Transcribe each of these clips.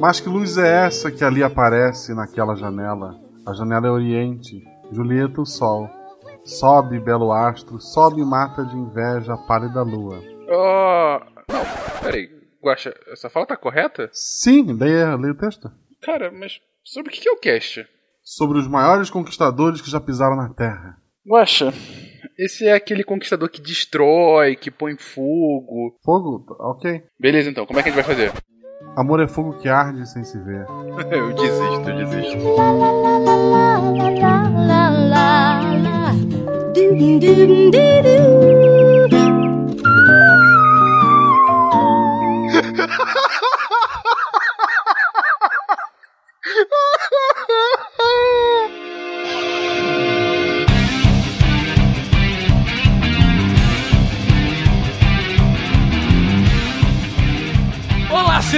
Mas que luz é essa que ali aparece naquela janela? A janela é Oriente, Julieta o Sol. Sobe, belo astro, sobe mata de inveja a pálida lua. Oh. Não, peraí. Guaxa, essa fala tá correta? Sim, leia, leia o texto. Cara, mas sobre o que é o cast? Sobre os maiores conquistadores que já pisaram na Terra. Guaxa, esse é aquele conquistador que destrói, que põe fogo. Fogo? Ok. Beleza, então, como é que a gente vai fazer? Amor é fogo que arde sem se ver. eu desisto, eu desisto.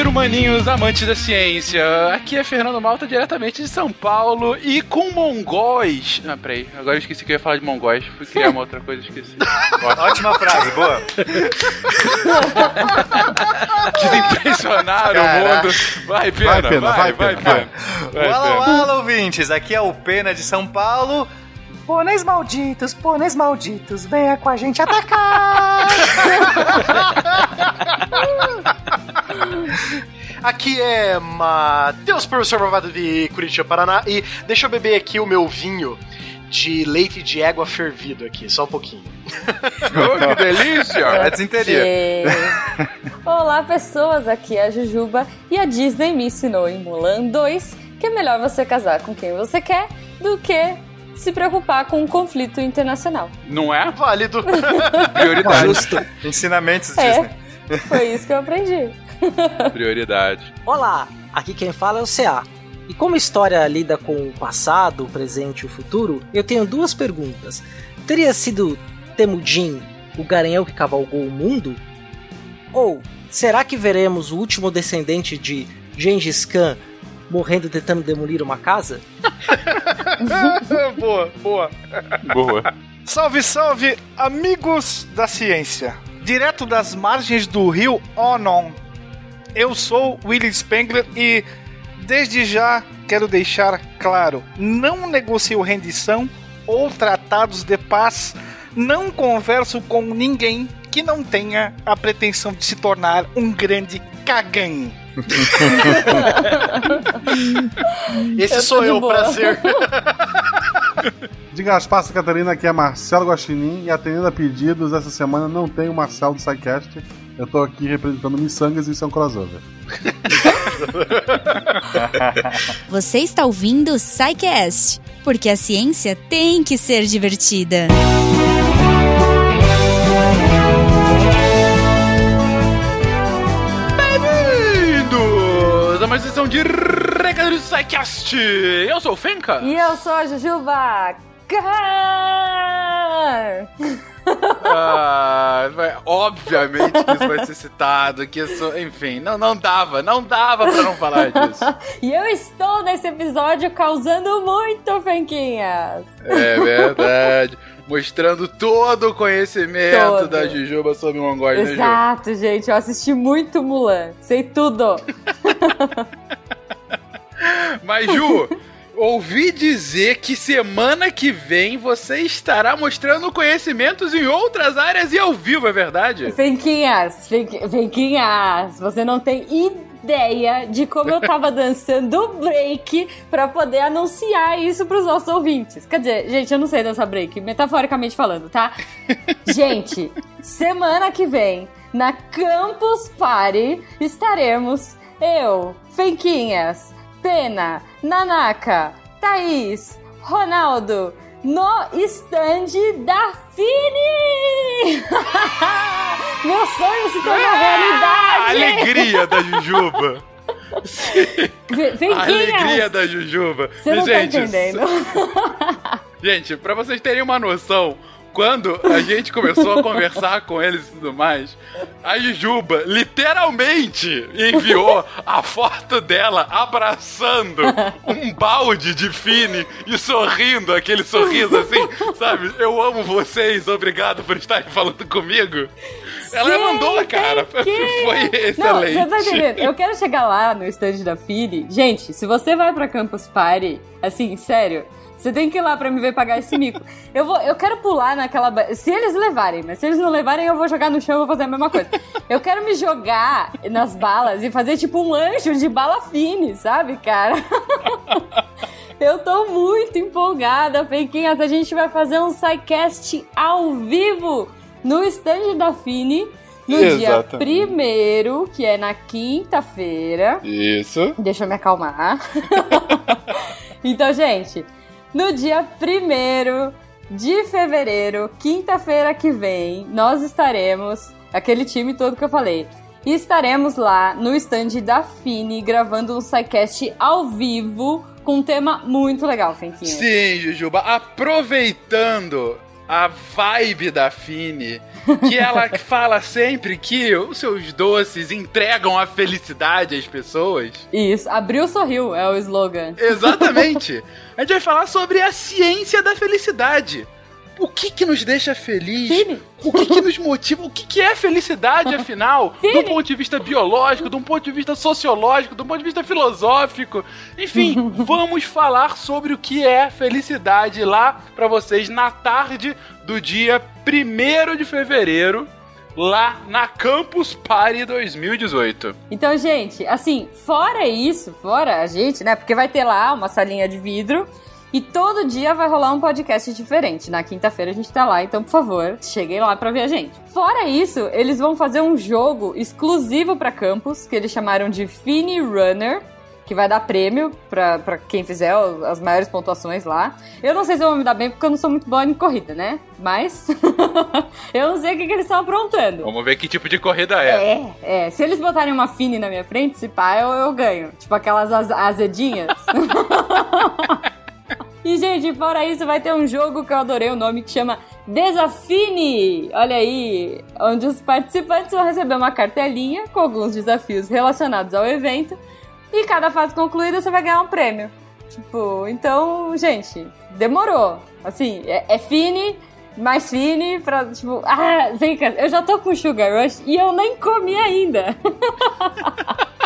Ser humaninhos amantes da ciência. Aqui é Fernando Malta, diretamente de São Paulo e com mongóis. Ah, peraí, agora eu esqueci que eu ia falar de mongóis. Fui criar uma outra coisa, esqueci. Ótima frase, boa. Desimpressionar o mundo. Vai, Pena, vai, Vai, Pena, vai, vai, Pena. Pena, Vai, Wala Pena. wala, ouvintes. Aqui é o Pena de São Paulo. Pôneis malditos, pôneis malditos, venha com a gente atacar! Aqui é Matheus, professor Bravado de Curitiba, Paraná, e deixa eu beber aqui o meu vinho de leite de égua fervido aqui, só um pouquinho. Oh, que delícia! É desinteria. Yeah. Olá, pessoas. Aqui é a Jujuba e a Disney me ensinou em Mulan 2 que é melhor você casar com quem você quer do que se preocupar com um conflito internacional. Não é? Válido. Prioridade. Justo. Ensinamentos É. Disney. Foi isso que eu aprendi. Prioridade. Olá, aqui quem fala é o CA. E como a história lida com o passado, o presente e o futuro, eu tenho duas perguntas. Teria sido Temujin o garanhão que cavalgou o mundo? Ou será que veremos o último descendente de Gengis Khan morrendo tentando demolir uma casa? boa, boa. Boa. Salve, salve, amigos da ciência! Direto das margens do rio Onon. Eu sou William Spengler e desde já quero deixar claro: não negocio rendição ou tratados de paz, não converso com ninguém que não tenha a pretensão de se tornar um grande cagão. Esse Eu sou eu, boa. prazer. Diga as passas, Catarina, aqui é Marcelo Guaxinim e atendendo a pedidos, essa semana não tem o Marcelo do SciCast. Eu tô aqui representando Missangas e isso é um crossover. Você está ouvindo o SciCast, porque a ciência tem que ser divertida. Bem-vindos a mais uma edição de Recadilhos do SciCast. Eu sou o Fenka. E eu sou a Jujuba. Car! Ah, obviamente que isso vai ser citado, que isso, enfim, não, não dava, não dava pra não falar disso. E eu estou nesse episódio causando muito, Fenquinhas. É verdade. Mostrando todo o conhecimento Todo. da Jujuba sobre o Mongóis, né, Ju? Exato, gente. Eu assisti muito Mulan. Sei tudo. Mas, Ju, ouvi dizer que semana que vem você estará mostrando conhecimentos em outras áreas e ao vivo, é verdade? Fenquinhas, Fenqui- Fenquinhas, você não tem ideia de como eu tava dançando break pra poder anunciar isso pros nossos ouvintes. Quer dizer, gente, eu não sei dançar break, metaforicamente falando, tá? gente, semana que vem, na Campus Party, estaremos eu, Fenquinhas, Pena, Nanaka, Thaís, Ronaldo, no stand da Fini! Meu sonho se tornou A realidade! alegria da Jujuba. Fe- A Fenquinhas! alegria da Jujuba. Você não gente, tá entendendo. Gente, pra vocês terem uma noção, quando a gente começou a conversar com eles e tudo mais, a Jujuba literalmente enviou a foto dela abraçando um balde de Fini e sorrindo, aquele sorriso assim, sabe? Eu amo vocês, obrigado por estarem falando comigo. Ela mandou, cara. que- Foi Não, excelente. você tá entendendo? Eu quero chegar lá no stand da Fini. Gente, se você vai pra Campus Party, assim, sério, você tem que ir lá pra me ver pagar esse mico. Eu, vou, eu quero pular naquela. ba- Se eles levarem, mas se eles não levarem, eu vou jogar no chão e vou fazer a mesma coisa. Eu quero me jogar nas balas e fazer tipo um lancho de bala Fini, sabe, cara? Eu tô muito empolgada, Feiquinhas. A gente vai fazer um SciCast ao vivo no stand da Fini no dia Exatamente. primeiro, que é na quinta-feira. Isso. Deixa eu me acalmar. então, gente, no dia primeiro de fevereiro, quinta-feira que vem, nós estaremos, aquele time todo que eu falei, estaremos lá no stand da Fini gravando um SciCast ao vivo com um tema muito legal, Fenquinha. Sim, Jujuba. Aproveitando a vibe da Fini, que ela fala sempre que os seus doces entregam a felicidade às pessoas. Isso, abriu sorriu é o slogan. Exatamente. A gente vai falar sobre a ciência da felicidade. O que que nos deixa feliz? O que que nos motiva? O que que é felicidade, afinal? Um ponto de vista biológico, de um ponto de vista sociológico, um ponto de vista filosófico. Enfim, vamos falar sobre o que é felicidade lá pra vocês na tarde do dia 1 de fevereiro, lá na Campus Party 2018. Então, gente, assim, fora isso, fora a gente, né? Porque vai ter lá uma salinha de vidro e todo dia vai rolar um podcast diferente. Na quinta-feira a gente tá lá, então, por favor, cheguem lá pra ver a gente. Fora isso, eles vão fazer um jogo exclusivo pra campus, que eles chamaram de Fini Runner. Que vai dar prêmio pra, pra quem fizer as maiores pontuações lá. Eu não sei se eu vou me dar bem porque eu não sou muito boa em corrida, né? Mas eu não sei o que, que eles estão aprontando. Vamos ver que tipo de corrida é. É, é. Se eles botarem uma Fini na minha frente, se pá, eu, eu ganho. Tipo aquelas az- azedinhas. e, gente, fora isso, vai ter um jogo que eu adorei o nome, que chama Desafine! Olha aí, onde os participantes vão receber uma cartelinha com alguns desafios relacionados ao evento. E cada fase concluída, você vai ganhar um prêmio. Tipo, então, gente, demorou. Assim, é, é Fini, mais Fini, pra, tipo, ah, vem cá, eu já tô com Sugar Rush e eu nem comi ainda.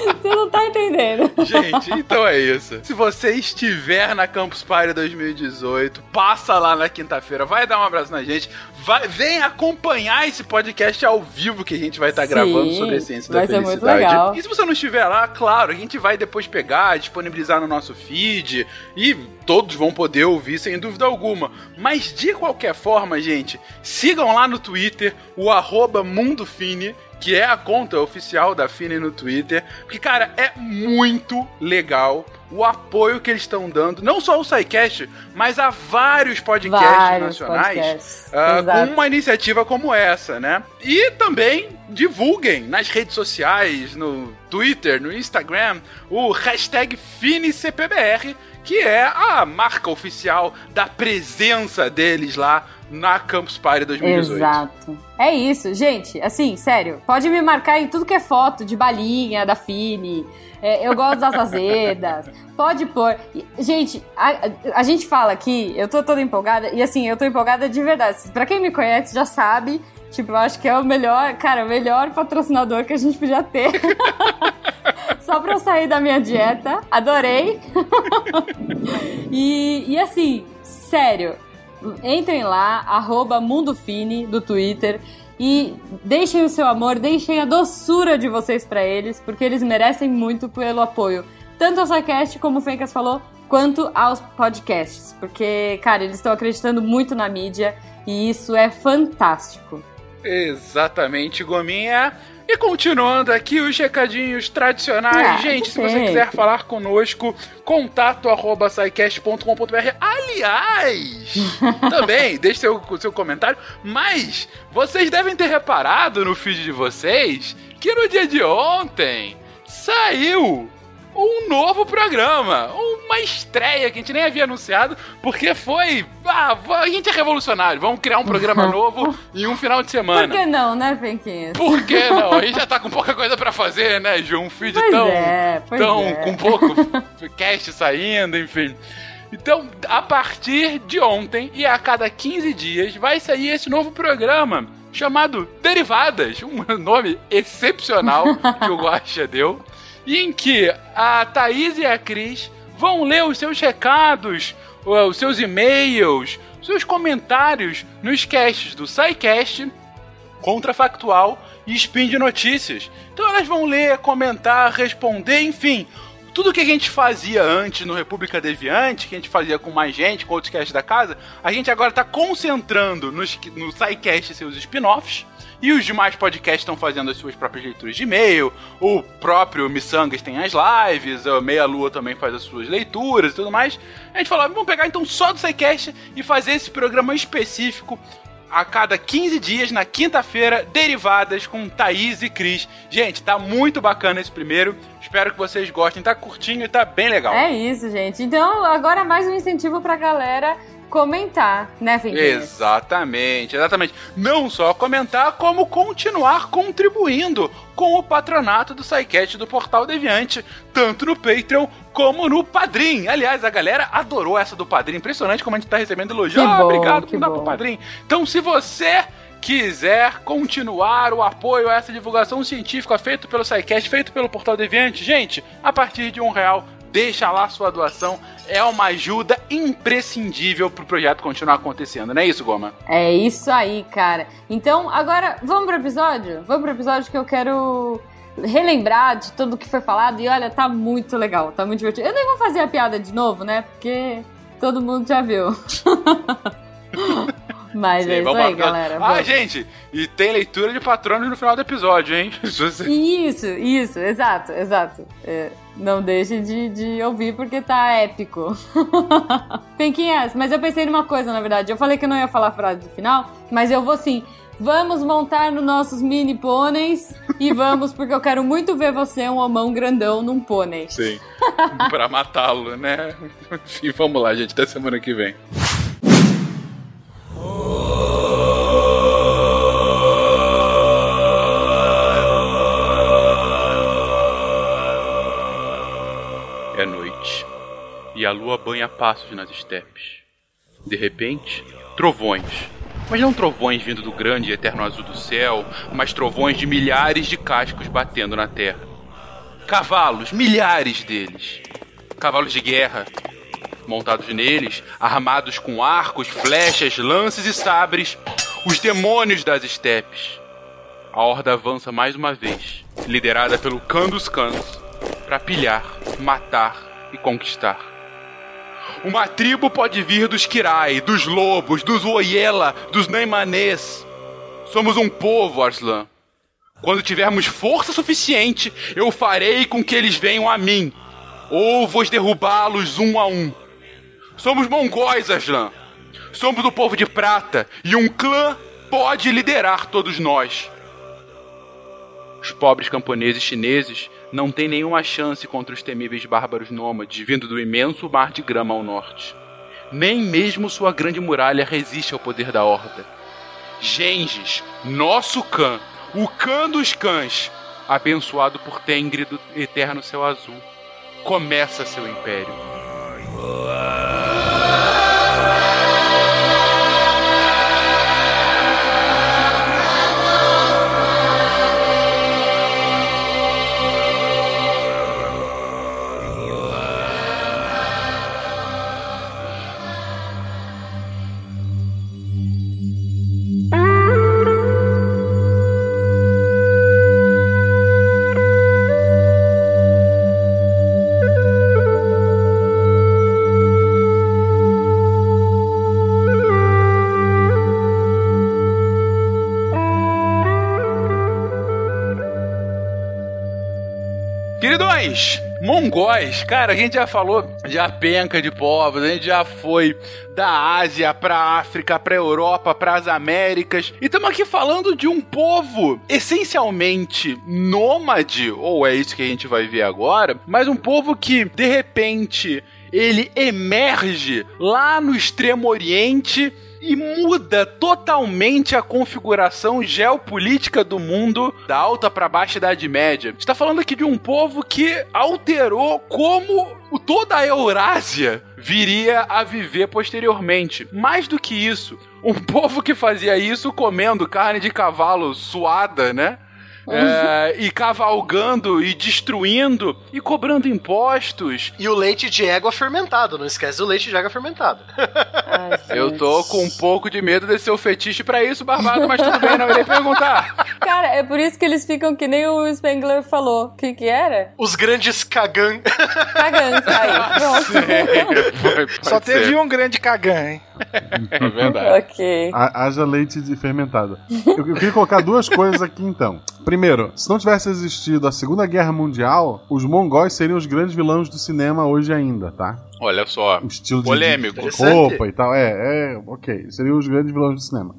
Você não tá entendendo. Gente, então é isso. Se você estiver na Campus Party 2018, passa lá na quinta-feira, vai dar um abraço na gente, vai, vem acompanhar esse podcast ao vivo que a gente vai estar Sim, gravando sobre a ciência vai da ser muito felicidade. legal. E se você não estiver lá, claro, a gente vai depois pegar, disponibilizar no nosso feed e todos vão poder ouvir sem dúvida alguma. Mas de qualquer forma, gente, sigam lá no Twitter o arroba MundoFine que é a conta oficial da Fini no Twitter. Porque, cara, é muito legal o apoio que eles estão dando, não só ao SciCast, mas a vários podcasts Vários nacionais. podcasts, ah, exato. com uma iniciativa como essa, né? E também divulguem nas redes sociais, no Twitter, no Instagram, o hashtag FiniCPBR, que é a marca oficial da presença deles lá na Campus Party 2018. Exato. É isso, gente. Assim, sério. Pode me marcar em tudo que é foto de balinha, da Fini. É, eu gosto das azedas. Pode pôr. Gente, a, a- a gente fala aqui, eu tô toda empolgada. E assim, eu tô empolgada de verdade. Pra quem me conhece já sabe. Tipo, eu acho que é o melhor, cara, o melhor patrocinador que a gente podia ter. Só pra eu sair da minha dieta. Adorei. e, e assim, sério, entrem lá, arroba MundoFine do Twitter. E deixem o seu amor, deixem a doçura de vocês pra eles, porque eles merecem muito pelo apoio. Tanto ao SciCast, como o Fencas falou, quanto aos podcasts. Porque, cara, eles estão acreditando muito na mídia e isso é fantástico. Exatamente, Gominha. E continuando aqui os recadinhos tradicionais. Ah, Gente, se você sempre. quiser falar conosco, contato arroba. Aliás, também deixe seu, seu comentário. Mas vocês devem ter reparado no feed de vocês que no dia de ontem saiu um novo programa, uma estreia que a gente nem havia anunciado, porque foi. Ah, a gente é revolucionário, vamos criar um programa novo em um final de semana. Por que não, né, Fenquinhas? Por que não? A gente já tá com pouca coisa pra fazer, né, Ju? Um feed Pois tão. é, pois tão é. com pouco cast saindo, enfim. Então, a partir de ontem e a cada 15 dias vai sair esse novo programa chamado Derivadas, um nome excepcional que o Guaxa deu, em que a Thaís e a Cris vão ler os seus recados, os seus e-mails, seus comentários nos casts do SciCast, Contrafactual e Spin de Notícias. Então elas vão ler, comentar, responder, enfim, tudo que a gente fazia antes no República Deviante, que a gente fazia com mais gente, com outros casts da casa, a gente agora está concentrando nos, no SciCast seus spin-offs. E os demais podcasts estão fazendo as suas próprias leituras de e-mail. O próprio Missangas tem as lives, a Meia Lua também faz as suas leituras e tudo mais. A gente falou, vamos pegar então só do SciCast e fazer esse programa específico a cada 15 dias, na quinta-feira, derivadas com Thaís e Cris. Gente, tá muito bacana esse primeiro. Espero que vocês gostem. Tá curtinho e tá bem legal. É isso, gente. Então, agora mais um incentivo pra galera comentar, né, Finquinhas? Exatamente, exatamente. Não só comentar, como continuar contribuindo com o patronato do SciCast do Portal Deviante, tanto no Patreon como no Padrim. Aliás, a galera adorou essa do Padrim. Impressionante como a gente tá recebendo elogio. Que Ah, obrigado por dar pro Padrim. Então, se você quiser continuar o apoio a essa divulgação científica feito pelo SciCast, feito pelo Portal Deviante, gente, a partir de um real, deixa lá sua doação. É uma ajuda imprescindível pro projeto continuar acontecendo, não é isso, Goma? É isso aí, cara. Então, agora, vamos pro episódio? Vamos pro episódio que eu quero relembrar de tudo que foi falado. E olha, tá muito legal, tá muito divertido. Eu nem vou fazer a piada de novo, né? Porque todo mundo já viu. Mas Sim, é isso vamos aí, lá. galera. Ah, Vamos. gente, e tem leitura de patronos no final do episódio, hein? Isso, isso, exato, exato. É, não deixe de, de ouvir porque tá épico. Penquinhas, mas eu pensei numa coisa, na verdade. Eu falei que eu não ia falar a frase do final, mas eu vou sim. Vamos montar nos nossos mini pôneis e vamos, porque eu quero muito ver você, um homão grandão, num pônei. Sim. pra matá-lo, né? Enfim, vamos lá, gente. Até semana que vem. É noite e a lua banha passos nas estepes. De repente, trovões. Mas não trovões vindo do grande e eterno azul do céu, mas trovões de milhares de cascos batendo na terra. Cavalos, milhares deles. Cavalos de guerra. Montados neles, armados com arcos, flechas, lances e sabres, os demônios das estepes. A horda avança mais uma vez, liderada pelo Khan dos Khans, para pilhar, matar e conquistar. Uma tribo pode vir dos Kirai, dos lobos, dos Oyela, dos Neymanês. Somos um povo, Arslan. Quando tivermos força suficiente, eu farei com que eles venham a mim, ou vou derrubá-los um a um. Somos mongóis, Aslan. Somos do povo de prata, e um clã pode liderar todos nós. Os pobres camponeses chineses não têm nenhuma chance contra os temíveis bárbaros nômades vindo do imenso mar de grama ao norte. Nem mesmo sua grande muralha resiste ao poder da horda. Gengis, nosso clã, o clã dos cães, abençoado por Tengri do eterno céu azul, começa seu império. Queridões, mongóis, cara, a gente já falou de penca de povos, a gente já foi da Ásia pra África, pra Europa, pras Américas, e estamos aqui falando de um povo essencialmente nômade, ou é isso que a gente vai ver agora, mas um povo que, de repente, ele emerge lá no extremo oriente e muda totalmente a configuração geopolítica do mundo da alta para baixa Idade Média. Está falando aqui de um povo que alterou como toda a Eurásia viria a viver posteriormente. Mais do que isso, um povo que fazia isso comendo carne de cavalo suada, né? É, e cavalgando e destruindo e cobrando impostos. E o leite de égua fermentado, não esquece do leite de égua fermentado. Ai, Eu tô com um pouco de medo desse seu fetiche pra isso, Barbado, mas tudo bem, não irei perguntar. Cara, é por isso que eles ficam que nem o Spengler falou. O que que era? Os grandes cagan. Cagando. Aí, pronto. Só teve um grande cagan, hein? É verdade. ok. Ha- Haja leite de fermentado. Eu, eu queria colocar duas coisas aqui então. Primeiro, se não tivesse existido a Segunda Guerra Mundial, os mongóis seriam os grandes vilões do cinema hoje ainda, tá? Olha só. O estilo de- Polêmico. de, roupa e tal. É, é, ok. Seriam os grandes vilões do cinema.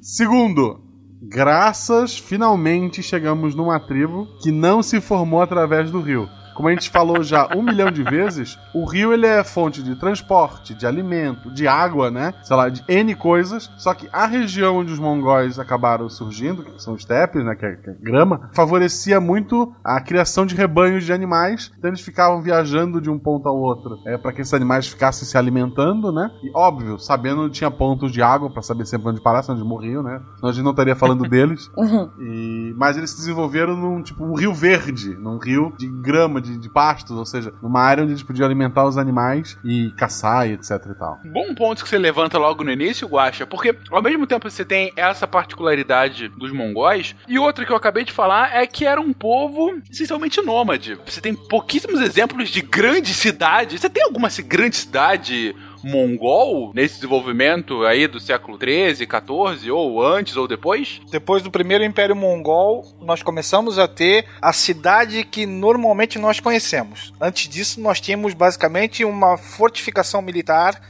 Segundo, graças, finalmente chegamos numa tribo que não se formou através do rio. Como a gente falou já um milhão de vezes, o rio ele é fonte de transporte, de alimento, de água, né? Sei lá, de N coisas. Só que a região onde os mongóis acabaram surgindo, que são os estepes, né? Que é, que é grama, favorecia muito a criação de rebanhos de animais. Então eles ficavam viajando de um ponto ao outro é, para que esses animais ficassem se alimentando, né? E óbvio, sabendo tinha pontos de água para saber sempre onde parar, senão eles morriam, né? Senão a gente não estaria falando deles. E, mas eles se desenvolveram num tipo um rio verde, num rio de grama, de, de pastos, ou seja, numa área onde eles podiam alimentar os animais e caçar e etc e tal. Bom ponto que você levanta logo no início, Guaxa, porque ao mesmo tempo você tem essa particularidade dos mongóis, e outra que eu acabei de falar é que era um povo essencialmente nômade. Você tem pouquíssimos exemplos de grande cidade. Você tem alguma grande cidade mongol nesse desenvolvimento aí do século 13, 14, ou antes ou depois? Depois do primeiro Império Mongol, nós começamos a ter a cidade que normalmente nós conhecemos. Antes disso, nós tínhamos basicamente uma fortificação militar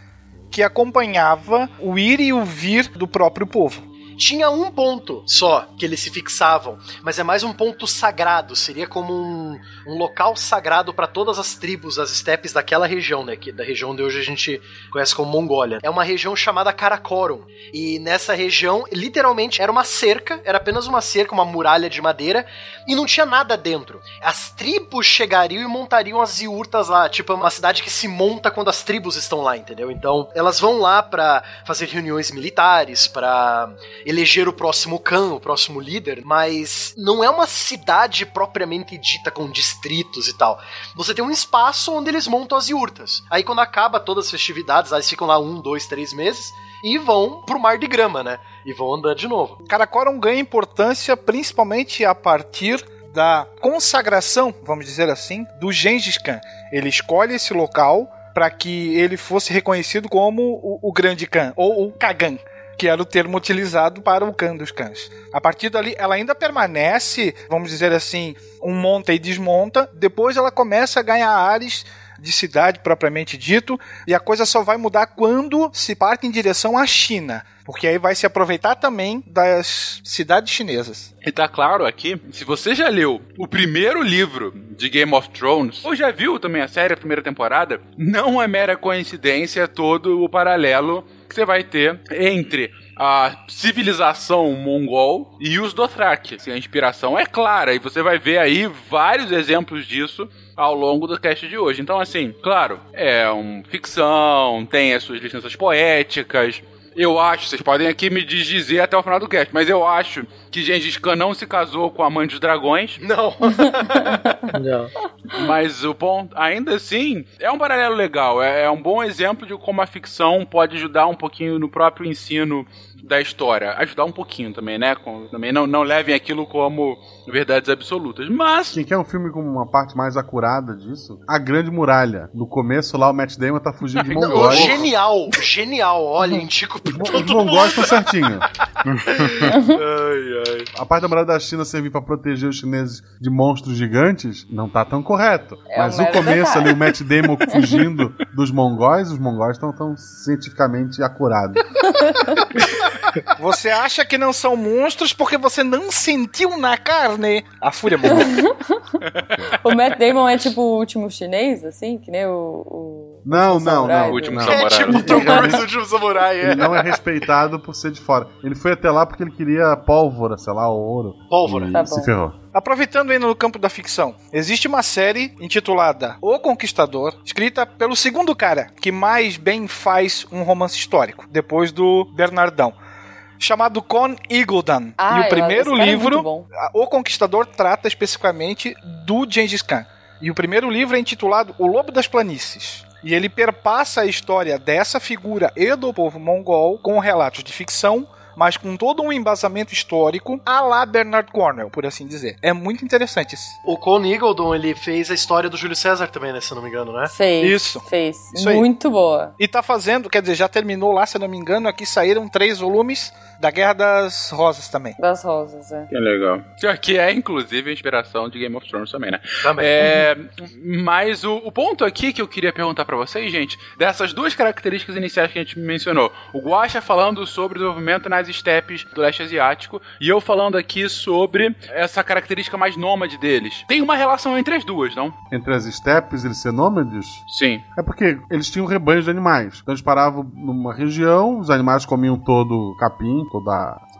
que acompanhava o ir e o vir do próprio povo. Tinha um ponto só que eles se fixavam, mas é mais um ponto sagrado. Seria como um, um local sagrado para todas as tribos, as estepes daquela região, né? Que, da região de hoje a gente conhece como Mongólia. É uma região chamada Karakorum. E nessa região, literalmente, era uma cerca, era apenas uma cerca, uma muralha de madeira, e não tinha nada dentro. As tribos chegariam e montariam as iurtas lá, tipo, é uma cidade que se monta quando as tribos estão lá, entendeu? Então, elas vão lá para fazer reuniões militares, para eleger o próximo Khan, o próximo líder, mas não é uma cidade propriamente dita com distritos e tal. Você tem um espaço onde eles montam as iurtas. Aí quando acaba todas as festividades, eles ficam lá um, dois, três meses e vão pro mar de grama, né? E vão andar de novo. Karakorum ganha importância principalmente a partir da consagração, vamos dizer assim, do Gengis Khan. Ele escolhe esse local para que ele fosse reconhecido como o, o grande Khan, ou o Kagan, que era o termo utilizado para o Khan dos Khans. A partir dali, ela ainda permanece, vamos dizer assim, um monta e desmonta, depois ela começa a ganhar áreas de cidade propriamente dito, e a coisa só vai mudar quando se parte em direção à China, porque aí vai se aproveitar também das cidades chinesas. E tá claro aqui, se você já leu o primeiro livro de Game of Thrones, ou já viu também a série, a primeira temporada, não é mera coincidência todo o paralelo que você vai ter entre a civilização mongol e os Dothraki. Assim, a inspiração é clara, e você vai ver aí vários exemplos disso ao longo do cast de hoje. Então, assim, claro, é um ficção, tem as suas licenças poéticas, eu acho, vocês podem aqui me dizer até o final do cast, mas eu acho que Gengis Khan não se casou com a mãe dos dragões. Não. Não. Mas o ponto, ainda assim, é um paralelo legal. É, é um bom exemplo de como a ficção pode ajudar um pouquinho no próprio ensino da história. Ajudar um pouquinho também, né? Com- também não, não levem aquilo como verdades absolutas. Mas. Quem quer um filme com uma parte mais acurada disso? A Grande Muralha. No começo lá, o Matt Damon tá fugindo de mongóis. genial, genial. Olha, indico pra Os todo mongóis mundo. estão certinho. Ai, ai. A parte da muralha da China servir pra proteger os chineses de monstros gigantes não tá tão correto. É Mas o começo detalhe. ali, o Matt Damon fugindo dos mongóis, os mongóis estão tão cientificamente acurados. Você acha que não são monstros porque você não sentiu na carne a fúria mongol. O Matt Damon é tipo o último chinês, assim, que nem o. o- Não, não, Samurai. não. O último não. samurai. É tipo o Tom Cruise, o último samurai. Ele É. não é respeitado por ser de fora. Ele foi até lá porque ele queria pólvora, sei lá, ouro. Pólvora. E Tá se ferrou. Aproveitando ainda no campo da ficção, existe uma série intitulada O Conquistador, escrita pelo segundo cara que mais bem faz um romance histórico, depois do Bernardão, chamado Con Eagledan. Ah, e o primeiro esse cara é livro, a- O Conquistador, trata especificamente do Gengis Khan. E o primeiro livro é intitulado O Lobo das Planícies. E ele perpassa a história dessa figura e do povo mongol com relatos de ficção, mas com todo um embasamento histórico a lá Bernard Cornwell, por assim dizer. É muito interessante isso. O Con Eagledon, ele fez a história do Júlio César também, né? Se eu não me engano, né? Fez. Isso. Fez. Isso aí. Muito boa. E tá fazendo, quer dizer, já terminou lá, se eu não me engano, aqui saíram três volumes da Guerra das Rosas também. Das rosas, é. Que legal. Que é, inclusive, a inspiração de Game of Thrones também, né? Também. É, mas o, o ponto aqui que eu queria perguntar pra vocês, gente, dessas duas características iniciais que a gente mencionou, o Guaxa falando sobre o desenvolvimento nas estepes do leste asiático e eu falando aqui sobre essa característica mais nômade deles. Tem uma relação entre as duas, não? Entre as estepes, eles ser nômades? Sim. É porque eles tinham rebanhos de animais. Então eles paravam numa região, os animais comiam todo o capim, toda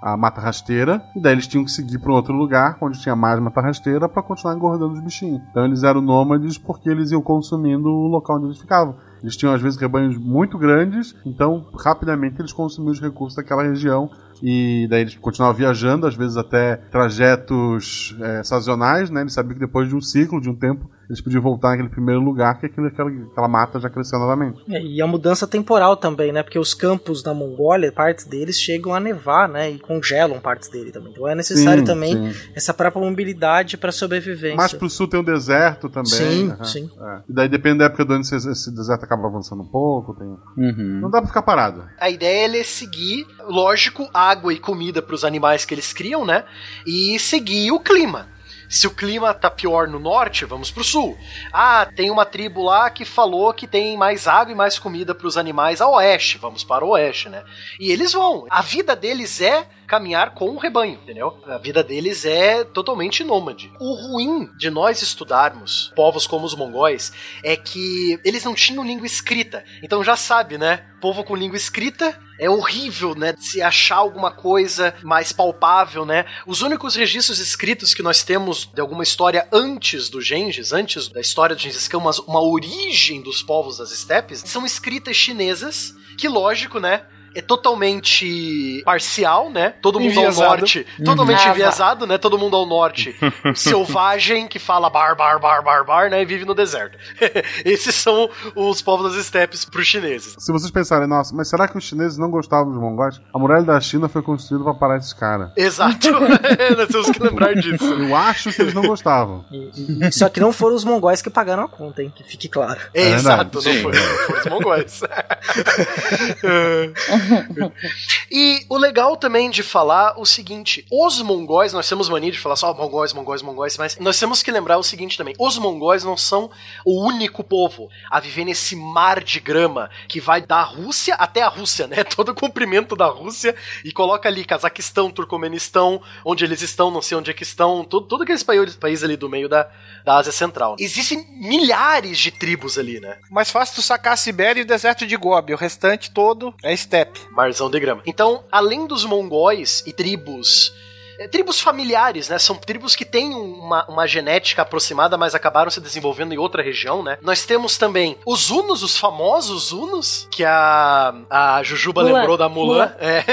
a- mata rasteira, e daí eles tinham que seguir para um outro lugar onde tinha mais mata rasteira para continuar engordando os bichinhos. Então eles eram nômades porque eles iam consumindo o local onde eles ficavam. Eles tinham às vezes rebanhos muito grandes, então rapidamente eles consumiam os recursos daquela região e daí eles continuavam viajando, às vezes até trajetos é, sazonais, né? Eles sabiam que depois de um ciclo, de um tempo, eles podiam voltar naquele primeiro lugar que aquele, aquela, aquela mata já cresceu novamente. É, E a mudança temporal também, né? Porque os campos da Mongólia, partes deles chegam a nevar, né? E congelam partes dele também. Então é necessário Sim, também sim. essa própria mobilidade para sobrevivência. Mais pro sul tem o deserto também. Sim, aham, sim. é. E daí depende da época do ano, se esse deserto acaba avançando um pouco. Tem... Uhum. Não dá pra ficar parado. A ideia é seguir, lógico, água e comida para os animais que eles criam, né? E seguir o clima. Se o clima tá pior no norte, vamos pro sul. Ah, tem uma tribo lá que falou que tem mais água e mais comida para os animais a oeste. Vamos para o oeste, né? E eles vão. A vida deles é caminhar com o rebanho, entendeu? A vida deles é totalmente nômade. O ruim de nós estudarmos povos como os mongóis é que eles não tinham língua escrita. Então já sabe, né? Povo com língua escrita é horrível, né? Se achar alguma coisa mais palpável, né? Os únicos registros escritos que nós temos de alguma história antes do Gengis, antes da história do Gengis Khan, uma, uma origem dos povos das estepes, são escritas chinesas, que lógico, né? É totalmente parcial, né? Todo mundo Enviesado. ao norte, totalmente Ah, enviesado, né? Todo mundo ao norte, selvagem que fala bar, bar, bar, bar, bar, né? E vive no deserto. Esses são os povos das estepes pros chineses. Se vocês pensarem, nossa, mas será que os chineses não gostavam dos mongóis? A muralha da China foi construída pra parar esses caras. Exato. Nós temos que lembrar disso. Eu acho que eles não gostavam. E- e- Só que não foram os mongóis que pagaram a conta, hein? Que fique claro. É, É exato, não não foi os mongóis. e o legal também de falar o seguinte: os mongóis, nós temos mania de falar só mongóis, mongóis, mongóis, mas nós temos que lembrar o seguinte também: os mongóis não são o único povo a viver nesse mar de grama que vai da Rússia até a Rússia, né? Todo o comprimento da Rússia e coloca ali Cazaquistão, Turcomenistão, onde eles estão, não sei onde é que estão, todo, todo aqueles países, países ali do meio da, da Ásia Central. Existem milhares de tribos ali, né? Mais fácil tu sacar a Sibéria e o deserto de Gobi. O restante todo é Marzão de grama. Então, além dos mongóis e tribos. É, Tribos familiares, né? São tribos que têm uma, uma genética aproximada, mas acabaram se desenvolvendo em outra região, né? Nós temos também os Hunos, os famosos Hunos, que a, a Jujuba Mulan. lembrou da Mulan. Mulan. É.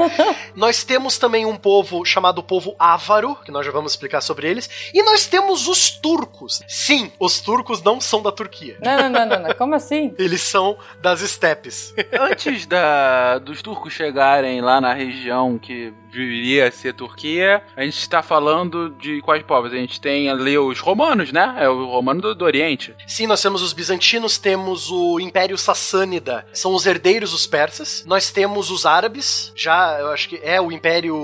nós temos também um povo chamado povo Ávaro, que nós já vamos explicar sobre eles. E nós temos os turcos. Sim, os turcos não são da Turquia. Não, não, não, não, não. Como assim? Eles são das estepes. Antes da, dos turcos chegarem lá na região que viria a ser Turquia, a gente está falando de quais povos? A gente tem ali os romanos, né? É o romano do, do Oriente. Sim, nós temos os bizantinos, temos o Império Sassânida, são os herdeiros dos persas. Nós temos os árabes, já eu acho que é o Império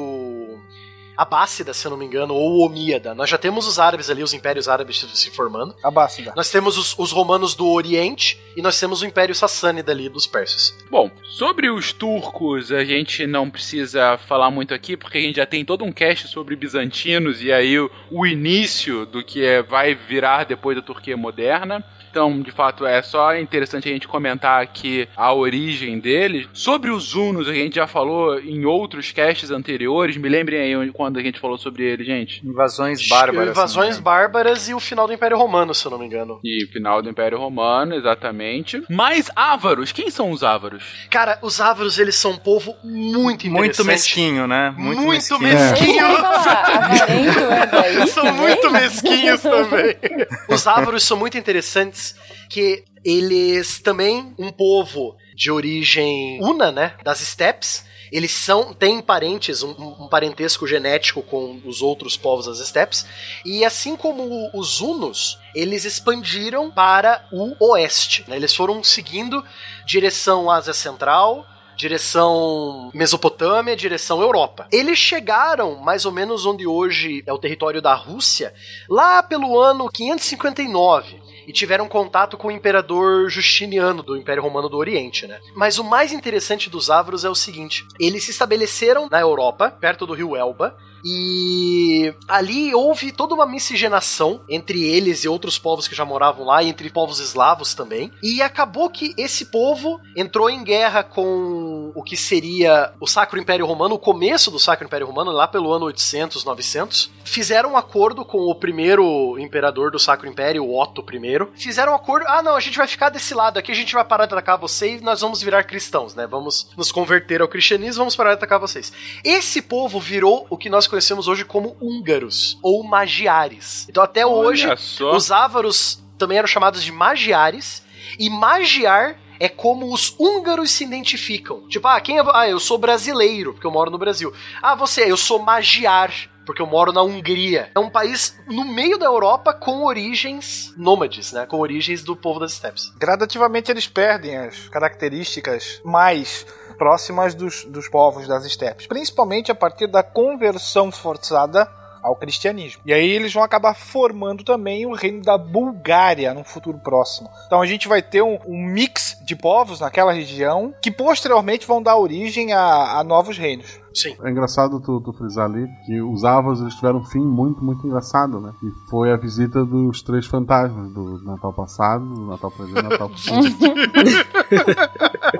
Abássida, se eu não me engano, ou Omíada. Nós já temos os árabes ali, os impérios árabes se- se formando. Abássida. Nós temos os, os romanos do Oriente e nós temos o Império Sassânida ali dos persas. Bom, sobre os turcos, a gente não precisa falar muito aqui, porque a gente já tem todo um cast sobre bizantinos e aí o, o início do que é, vai virar depois da Turquia moderna. Então, de fato, é só interessante a gente comentar aqui a origem deles. Sobre os Hunos, a gente já falou em outros casts anteriores. Me lembrem aí quando a gente falou sobre eles, gente. Invasões bárbaras. Invasões bárbaras e o final do Império Romano, se eu não me engano. E final do Império Romano, exatamente. Mas ávaros, quem são os ávaros? Cara, os ávaros, eles são um povo muito interessante. Muito mesquinho, né? Muito, mesquinho. mesquinho. Avarento é São muito mesquinhos também. Os ávaros são muito interessantes que eles também, um povo de origem una, né, das estepes, eles são têm parentes, um, um parentesco genético com os outros povos das estepes, e assim como os hunos, eles expandiram para o oeste, né, eles foram seguindo direção Ásia Central, direção Mesopotâmia, direção Europa. Eles chegaram mais ou menos onde hoje é o território da Rússia, lá pelo ano 559 e tiveram contato com o imperador Justiniano do Império Romano do Oriente, né? Mas o mais interessante dos Ávaros é o seguinte: eles se estabeleceram na Europa, perto do rio Elba, e ali houve toda uma miscigenação entre eles e outros povos que já moravam lá, e entre povos eslavos também. E acabou que esse povo entrou em guerra com o que seria o Sacro Império Romano, o começo do Sacro Império Romano, lá pelo ano 800, 900. Fizeram um acordo com o primeiro imperador do Sacro Império, Otto I. Fizeram um acordo, ah não, a gente vai ficar desse lado aqui, a gente vai parar de atacar você e nós vamos virar cristãos, né? Vamos nos converter ao cristianismo, vamos parar de atacar vocês. Esse povo virou o que nós conhecemos hoje como húngaros ou magiares. Então até hoje Olha só. os ávaros também eram chamados de magiares e magiar é como os húngaros se identificam. Tipo, ah, quem é, ah, eu sou brasileiro, porque eu moro no Brasil. Ah, você, eu sou magiar, porque eu moro na Hungria. É um país no meio da Europa com origens nômades, né? Com origens do povo das estepes. Gradativamente eles perdem as características mais próximas dos, dos povos das estepes, principalmente a partir da conversão forçada ao cristianismo. E aí eles vão acabar formando também o reino da Bulgária no futuro próximo. Então a gente vai ter um, um mix de povos naquela região que posteriormente vão dar origem a, a novos reinos. Sim. É engraçado tu, tu frisar ali que os Avos eles tiveram um fim muito, muito engraçado, né? Que foi a visita dos três fantasmas do Natal passado, do Natal presente e do Natal futuro.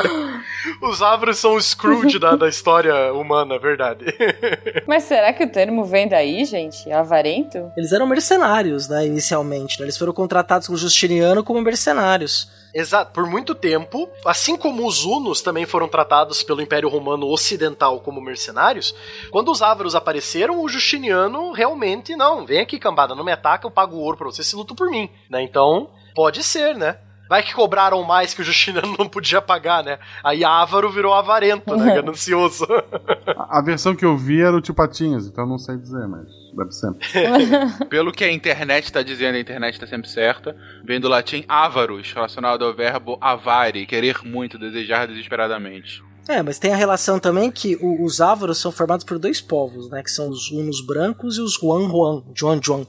Os ávaros são o Scrooge da, da história humana, é verdade. Mas será que o termo vem daí, gente? Avarento? Eles eram mercenários, né, inicialmente. né? Eles foram contratados com Justiniano como mercenários. Exato, por muito tempo, assim como os hunos também foram tratados pelo Império Romano Ocidental como mercenários, quando os ávaros apareceram, o Justiniano realmente, não, vem aqui cambada, não me ataca, eu pago ouro pra você se luta por mim, né? Então, pode ser, né? Vai que cobraram mais que o Justiniano não podia pagar, né? Aí Ávaro virou avarento, né? Ganancioso. A, a versão que eu vi era o Tio Patinhas, então não sei dizer, mas deve ser. Pelo que a internet tá dizendo, a internet tá sempre certa, vem do latim avaros, relacionado ao verbo avare, querer muito, desejar desesperadamente. É, mas tem a relação também que o- os ávaros são formados por dois povos, né? Que são os hunos brancos e os Huan Huan, Juan Juan.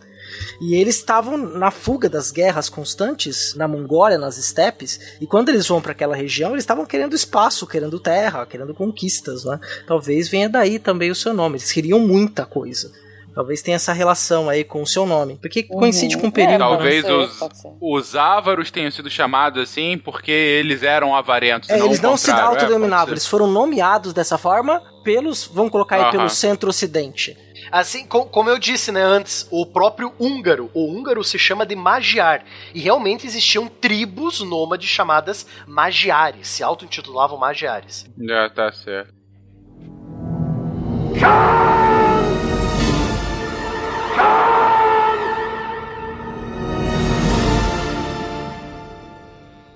E eles estavam na fuga das guerras constantes na Mongólia, nas estepes, e quando eles vão para aquela região, eles estavam querendo espaço, querendo terra, querendo conquistas, né? Talvez venha daí também o seu nome. Eles queriam muita coisa. Talvez tenha essa relação aí com o seu nome. Porque coincide com o período. É, Talvez ser, os, os ávaros tenham sido chamados assim porque eles eram avarentos. É, não eles não se. É, autodenominavam, pode eles foram nomeados dessa forma pelos, vamos colocar aí, Aham. pelo centro-ocidente. Assim, co- como eu disse, né, antes, o próprio húngaro, o húngaro se chama de magiar. E realmente existiam tribos nômades chamadas magiares, se auto-intitulavam magiares. Já tá certo.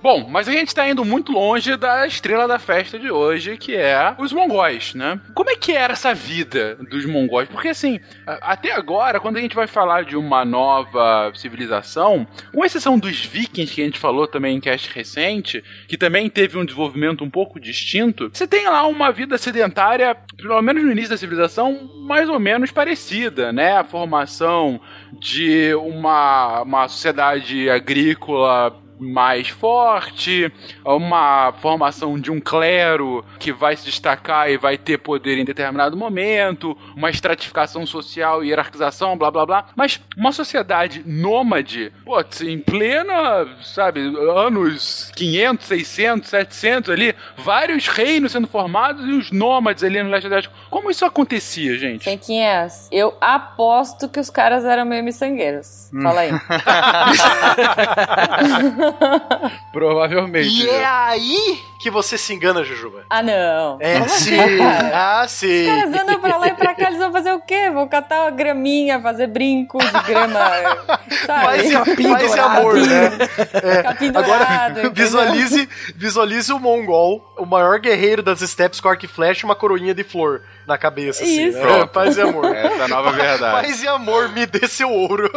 Bom, mas a gente tá indo muito longe da estrela da festa de hoje, que é os mongóis, né? Como é que era essa vida dos mongóis? Porque assim, até agora, quando a gente vai falar de uma nova civilização, com exceção dos vikings que a gente falou também em cast recente, que também teve um desenvolvimento um pouco distinto, você tem lá uma vida sedentária, pelo menos no início da civilização, mais ou menos parecida, né? A formação de uma, uma sociedade agrícola mais forte, uma formação de um clero que vai se destacar e vai ter poder em determinado momento, uma estratificação social e hierarquização, blá blá blá. Mas uma sociedade nômade, pô, em plena, sabe, anos 500, 600, 700 ali, vários reinos sendo formados e os nômades ali no leste asiático. Como isso acontecia, gente? Fenquinhas, eu aposto que os caras eram meio miçangueiros. Fala aí. Provavelmente. E é aí que você se engana, Jujuba. ah, não. É, Como sim. assim? Ah, Os sim. caras andam pra lá e pra cá, eles vão fazer o quê? Vão catar uma graminha, fazer brinco de grama, sabe? Paz e, paz e amor, né? Capim Agora, dourado, entendeu? visualize, visualize o mongol, o maior guerreiro das steppes com arco e flecha e uma coroinha de flor na cabeça, assim, Isso. né? Paz e amor. Essa é a nova verdade. Paz e amor, me dê seu ouro.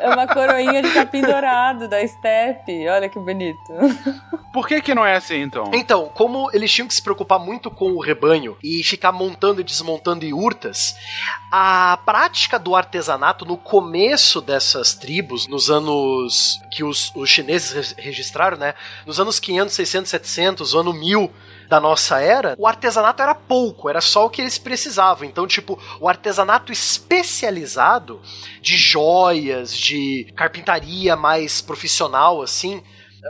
É uma coroinha de capim dourado da Steppe. Olha que bonito. Por que que não é assim, então? Então, como eles tinham que se preocupar muito com o rebanho e ficar montando e desmontando iurtas, a prática do artesanato no começo dessas tribos, nos anos que os, os chineses re- registraram, né? Nos anos 500, 600, 700, ano 1000 da nossa era, o artesanato era pouco, era só o que eles precisavam. Então, tipo, o artesanato especializado de joias, de carpintaria mais profissional, assim,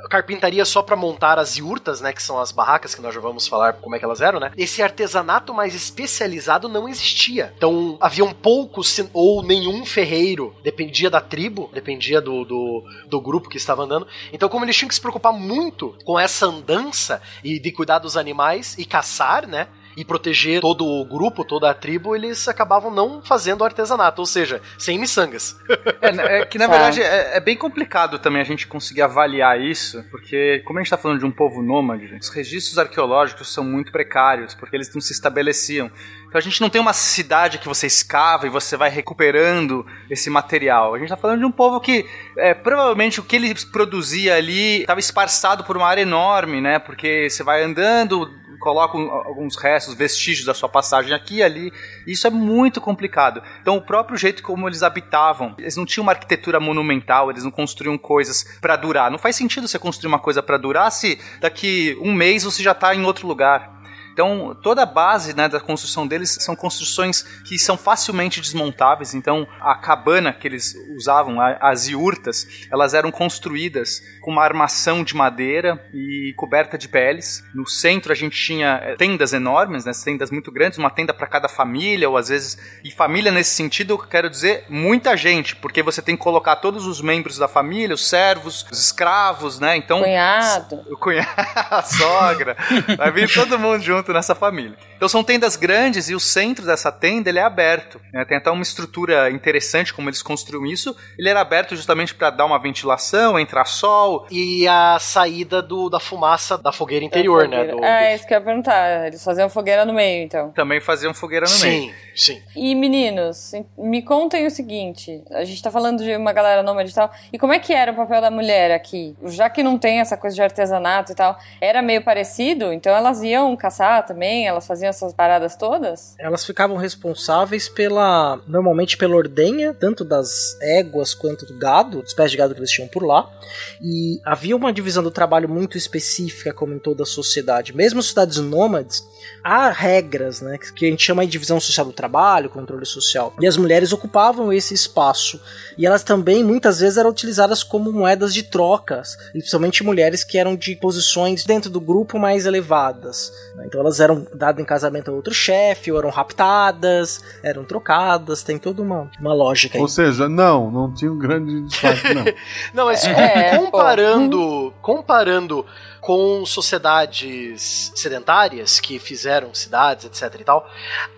carpintaria só pra montar as yurtas, né, que são as barracas que nós já vamos falar como é que elas eram, né? Esse artesanato mais especializado não existia. Então, haviam poucos ou nenhum ferreiro, dependia da tribo, dependia do, do, do grupo que estava andando. Então, como eles tinham que se preocupar muito com essa andança e de cuidar dos animais e caçar, né? E proteger todo o grupo, toda a tribo, eles acabavam não fazendo artesanato, ou seja, sem miçangas. É, é que na Tá. verdade é, é bem complicado também a gente conseguir avaliar isso, porque como a gente tá falando de um povo nômade, os registros arqueológicos são muito precários, porque eles não se estabeleciam. Então a gente não tem uma cidade que você escava e você vai recuperando esse material. A gente tá falando de um povo que é, provavelmente o que ele produzia ali estava esparçado por uma área enorme, né? Porque você vai andando, coloca um- alguns restos, vestígios da sua passagem aqui e ali. Isso é muito complicado. Então, o próprio jeito como eles habitavam, eles não tinham uma arquitetura monumental, eles não construíam coisas pra durar. Não faz sentido você construir uma coisa pra durar se daqui um mês você já tá em outro lugar. Então, toda a base né, da construção deles são construções que são facilmente desmontáveis. Então, a cabana que eles usavam, as iurtas, elas eram construídas com uma armação de madeira e coberta de peles. No centro, a gente tinha eh, tendas enormes, né, tendas muito grandes, uma tenda para cada família, ou às vezes. E família, nesse sentido, eu quero dizer muita gente, porque você tem que colocar todos os membros da família, os servos, os escravos, né? Então, Cunhado. o cunhado, a sogra, vai vir todo mundo junto nessa família. Então são tendas grandes e o centro dessa tenda ele é aberto. né? Tem até uma estrutura interessante como eles construíram isso. Ele era aberto justamente para dar uma ventilação, entrar sol. E a saída do, da fumaça da fogueira interior, né? Fogueira. do- É, isso que eu ia perguntar. Eles faziam fogueira no meio, então. Também faziam fogueira no meio. Sim, sim. E meninos, me contem o seguinte: a gente tá falando de uma galera nômade e tal. E como é que era o papel da mulher aqui? Já que não tem essa coisa de artesanato e tal, era meio parecido? Então elas iam caçar também? Elas faziam essas paradas todas? Elas ficavam responsáveis pela. normalmente pela ordenha, tanto das éguas quanto do gado, dos pés de gado que eles tinham por lá. E havia uma divisão do trabalho muito específica, como em toda a sociedade. Mesmo cidades nômades, há regras, né? Que a gente chama de divisão social do trabalho, controle social. E as mulheres ocupavam esse espaço. E elas também, muitas vezes, eram utilizadas como moedas de trocas. Principalmente mulheres que eram de posições dentro do grupo mais elevadas. né? Então elas eram dadas em casamento a outro chefe, ou eram raptadas, eram trocadas. Tem toda uma, uma lógica aí. Ou seja, não, não tinha um grande destaque, não. Não, mas É, comparando, comparando com sociedades sedentárias que fizeram cidades, etc e tal,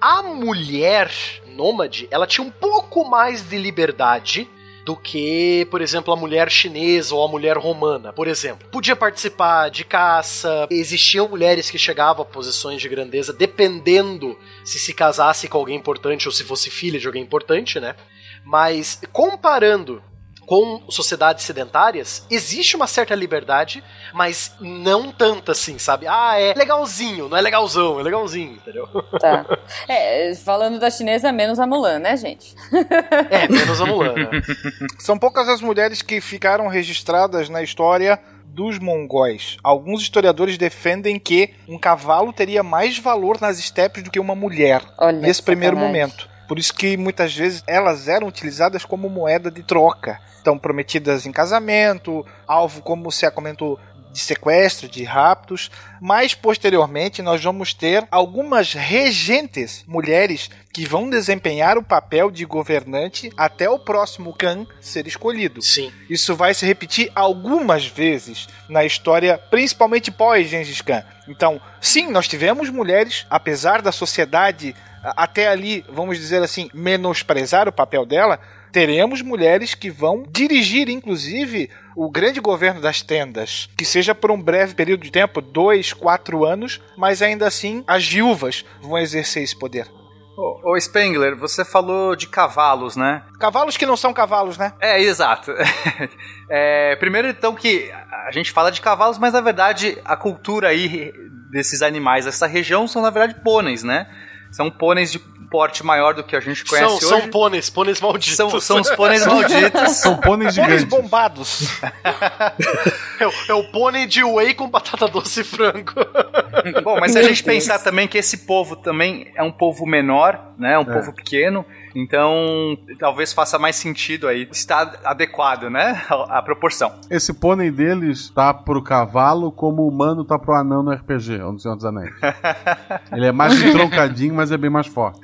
a mulher nômade, ela tinha um pouco mais de liberdade do que, por exemplo, a mulher chinesa ou a mulher romana, por exemplo. Podia participar de caça, existiam mulheres que chegavam a posições de grandeza dependendo se se casasse com alguém importante ou se fosse filha de alguém importante, né? Mas comparando com sociedades sedentárias, existe uma certa liberdade, mas não tanta assim, sabe? Ah, é legalzinho, não é legalzão, é legalzinho, entendeu? Tá. É, falando da chinesa, menos a Mulan, né, gente? É, menos a Mulan. Né? São poucas as mulheres que ficaram registradas na história dos mongóis. Alguns historiadores defendem que um cavalo teria mais valor nas estepes do que uma mulher Olha nesse primeiro momento. Por isso que muitas vezes elas eram utilizadas como moeda de troca. Estão prometidas em casamento, alvo, como você comentou, de sequestro, de raptos. Mas posteriormente nós vamos ter algumas regentes mulheres que vão desempenhar o papel de governante até o próximo Khan ser escolhido. Sim. Isso vai se repetir algumas vezes na história, principalmente pós Gengis Khan. Então, sim, nós tivemos mulheres, apesar da sociedade até ali, vamos dizer assim, menosprezar o papel dela, teremos mulheres que vão dirigir, inclusive, o grande governo das tendas. Que seja por um breve período de tempo, dois, quatro anos, mas ainda assim as viúvas vão exercer esse poder. Ô, ô, Spengler, você falou de cavalos, né? Cavalos que não são cavalos, né? É, exato. É, primeiro, então, que a gente fala de cavalos, mas na verdade a cultura aí desses animais dessa região são, na verdade, pôneis, né? São pôneis de porte maior do que a gente conhece São, hoje. são pôneis, pôneis malditos. São, são os pôneis malditos. São pôneis Pôneis gigantes. bombados. É, o- é o pônei de whey com batata doce e frango. Bom, mas se a gente pensar também que esse povo também é um povo menor, né? Um É. povo pequeno, então talvez faça mais sentido aí. Está adequado, né? A, a proporção. Esse pônei deles tá pro cavalo como o humano tá pro anão no RPG, ou no Senhor dos Anéis. Ele é mais entroncadinho, mas é bem mais forte.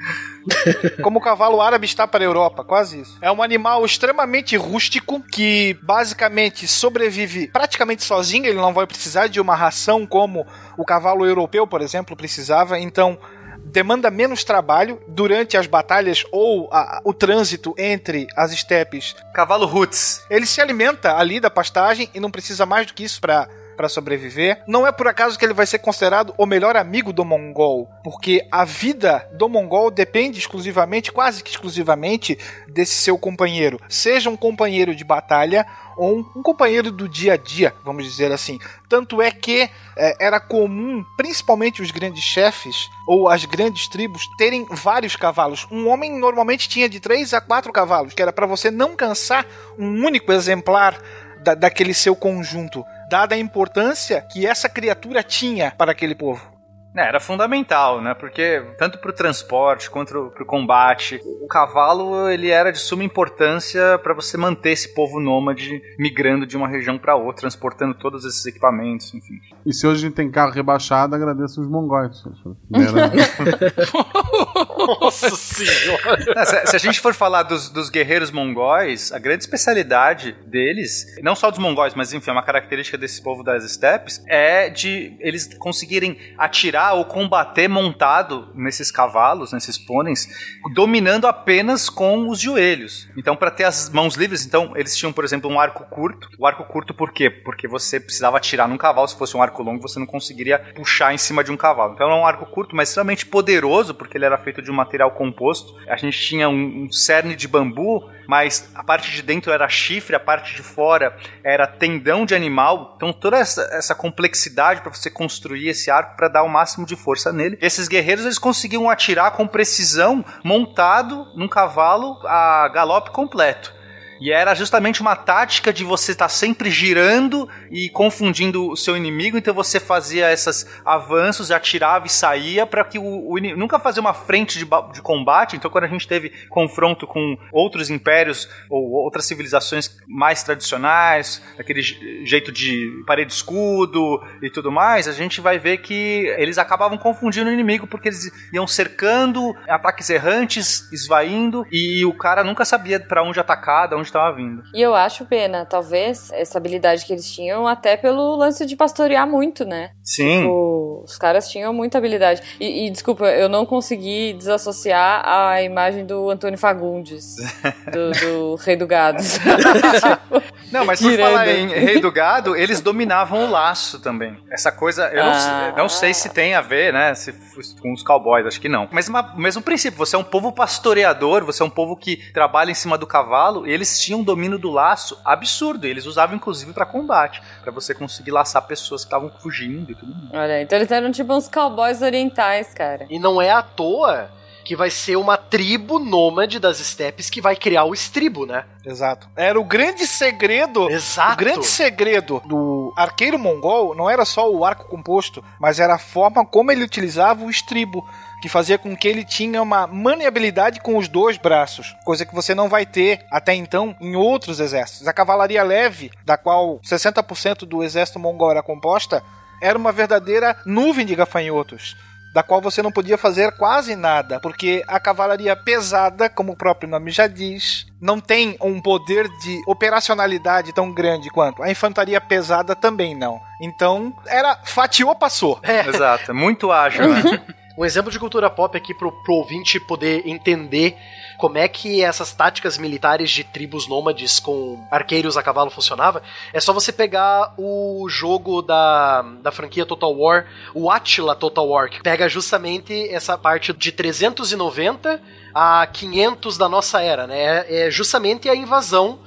Como o cavalo árabe está para a Europa, quase isso. É um animal extremamente rústico que basicamente sobrevive praticamente sozinho, ele não vai precisar de uma ração como o cavalo europeu, por exemplo, precisava. Então, demanda menos trabalho durante as batalhas ou a- o trânsito entre as estepes. Cavalo Roots. Ele se alimenta ali da pastagem e não precisa mais do que isso para para sobreviver. Não é por acaso que ele vai ser considerado o melhor amigo do mongol, porque a vida do mongol depende exclusivamente, quase que exclusivamente, desse seu companheiro. Seja um companheiro de batalha ou um, companheiro do dia a dia, vamos dizer assim. Tanto é que é, era comum, principalmente os grandes chefes ou as grandes tribos, terem vários cavalos. Um homem normalmente tinha de 3 a 4 cavalos, que era para você não cansar um único exemplar da- daquele seu conjunto, dada a importância que essa criatura tinha para aquele povo. É, era fundamental, né? Porque tanto pro transporte quanto pro combate, o cavalo ele era de suma importância para você manter esse povo nômade migrando de uma região para outra, transportando todos esses equipamentos, enfim. E se hoje a gente tem carro rebaixado, agradeço os mongóis. Nossa senhora. Não, se, se a gente for falar dos, dos guerreiros mongóis, a grande especialidade deles, não só dos mongóis, mas enfim, é uma característica desse povo das steppes, é de eles conseguirem atirar ou combater montado nesses cavalos, nesses pôneis, dominando apenas com os joelhos. Então, para ter as mãos livres, então eles tinham, por exemplo, um arco curto. O arco curto por quê? Porque você precisava atirar num cavalo, se fosse um arco longo, você não conseguiria puxar em cima de um cavalo. Então, era um arco curto, mas extremamente poderoso, porque ele era feito de material composto. A gente tinha um, um cerne de bambu, mas a parte de dentro era chifre, a parte de fora era tendão de animal. Então, toda essa, essa complexidade para você construir esse arco para dar o máximo de força nele. Esses guerreiros eles conseguiam atirar com precisão montado num cavalo a galope completo. E era justamente uma tática de você estar sempre girando e confundindo o seu inimigo, então você fazia esses avanços, atirava e saía para que o, o inimigo nunca fazer uma frente de, de combate. Então, quando a gente teve confronto com outros impérios ou outras civilizações mais tradicionais, aquele je- jeito de parede escudo e tudo mais, a gente vai ver que eles acabavam confundindo o inimigo porque eles iam cercando ataques errantes, esvaindo e o cara nunca sabia para onde atacar, de onde estava vindo. E eu acho pena, talvez, essa habilidade que eles tinham, até pelo lance de pastorear muito, né? Sim. Tipo, os caras tinham muita habilidade. E, e, desculpa, eu não consegui desassociar a imagem do Antônio Fagundes, do, do Rei do Gado. Não, mas por Tirando. falar em Rei do Gado, eles dominavam o laço também. Essa coisa, eu não, Ah. não sei se tem a ver, né, se com os cowboys, acho que não. Mas o mesmo princípio, você é um povo pastoreador, você é um povo que trabalha em cima do cavalo, e eles tinham um domínio do laço absurdo, e eles usavam inclusive pra combate, pra você conseguir laçar pessoas que estavam fugindo e tudo mais. Olha, então eles eram tipo uns cowboys orientais, cara. E não é à toa que vai ser uma tribo nômade das estepes que vai criar o estribo, né? Exato. Era o grande segredo. Exato. O grande segredo do arqueiro mongol não era só o arco composto, mas era a forma como ele utilizava o estribo, que fazia com que ele tinha uma maniabilidade com os dois braços, coisa que você não vai ter até então em outros exércitos. A cavalaria leve, da qual 60% do exército mongol era composta, era uma verdadeira nuvem de gafanhotos da qual você não podia fazer quase nada, porque a cavalaria pesada, como o próprio nome já diz, não tem um poder de operacionalidade tão grande quanto. A infantaria pesada também não. Então, era fatiou, passou. Exato, é muito ágil, né? Um exemplo de cultura pop aqui pro, pro ouvinte poder entender como é que essas táticas militares de tribos nômades com arqueiros a cavalo funcionava, é só você pegar o jogo da, da franquia Total War, o Attila Total War, que pega justamente essa parte de 390 a 500 da nossa era, né? É, é justamente a invasão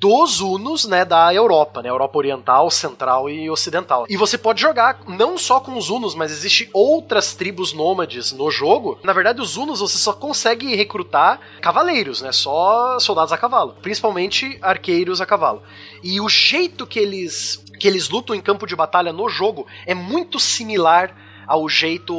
dos Hunos, né, da Europa, né, Europa Oriental, Central e Ocidental. E você pode jogar não só com os Hunos, mas existe outras tribos nômades no jogo. Na verdade, os Hunos você só consegue recrutar cavaleiros, né, só soldados a cavalo, principalmente arqueiros a cavalo. E o jeito que eles que eles lutam em campo de batalha no jogo é muito similar ao jeito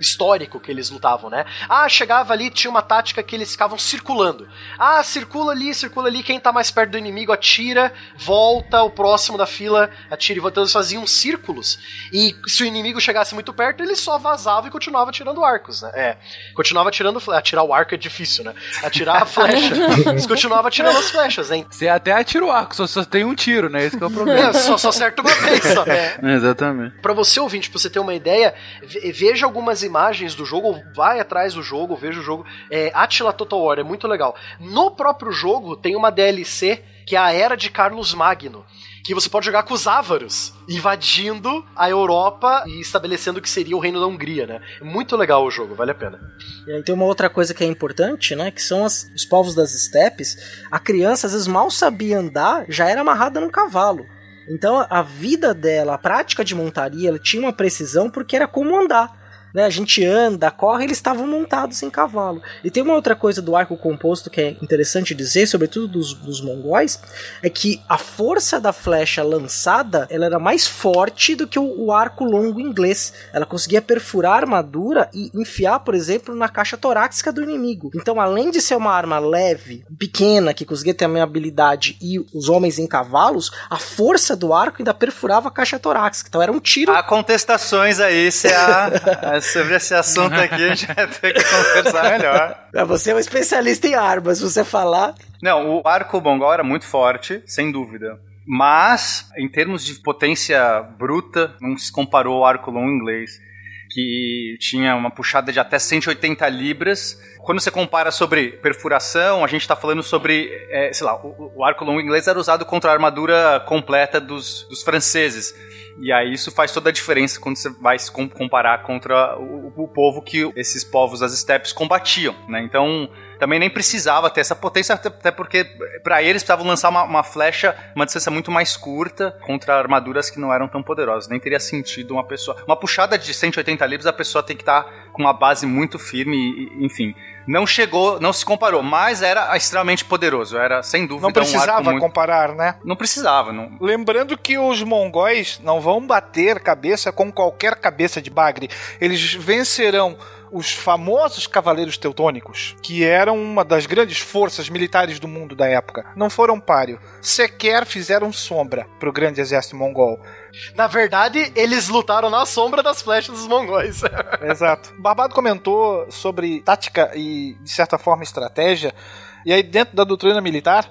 histórico que eles lutavam, né? Ah, chegava ali, tinha uma tática que eles ficavam circulando. Ah, circula ali, circula ali, quem tá mais perto do inimigo atira, volta, o próximo da fila atira e volta. Então eles faziam círculos. E se o inimigo chegasse muito perto, ele só vazava e continuava atirando arcos, né? É, continuava atirando. Atirar o arco é difícil, né? Atirar a flecha. Eles continuavam atirando as flechas, hein? Você até atira o arco, só, só tem um tiro, né? Esse que é o problema. É, só, só acerta uma vez só. É. Exatamente. Pra você ouvinte, pra você ter uma ideia, veja algumas imagens do jogo, vai atrás do jogo, veja o jogo. É, Attila Total War, é muito legal. No próprio jogo tem uma DLC que é a Era de Carlos Magno. Que você pode jogar com os ávaros, invadindo a Europa e estabelecendo o que seria o reino da Hungria, né? É muito legal o jogo, vale a pena. E aí tem uma outra coisa que é importante, né? Que são as- os povos das estepes. A criança às vezes mal sabia andar, já era amarrada num cavalo. Então a- vida dela, a prática de montaria, ela tinha uma precisão porque era como andar. Né? A gente anda, corre, eles estavam montados em cavalo. E tem uma outra coisa do arco composto que é interessante dizer, sobretudo dos, dos mongóis, é que a força da flecha lançada ela era mais forte do que o, o arco longo inglês. Ela conseguia perfurar a armadura e enfiar, por exemplo, na caixa torácica do inimigo. Então, além de ser uma arma leve, pequena, que conseguia ter a minha habilidade e os homens em cavalos, a força do arco ainda perfurava a caixa torácica. Então era um tiro. Há contestações aí, se há, sobre esse assunto aqui a gente vai ter que conversar melhor. Ah, Você é um especialista em armas, você falar. Não, o arco mongol era muito forte, sem dúvida. Mas, em termos de potência bruta, não se comparou ao arco longo inglês, que tinha uma puxada de até 180 libras. Quando você compara sobre perfuração, a gente está falando sobre, é, sei lá, o, o arco longo inglês era usado contra a armadura completa dos, dos franceses. E aí isso faz toda a diferença quando você vai se com- comparar contra o, o povo que esses povos das estepes combatiam, né? Então, também nem precisava ter essa potência, até- porque para eles precisavam lançar uma, uma flecha, uma distância muito mais curta contra armaduras que não eram tão poderosas. Nem teria sentido uma pessoa. Uma puxada de 180 libras, a pessoa tem que estar com uma base muito firme, e, enfim. Não chegou, não se comparou, mas era extremamente poderoso. Era, sem dúvida, Não um precisava muito... comparar, né? Não precisava, não. Lembrando que os mongóis não vão bater cabeça com qualquer cabeça de bagre. Eles vencerão os famosos cavaleiros teutônicos, que eram uma das grandes forças militares do mundo da época. Não foram páreo. Sequer fizeram sombra pro grande exército mongol. Na verdade, eles lutaram na sombra das flechas dos mongóis. Exato. Barbado comentou sobre tática e, de certa forma, estratégia. E aí, dentro da doutrina militar,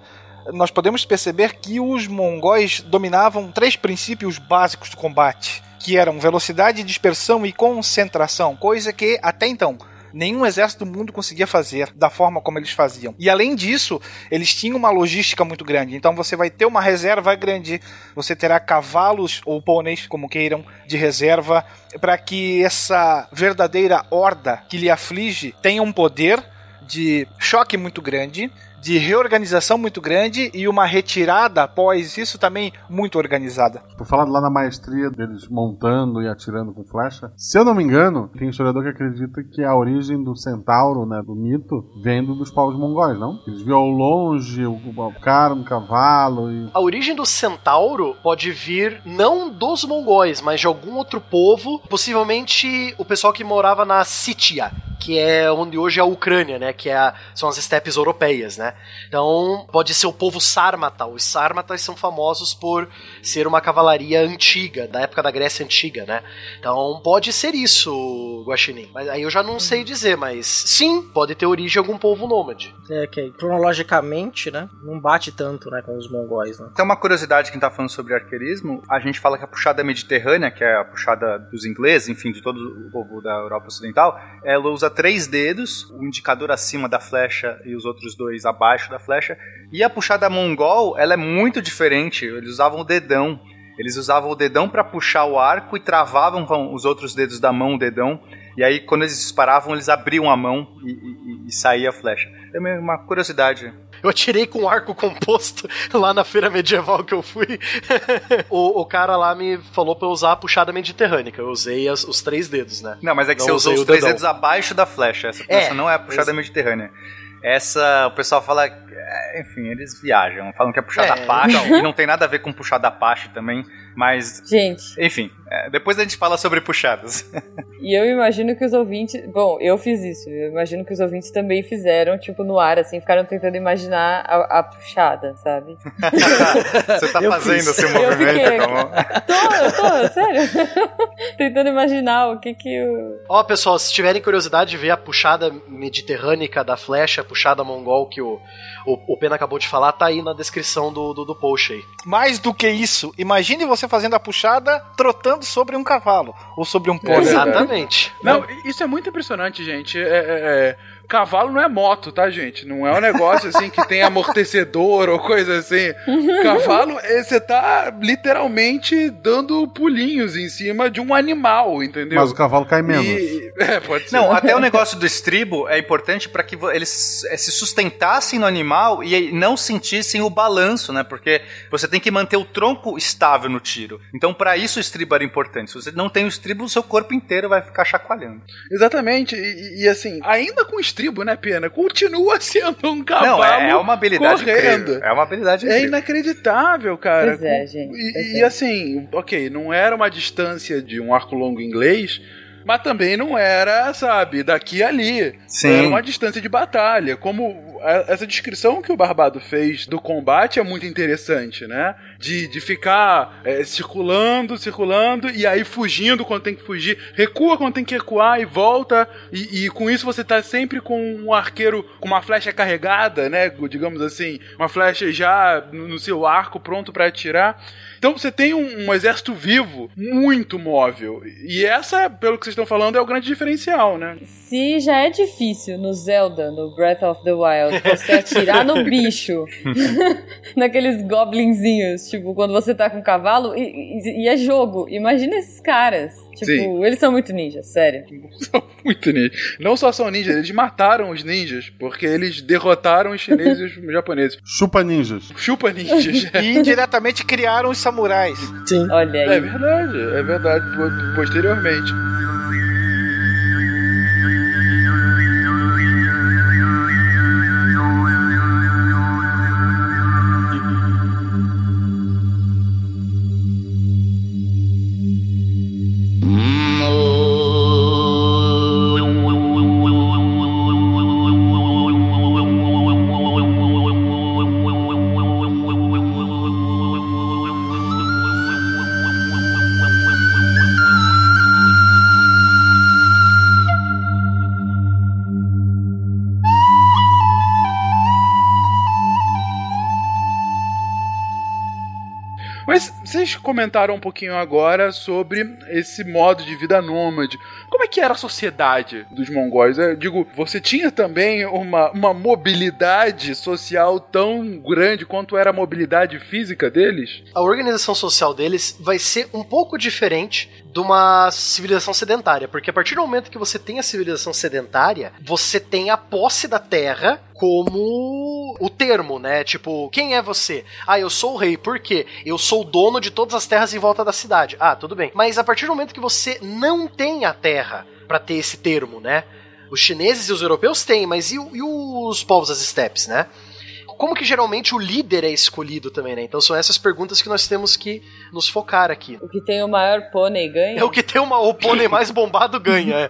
nós podemos perceber que os mongóis dominavam três princípios básicos do combate, que eram velocidade, dispersão e concentração, coisa que até então nenhum exército do mundo conseguia fazer da forma como eles faziam. E além disso, eles tinham uma logística muito grande. Então você vai ter uma reserva grande, você terá cavalos ou pôneis, como queiram, de reserva, para que essa verdadeira horda que lhe aflige tenha um poder de choque muito grande, de reorganização muito grande e uma retirada após isso também muito organizada. Por falar lá na maestria deles montando e atirando com flecha, se eu não me engano, tem historiador que acredita que a origem do centauro, né, do mito, vem dos povos mongóis, não? Eles viam ao longe o, o cara no cavalo e... A origem do centauro pode vir não dos mongóis, mas de algum outro povo, possivelmente o pessoal que morava na Sítia, que é onde hoje é a Ucrânia, né? Que é a, são as estepes europeias, né? Então, pode ser o povo sármata. Os sármatas são famosos por ser uma cavalaria antiga, da época da Grécia Antiga, né? Então, pode ser isso, Guaxinim. Mas aí eu já não sei dizer, mas sim, pode ter origem em algum povo nômade. É, que cronologicamente, né? Não bate tanto, né, com os mongóis, né? Tem uma curiosidade que a gente tá falando sobre arqueirismo. A gente fala que a puxada mediterrânea, que é a puxada dos ingleses, enfim, de todo o povo da Europa Ocidental, ela usa três dedos, o indicador acima da flecha e os outros dois abaixo da flecha. E a puxada mongol, ela é muito diferente. Eles usavam o dedão. Eles usavam o dedão para puxar o arco e travavam com os outros dedos da mão o dedão. E aí, quando eles disparavam, eles abriam a mão e, e, e saía a flecha. É uma curiosidade. Eu atirei com arco composto lá na feira medieval que eu fui. o, o, cara lá me falou pra eu usar a puxada mediterrânea. Eu usei as, os três dedos, né? Não, mas é que não você usou os três dedão. dedos abaixo da flecha. Essa, é, não é a puxada mediterrânea. Essa, o pessoal fala, é, enfim, eles viajam, falam que é puxada é, Apache, e não tem nada a ver com puxada Apache também, mas. Gente. Enfim, é, depois a gente fala sobre puxadas. E eu imagino que os ouvintes. Bom, eu fiz isso, eu imagino que os ouvintes também fizeram, tipo, no ar, assim, ficaram tentando imaginar a, a puxada, sabe? Você tá eu fazendo fiz. esse movimento, como... Tô, tô, sério. tentando imaginar o que que o. Ó, pessoal, se tiverem curiosidade de ver a puxada mediterrânica da flecha, a puxada mongol que o, o, o Pena acabou de falar, tá aí na descrição do, do, do post aí. Mais do que isso, imagine você fazendo a puxada trotando sobre um cavalo ou sobre um pônei. Exatamente. Não, isso é muito impressionante, gente. É, é, é Cavalo não é moto, tá, gente? Não é um negócio assim que tem amortecedor ou coisa assim. Cavalo, é, você tá literalmente dando pulinhos em cima de um animal, entendeu? Mas o cavalo cai menos. E... É, pode ser. Não, até o negócio do estribo é importante para que eles é, se sustentassem no animal e não sentissem o balanço, né? Porque você tem que manter o tronco estável no tiro. Então, para isso o estribo era importante. Se você não tem o estribo, o seu corpo inteiro vai ficar chacoalhando. Exatamente. E, e assim, ainda com estribo estribo, né, Pena? Continua sendo um cavalo. Não, é, é uma habilidade correndo. Incrível. É uma habilidade incrível. É inacreditável, cara. Pois é, gente. E, e assim, ok, não era uma distância de um arco longo inglês mas também não era, sabe, daqui a ali. Sim. Era uma distância de batalha. Como essa descrição que o Barbado fez do combate é muito interessante, né? De, de ficar é, circulando, circulando, e aí fugindo quando tem que fugir, recua quando tem que recuar e volta, e, e com isso você tá sempre com um arqueiro com uma flecha carregada, né? Digamos assim, uma flecha já no seu arco pronto para atirar. Então você tem um, um, exército vivo muito móvel. E essa, pelo que vocês estão falando, é o grande diferencial, né? Se já é difícil no Zelda, no Breath of the Wild, você atirar no bicho, naqueles goblinzinhos, tipo, quando você tá com o cavalo, e, e, e é jogo. Imagina esses caras. Tipo, Sim. eles são muito ninjas, sério. São muito ninjas. Não só são ninjas, eles mataram os ninjas, porque eles derrotaram os chineses e os japoneses. Chupa ninjas. Chupa ninjas. e indiretamente criaram os samurais. Sim. Olha aí. É verdade, é verdade. Posteriormente. Comentaram um pouquinho agora sobre esse modo de vida nômade. Como é que era a sociedade dos mongóis? Eu digo, você tinha também uma, uma mobilidade social tão grande quanto era a mobilidade física deles? A organização social deles vai ser um pouco diferente de uma civilização sedentária, porque a partir do momento que você tem a civilização sedentária, você tem a posse da terra como o termo, né? Tipo, quem é você? Ah, eu sou o rei. Por quê? Eu sou o dono de todas as terras em volta da cidade. Ah, tudo bem. Mas a partir do momento que você não tem a terra para ter esse termo, né? Os chineses e os europeus têm, mas e, e os povos das estepes, né? Como que geralmente o líder é escolhido também, né? Então são essas perguntas que nós temos que nos focar aqui. O que tem o maior pônei ganha? É o que tem uma, o pônei mais bombado ganha.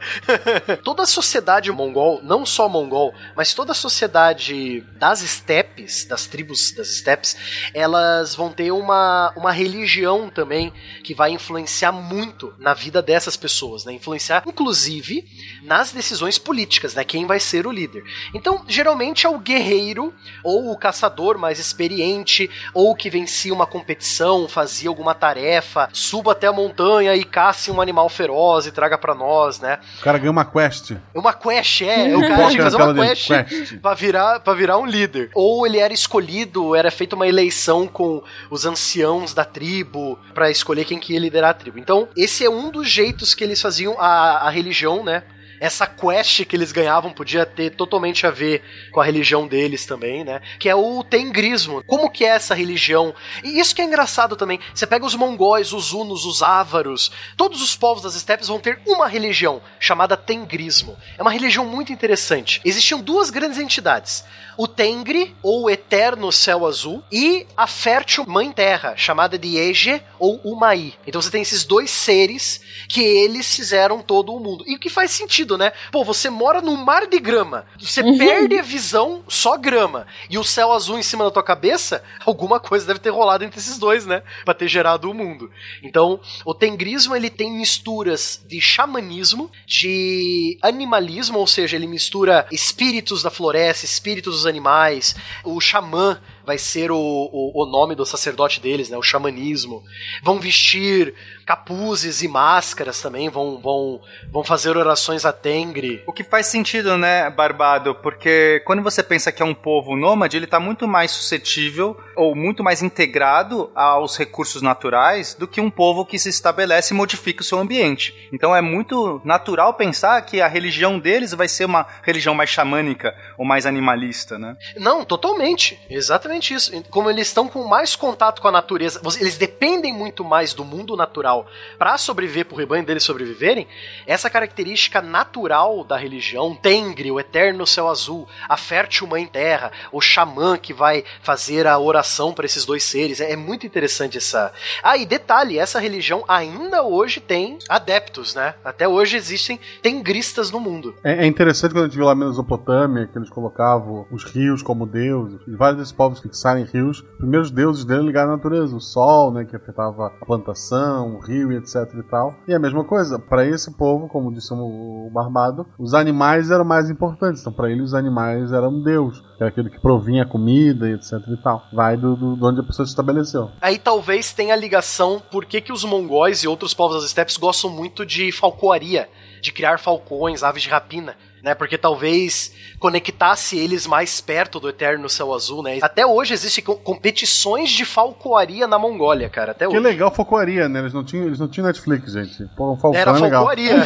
é. toda a sociedade mongol, não só mongol, mas toda a sociedade das estepes, das tribos das estepes, elas vão ter uma, uma religião também que vai influenciar muito na vida dessas pessoas, né? Influenciar, inclusive, nas decisões políticas, né? Quem vai ser o líder. Então, geralmente é o guerreiro ou o caçador mais experiente, ou que vencia uma competição, fazia alguma tarefa, suba até a montanha e caça um animal feroz e traga para nós, né? O cara ganha uma quest. Uma quest, é. O cara tinha que fazer uma quest, quest. Pra, virar, pra virar um líder. Ou ele era escolhido, era feita uma eleição com os anciãos da tribo para escolher quem que ia liderar a tribo. Então, esse é um dos jeitos que eles faziam a, a religião, né? Essa quest que eles ganhavam podia ter totalmente a ver com a religião deles também, né? Que é o tengrismo. Como que é essa religião? E isso que é engraçado também. Você pega os mongóis, os hunos, os ávaros, todos os povos das estepes vão ter uma religião chamada tengrismo. É uma religião muito interessante. Existiam duas grandes entidades o Tengri, ou Eterno Céu Azul, e a fértil Mãe Terra, chamada de Ege ou Umai. Então você tem esses dois seres que eles fizeram todo o mundo. E o que faz sentido, né? Pô, você mora num mar de grama, você uhum. perde a visão, só grama, e o céu azul em cima da tua cabeça, alguma coisa deve ter rolado entre esses dois, né? Pra ter gerado o mundo. Então, o Tengrismo, ele tem misturas de xamanismo, de animalismo, ou seja, ele mistura espíritos da floresta, espíritos dos animais, o xamã vai ser o, o, o, nome do sacerdote deles, né? O xamanismo. Vão vestir capuzes e máscaras também, vão, vão, vão fazer orações a Tengri. O que faz sentido, né, Barbado? Porque quando você pensa que é um povo nômade, ele está muito mais suscetível ou muito mais integrado aos recursos naturais do que um povo que se estabelece e modifica o seu ambiente. Então é muito natural pensar que a religião deles vai ser uma religião mais xamânica ou mais animalista, né? Não, totalmente. Exatamente isso. Como eles estão com mais contato com a natureza, eles dependem muito mais do mundo natural para sobreviver, para o rebanho deles sobreviverem, essa característica natural da religião, Tengri, o eterno céu azul, a fértil mãe terra, o xamã que vai fazer a oração para esses dois seres, é, é muito interessante essa. Ah, e detalhe, essa religião ainda hoje tem adeptos, né? Até hoje existem tengristas no mundo. É, é interessante quando a gente viu lá na Mesopotâmia, que eles colocavam os rios como deuses, vários desses povos fixarem rios, os primeiros deuses dele ligados à natureza, o sol, né, que afetava a plantação, o rio e etc e tal. E a mesma coisa, para esse povo, como disse o Barbado, os animais eram mais importantes. Então, para ele, os animais eram Deus, era aquele que provinha a comida e etc e tal. Vai do, do, do onde a pessoa se estabeleceu. Aí talvez tenha a ligação por que, que os mongóis e outros povos das estepes gostam muito de falcoaria, de criar falcões, aves de rapina né? Porque talvez conectasse eles mais perto do Eterno Céu Azul, né? Até hoje existem competições de falcoaria na Mongólia, cara. Até que hoje. legal falcoaria, né? Eles não tinham, eles não tinham Netflix, gente. Pô, um falcão Era é falcoaria.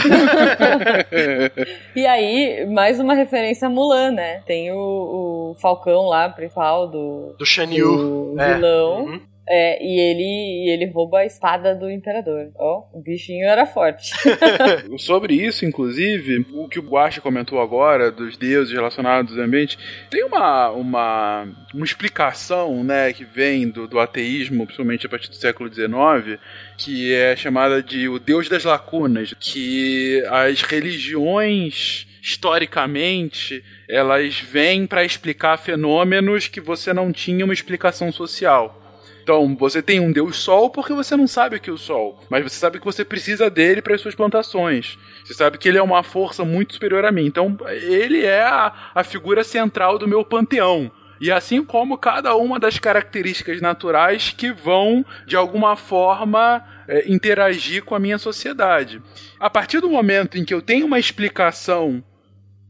e aí, mais uma referência a Mulan, né? Tem o, o falcão lá, principal do... Do Shan Yu. Do é. vilão. Uhum. É, e ele, e ele rouba a espada do imperador. Ó, oh, o bichinho era forte. Sobre isso, inclusive, o que o Guacha comentou agora, dos deuses relacionados ao ambiente, tem uma, uma, uma explicação, né, que vem do, do ateísmo, principalmente a partir do século XIX, que é chamada de o Deus das Lacunas, que as religiões historicamente elas vêm para explicar fenômenos que você não tinha uma explicação social. Então, você tem um deus sol porque você não sabe que é o sol, mas você sabe que você precisa dele para as suas plantações. Você sabe que ele é uma força muito superior a mim. Então, ele é a, a figura central do meu panteão. E assim como cada uma das características naturais que vão, de alguma forma, é, interagir com a minha sociedade. A partir do momento em que eu tenho uma explicação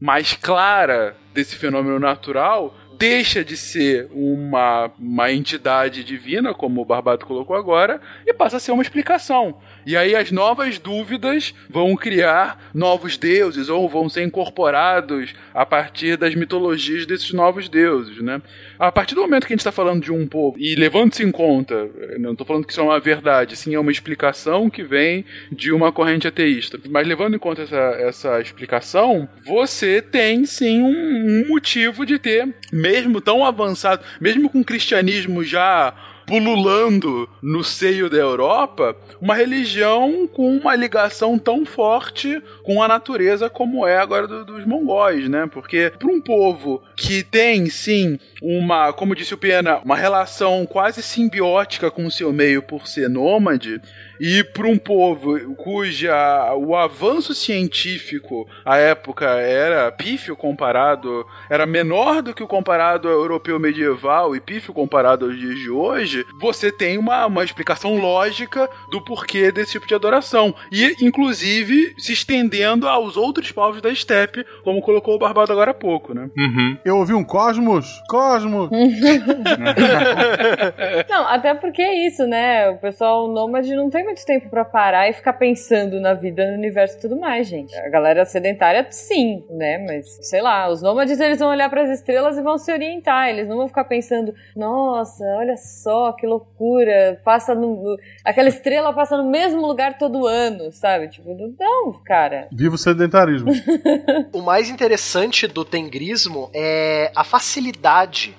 mais clara desse fenômeno natural, deixa de ser uma, uma entidade divina, como o Barbato colocou agora, e passa a ser uma explicação. E aí as novas dúvidas vão criar novos deuses ou vão ser incorporados a partir das mitologias desses novos deuses, né? A partir do momento que a gente está falando de um povo e levando-se em conta, não estou falando que isso é uma verdade, sim é uma explicação que vem de uma corrente ateísta, mas levando em conta essa, essa explicação, você tem sim um, um motivo de ter, mesmo tão avançado, mesmo com o cristianismo já pululando no seio da Europa, uma religião com uma ligação tão forte com a natureza como é agora do, dos mongóis, né? Porque para um povo que tem sim uma, como disse o Pena, uma relação quase simbiótica com o seu meio por ser nômade, e para um povo cuja o avanço científico à época era pífio comparado, era menor do que o comparado ao europeu medieval e pífio comparado aos dias de hoje, você tem uma, uma explicação lógica do porquê desse tipo de adoração. E, inclusive, se estendendo aos outros povos da estepe, como colocou o Barbado agora há pouco, né? Eu ouvi um Cosmos? Cosmos! Não, até porque é isso, né? O pessoal nômade não tem muito tempo pra parar e ficar pensando na vida, no universo e tudo mais, gente. A galera sedentária, sim, né? Mas, sei lá, os nômades eles vão olhar pras estrelas e vão se orientar. Eles não vão ficar pensando, nossa, olha só que loucura, passa no. Aquela estrela passa no mesmo lugar todo ano, sabe? Tipo, não, cara. Viva o sedentarismo. O mais interessante do tengrismo é a facilidade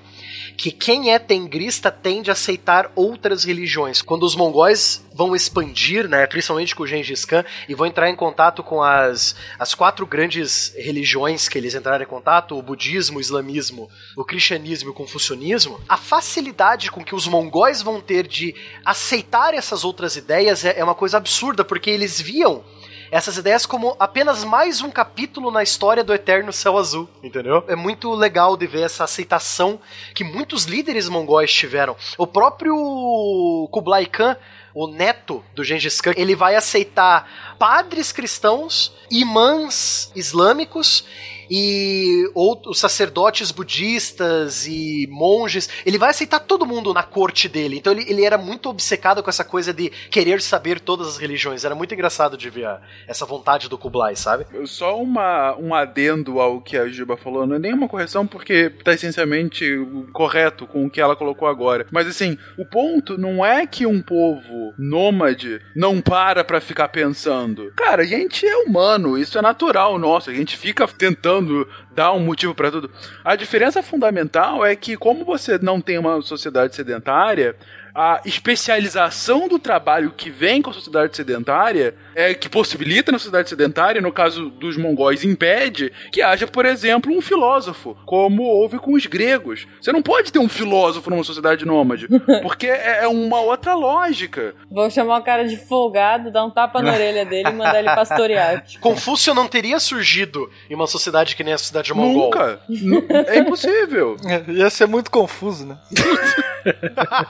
que quem é tengrista tende a aceitar outras religiões. Quando os mongóis vão expandir, né, principalmente com o Gengis Khan, e vão entrar em contato com as, as quatro grandes religiões que eles entraram em contato, o budismo, o islamismo, o cristianismo e o confucionismo, a facilidade com que os mongóis vão ter de aceitar essas outras ideias é, é uma coisa absurda, porque eles viam essas ideias como apenas mais um capítulo na história do Eterno Céu Azul, entendeu? É muito legal de ver essa aceitação que muitos líderes mongóis tiveram. O próprio Kublai Khan, o neto do Gengis Khan, ele vai aceitar padres cristãos, imãs islâmicos e outros sacerdotes budistas e monges. Ele vai aceitar todo mundo na corte dele. Então ele, ele era muito obcecado com essa coisa de querer saber todas as religiões. Era muito engraçado de ver a- essa vontade do Kublai, sabe? Só uma, um adendo ao que a Juba falou, não é nenhuma correção porque tá essencialmente correto com o que ela colocou agora. Mas assim, o ponto não é que um povo nômade não para pra ficar pensando. Cara, a gente é humano, isso é natural nosso, a gente fica tentando dar um motivo pra tudo. A diferença fundamental é que como você não tem uma sociedade sedentária, a especialização do trabalho que vem com a sociedade sedentária, é que possibilita na sociedade sedentária, no caso dos mongóis, impede que haja, por exemplo, um filósofo, como houve com os gregos. Você não pode ter um filósofo numa sociedade nômade, porque é é uma outra lógica. Vou chamar o cara de folgado, dar um tapa na orelha dele e mandar ele pastorear. Tipo, Confúcio não teria surgido em uma sociedade que nem a sociedade mongol. Nunca. Nu- É impossível. Ia ser muito confuso, né?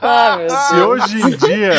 ah, meu Se hoje em dia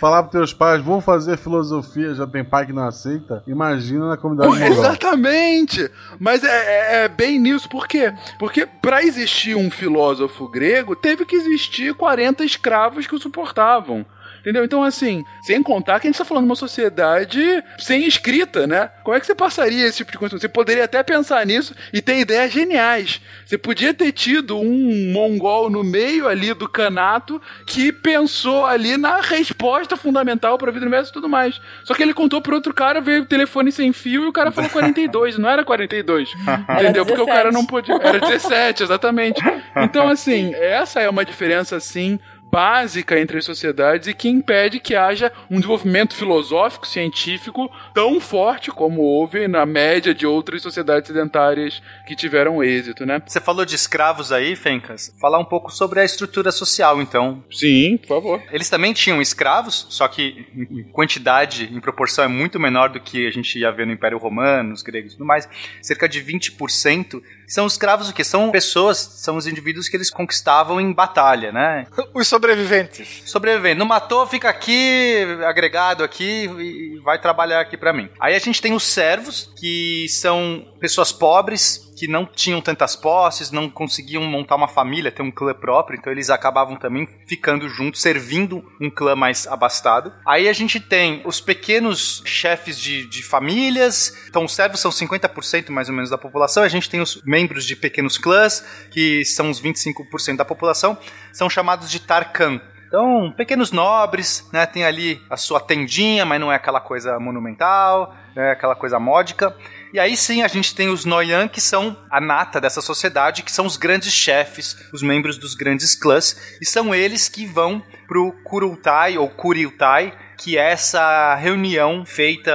falar pros teus pais, vão fazer filosofia, já tem pai que não aceita, imagina na comunidade mongol. Exatamente! Mas é, é- é bem nisso, por quê? Porque pra existir um filósofo grego, teve que existir 40 escravos que o suportavam. Entendeu? Então, assim, sem contar que a gente tá falando de uma sociedade sem escrita, né? Como é que você passaria esse tipo de coisa? Você poderia até pensar nisso e ter ideias geniais. Você podia ter tido um mongol no meio ali do canato que pensou ali na resposta fundamental pra vida do universo e tudo mais. Só que ele contou pro outro cara, veio o telefone sem fio e o cara falou 42, não era 42. Entendeu? Porque o cara 17. não podia. Era 17, exatamente. Então, assim, essa é uma diferença, assim, básica entre as sociedades e que impede que haja um desenvolvimento filosófico, científico tão forte como houve na média de outras sociedades sedentárias que tiveram êxito, né? Você falou de escravos aí, Fencas. Falar um pouco sobre a estrutura social, então. Sim, por favor. Eles também tinham escravos, só que em quantidade, em proporção, é muito menor do que a gente ia ver no Império Romano, nos gregos e tudo mais. Cerca de 20% são escravos o quê? São pessoas, são os indivíduos que eles conquistavam em batalha, né? Os sobreviventes. Sobrevivendo. Não matou, fica aqui, agregado aqui e vai trabalhar aqui para mim. Aí a gente tem os servos, que são pessoas pobres, que não tinham tantas posses, não conseguiam montar uma família, ter um clã próprio, então eles acabavam também ficando juntos, servindo um clã mais abastado. Aí a gente tem os pequenos chefes de, de famílias, então os servos são 50% mais ou menos da população, a gente tem os membros de pequenos clãs, que são os 25% da população, são chamados de Tarkan. Então, pequenos nobres, né? Tem ali a sua tendinha, mas não é aquela coisa monumental, é aquela coisa módica. E aí sim a gente tem os Noyan, que são a nata dessa sociedade, que são os grandes chefes, os membros dos grandes clãs, e são eles que vão pro Kurultai ou Kuriltai, que é essa reunião feita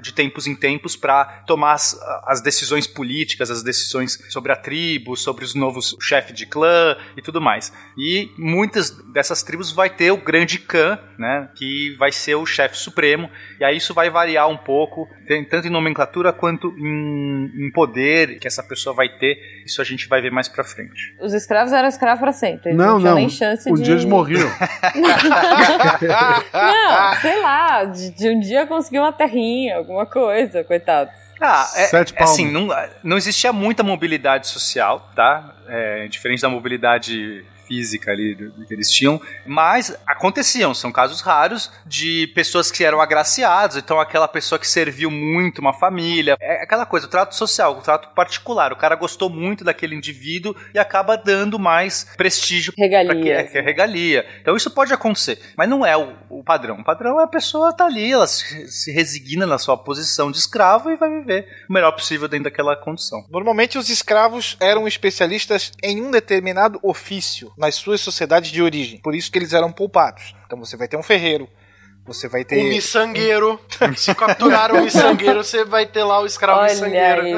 de tempos em tempos para tomar as, as, decisões políticas, as decisões sobre a tribo, sobre os novos chefes de clã e tudo mais. E muitas dessas tribos vai ter o grande Khan, né, que vai ser o chefe supremo, e aí isso vai variar um pouco, tanto em nomenclatura quanto em, em poder que essa pessoa vai ter. Isso a gente vai ver mais pra frente. Os escravos eram escravos para sempre. Não, não, não. nem chance Um de. dia eles morriam. Não, sei lá, de, de um dia conseguir uma terrinha, alguma coisa, coitado. Ah, é, Sete é palmos. assim, não, não existia muita mobilidade social, tá? É, diferente da mobilidade física ali que eles tinham, mas aconteciam, são casos raros de pessoas que eram agraciadas, então aquela pessoa que serviu muito uma família, é aquela coisa, o trato social, o trato particular, o cara gostou muito daquele indivíduo e acaba dando mais prestígio pra Regalia. que é, que é regalia. Então isso pode acontecer, mas não é o, o padrão. O padrão é a pessoa tá ali, ela se, se resigna na sua posição de escravo e vai viver o melhor possível dentro daquela condição. Normalmente os escravos eram especialistas em um determinado ofício nas suas sociedades de origem. Por isso que eles eram poupados. Então você vai ter um ferreiro, você vai O ter miçangueiro. Se capturar o miçangueiro, você vai ter lá o escravo Olha miçangueiro. aí.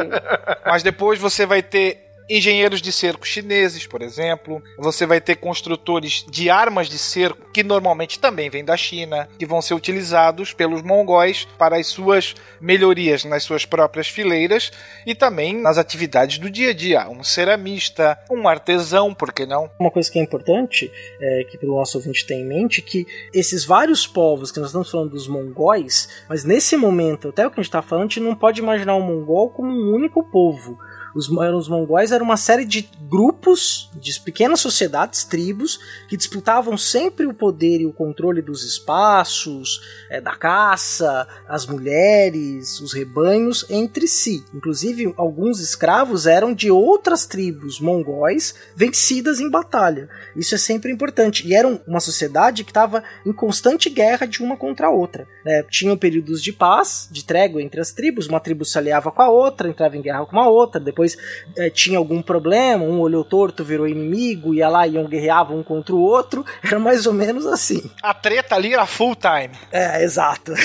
Mas depois você vai ter engenheiros de cerco chineses, por exemplo. Você vai ter construtores de armas de cerco, que normalmente também vêm da China, que vão ser utilizados pelos mongóis para as suas melhorias nas suas próprias fileiras e também nas atividades do dia a dia. Um ceramista, um artesão, por que não? Uma coisa que é importante, é, que pelo nosso ouvinte tem em mente, que esses vários povos, que nós estamos falando dos mongóis, mas nesse momento, até o que a gente está falando, a gente não pode imaginar o mongol como um único povo. Os, os mongóis eram uma série de grupos, de pequenas sociedades, tribos, que disputavam sempre o poder e o controle dos espaços, é, da caça, as mulheres, os rebanhos entre si. Inclusive, alguns escravos eram de outras tribos mongóis vencidas em batalha. Isso é sempre importante. E era um- uma sociedade que estava em constante guerra de uma contra a outra. né? Tinham períodos de paz, de trégua entre as tribos, uma tribo se aliava com a outra, entrava em guerra com uma outra, depois eh, tinha algum problema, um olhou torto, virou inimigo, ia lá e um guerreava um contra o outro. Era mais ou menos assim. A treta ali era full time. É, exato.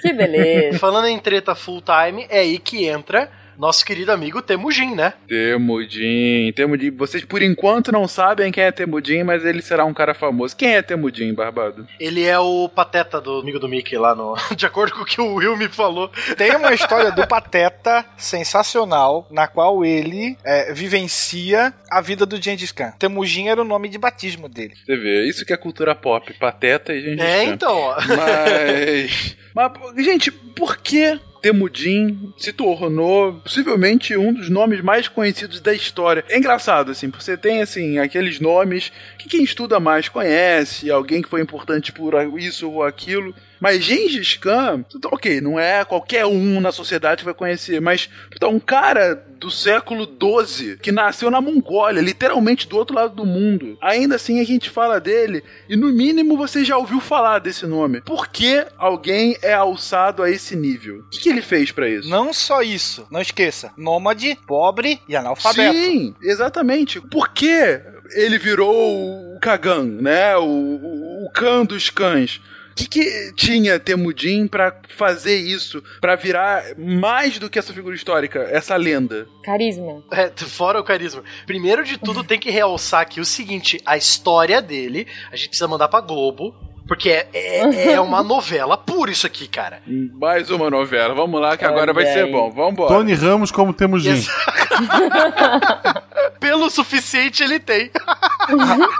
Que beleza. Falando em treta full time, é aí que entra nosso querido amigo Temujin, né? Temudin, Temudin. Vocês por enquanto não sabem quem é Temudin, mas ele será um cara famoso. Quem é Temudin, Barbado? Ele é o pateta do amigo do Mickey lá no. De acordo com o que o Will me falou. Tem uma história do Pateta sensacional, na qual ele é, vivencia a vida do Gengis Khan. Temujin era o nome de batismo dele. Você vê, isso que é cultura pop, pateta e gente. É, então. ó. Mas. Mas, gente, por que Temudin se tornou possivelmente um dos nomes mais conhecidos da história? É engraçado, assim, você tem, assim, aqueles nomes que quem estuda mais conhece, alguém que foi importante por isso ou aquilo. Mas Gengis Khan, então, ok, não é qualquer um na sociedade que vai conhecer, mas então, um cara do século XII que nasceu na Mongólia, literalmente do outro lado do mundo. Ainda assim a gente fala dele e no mínimo você já ouviu falar desse nome. Por que alguém é alçado a esse nível? O que, que ele fez pra isso? Não só isso, não esqueça, nômade, pobre e analfabeto. Sim, exatamente. Por que ele virou o Kagan, né? O, o, o Khan dos cães. O que, que tinha Temudin pra fazer isso? Pra virar mais do que essa figura histórica, essa lenda? Carisma. É, fora o carisma. Primeiro de tudo, tem que realçar aqui o seguinte: a história dele, a gente precisa mandar pra Globo. Porque é, é, é uma novela pura isso aqui, cara. Mais uma novela. Vamos lá, que agora vai ser bom. Vambora. Tony Ramos como Temujin. Exa- Pelo suficiente ele tem.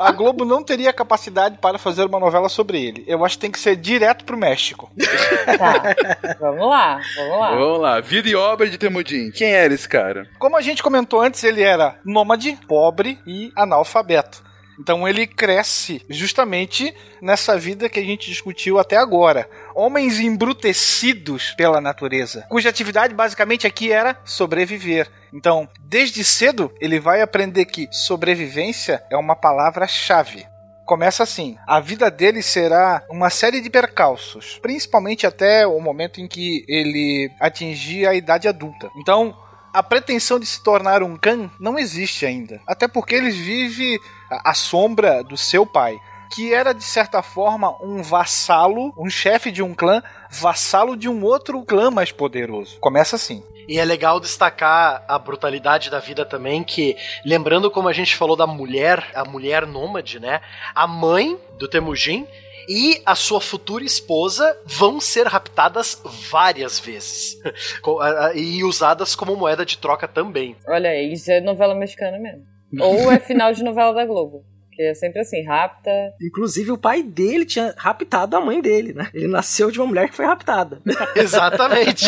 A Globo não teria capacidade para fazer uma novela sobre ele. Eu acho que tem que ser direto pro México. Tá. vamos lá, vamos lá. Vamos lá. Vida e obra de Temudin. Quem era esse cara? Como a gente comentou antes, ele era nômade, pobre e analfabeto. Então ele cresce justamente nessa vida que a gente discutiu até agora. Homens embrutecidos pela natureza, cuja atividade basicamente aqui era sobreviver. Então, desde cedo, ele vai aprender que sobrevivência é uma palavra-chave. Começa assim: a vida dele será uma série de percalços, principalmente até o momento em que ele atingir a idade adulta. Então, a pretensão de se tornar um Khan não existe ainda. Até porque ele vive à sombra do seu pai, que era de certa forma um vassalo, um chefe de um clã, vassalo de um outro clã mais poderoso. Começa assim. E é legal destacar a brutalidade da vida também, que, lembrando como a gente falou da mulher, a mulher nômade, né? A mãe do Temujin e a sua futura esposa vão ser raptadas várias vezes. A- a- e usadas como moeda de troca também. Olha aí, isso é novela mexicana mesmo. Ou é final de novela da Globo. Que é sempre assim, rapta. Inclusive, o pai dele tinha raptado a mãe dele, né? Ele nasceu de uma mulher que foi raptada. Exatamente.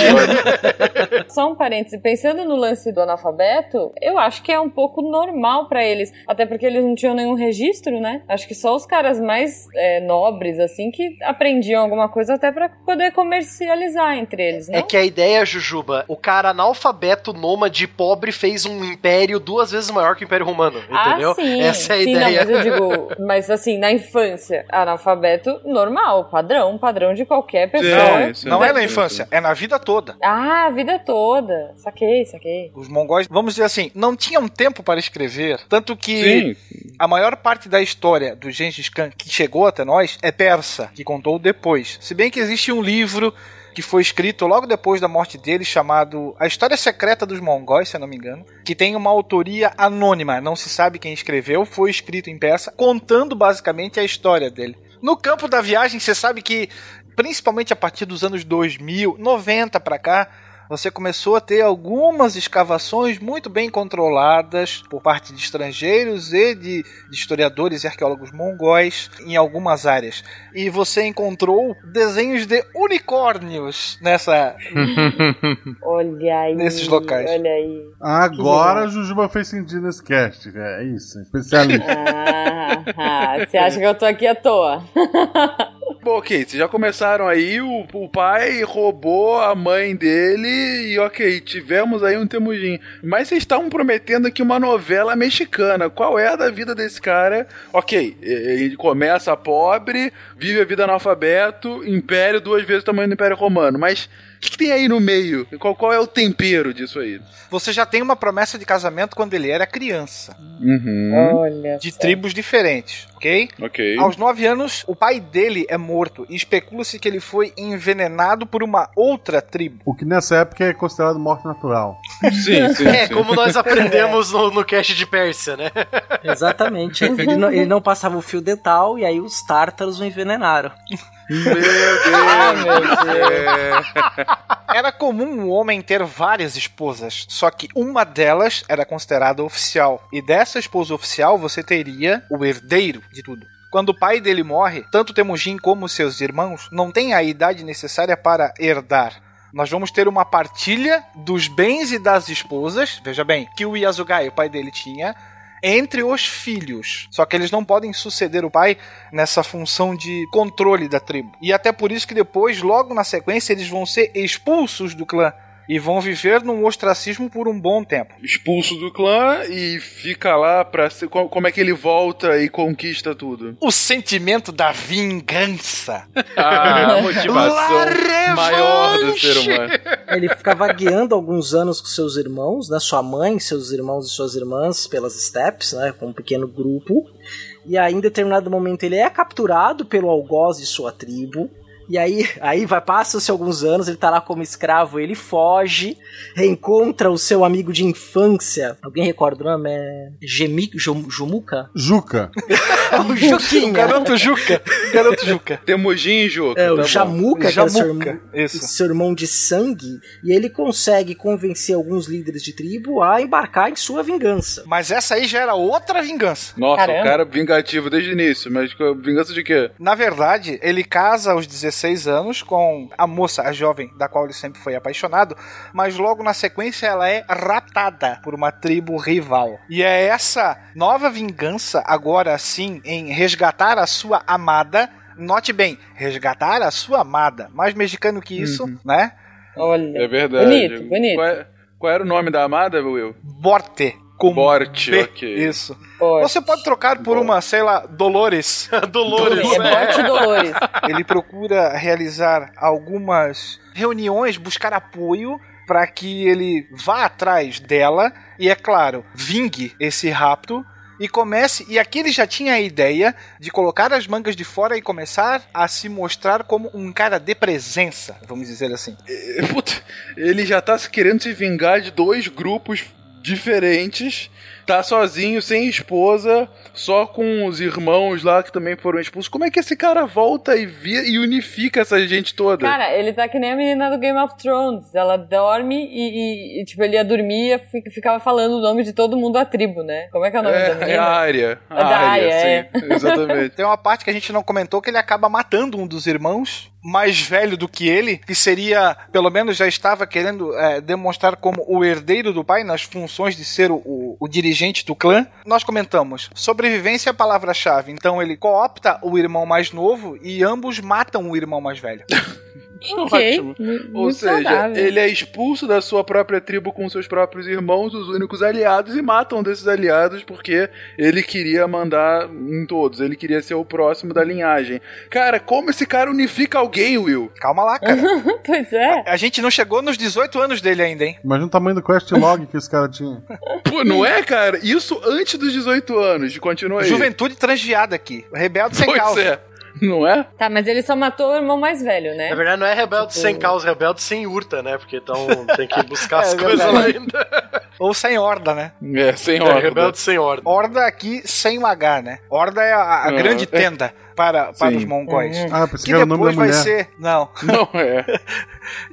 Só um parêntese, pensando no lance do analfabeto, eu acho que é um pouco normal pra eles. Até porque eles não tinham nenhum registro, né? Acho que só os caras mais é, nobres, assim, que aprendiam alguma coisa até pra poder comercializar entre eles, não? É que a ideia, Jujuba, o cara analfabeto, nômade, pobre, fez um império duas vezes maior que o Império Romano, entendeu? Ah, sim. Essa é a sim, ideia. Não, mas eu digo, mas assim, na infância, analfabeto normal, padrão, padrão de qualquer pessoa. Sim, Não sim. é na infância, é na vida toda. Ah, a vida toda. Saquei, saquei. Os mongóis, vamos dizer assim, não tinham tempo para escrever, tanto que Sim. a maior parte da história do Gengis Khan que chegou até nós é persa, que contou depois. Se bem que existe um livro que foi escrito logo depois da morte dele, chamado A História Secreta dos Mongóis, se não me engano, que tem uma autoria anônima, não se sabe quem escreveu, foi escrito em persa, contando basicamente a história dele. No campo da viagem, você sabe que, principalmente a partir dos anos 2000, 90 para cá, você começou a ter algumas escavações muito bem controladas por parte de estrangeiros e de, de historiadores e arqueólogos mongóis em algumas áreas. E você encontrou desenhos de unicórnios nessa. Olha aí. Nesses locais. Olha aí. Agora a Jujuba fez sentido nesse cast. É isso, especialista. Ah, ah, você acha que eu tô aqui à toa? Bom, ok, vocês já começaram aí, o, o pai roubou a mãe dele e ok, tivemos aí um Temujin. Mas vocês estavam prometendo aqui uma novela mexicana. Qual é a da vida desse cara? Ok, ele começa pobre, vive a vida analfabeto, império duas vezes o tamanho do Império Romano. Mas o que, que tem aí no meio? Qual, qual é o tempero disso aí? Você já tem uma promessa de casamento quando ele era criança, Uhum. Olha. de só. tribos diferentes, ok? Ok. Aos nove anos, o pai dele é morto e especula-se que ele foi envenenado por uma outra tribo. O que nessa época é considerado morte natural. Sim, sim. É, sim. como nós aprendemos no, no cast de Pérsia, né? Exatamente. Ele não, ele não passava o fio dental e aí os tártaros o envenenaram. Meu Deus. Meu Deus. Era comum um homem ter várias esposas, só que uma delas era considerada oficial. E dessa esposa oficial você teria o herdeiro de tudo. Quando o pai dele morre, tanto Temujin como seus irmãos não têm a idade necessária para herdar. Nós vamos ter uma partilha dos bens e das esposas, veja bem, que o Yasugai, o pai dele, tinha, entre os filhos. Só que eles não podem suceder o pai nessa função de controle da tribo. E até por isso que depois, logo na sequência, eles vão ser expulsos do clã e vão viver num ostracismo por um bom tempo. Expulso do clã e fica lá pra ser. co- Como é que ele volta e conquista tudo? O sentimento da vingança. A motivação La maior do ser humano. Ele fica vagueando alguns anos com seus irmãos, né? Sua mãe, seus irmãos e suas irmãs pelas steppes, né? Com um pequeno grupo. E aí, em determinado momento, ele é capturado pelo algoz de sua tribo. E aí, aí vai passam-se alguns anos, ele tá lá como escravo, ele foge, reencontra o seu amigo de infância. Alguém recorda o nome? É Gemi, Jum- Jumuca? Juca. É o Juquinha. Garoto Juca. Garoto Juca. Temujin, Juca. É, o tá. Jamuca, que é o seu, irmão- seu irmão de sangue, e ele consegue convencer alguns líderes de tribo a embarcar em sua vingança. Mas essa aí já era outra vingança. Nossa, Caramba. o cara vingativo desde o início, mas vingança de quê? Na verdade, ele casa aos 16 anos com a moça, a jovem, da qual ele sempre foi apaixonado, mas logo na sequência ela é raptada por uma tribo rival. E é essa nova vingança, agora sim, em resgatar a sua amada. Note bem, resgatar a sua amada. Mais mexicano que isso, né? Olha. É verdade. Bonito, bonito. Qual, é- qual era o nome da amada, Will? Borte. Com Borte, B. ok. Isso. Ó, Você pode trocar por uma, sei lá, Dolores. Dolores. É Morte Dolores. ele procura realizar algumas reuniões, buscar apoio para que ele vá atrás dela e, é claro, vingue esse rapto e comece. E aqui ele já tinha a ideia de colocar as mangas de fora e começar a se mostrar como um cara de presença, vamos dizer assim. É, Puta, ele já tá se querendo se vingar de dois grupos diferentes. Tá sozinho, sem esposa, só com os irmãos lá que também foram expulsos. Como é que esse cara volta e, via, e unifica essa gente toda? Cara, ele tá que nem a menina do Game of Thrones. Ela dorme e, e- e, tipo, ele ia dormir e fi- ficava falando o nome de todo mundo da tribo, né? Como é que é o nome da é, menina? é a área. É da área, sim. Exatamente. Tem uma parte que a gente não comentou que ele acaba matando um dos irmãos mais velho do que ele, que seria, pelo menos já estava querendo é, demonstrar como o herdeiro do pai nas funções de ser o, o- o dirigente do clã. Nós comentamos, sobrevivência é a palavra-chave. Então ele coopta o irmão mais novo e ambos matam o irmão mais velho. Ok. Ótimo. Ou seja, saudável. ele é expulso da sua própria tribo com seus próprios irmãos, os únicos aliados, e matam desses aliados porque ele queria mandar em todos, ele queria ser o próximo da linhagem. Cara, como esse cara unifica alguém, Will? Calma lá, cara. Pois é. A gente não chegou nos 18 anos dele ainda, hein? Imagina o tamanho do quest log que esse cara tinha. Pô, não é, cara? Isso antes dos 18 anos. Continua aí. Juventude transviada aqui. Rebelde sem Pois causa. é. Não é? Tá, mas ele só matou o irmão mais velho, né? Na verdade, não é rebelde Tipo- sem causa, rebelde sem urta, né? Porque então tem que buscar as É coisas verdade. lá ainda. Ou sem horda, né? É, sem É, ordem. rebelde sem ordem. Horda aqui sem o H, né? Horda é a, a Ah, grande é. tenda para, para Sim. os mongóis. Ah, pensei Que o nome da depois vai ser. Não. Não é.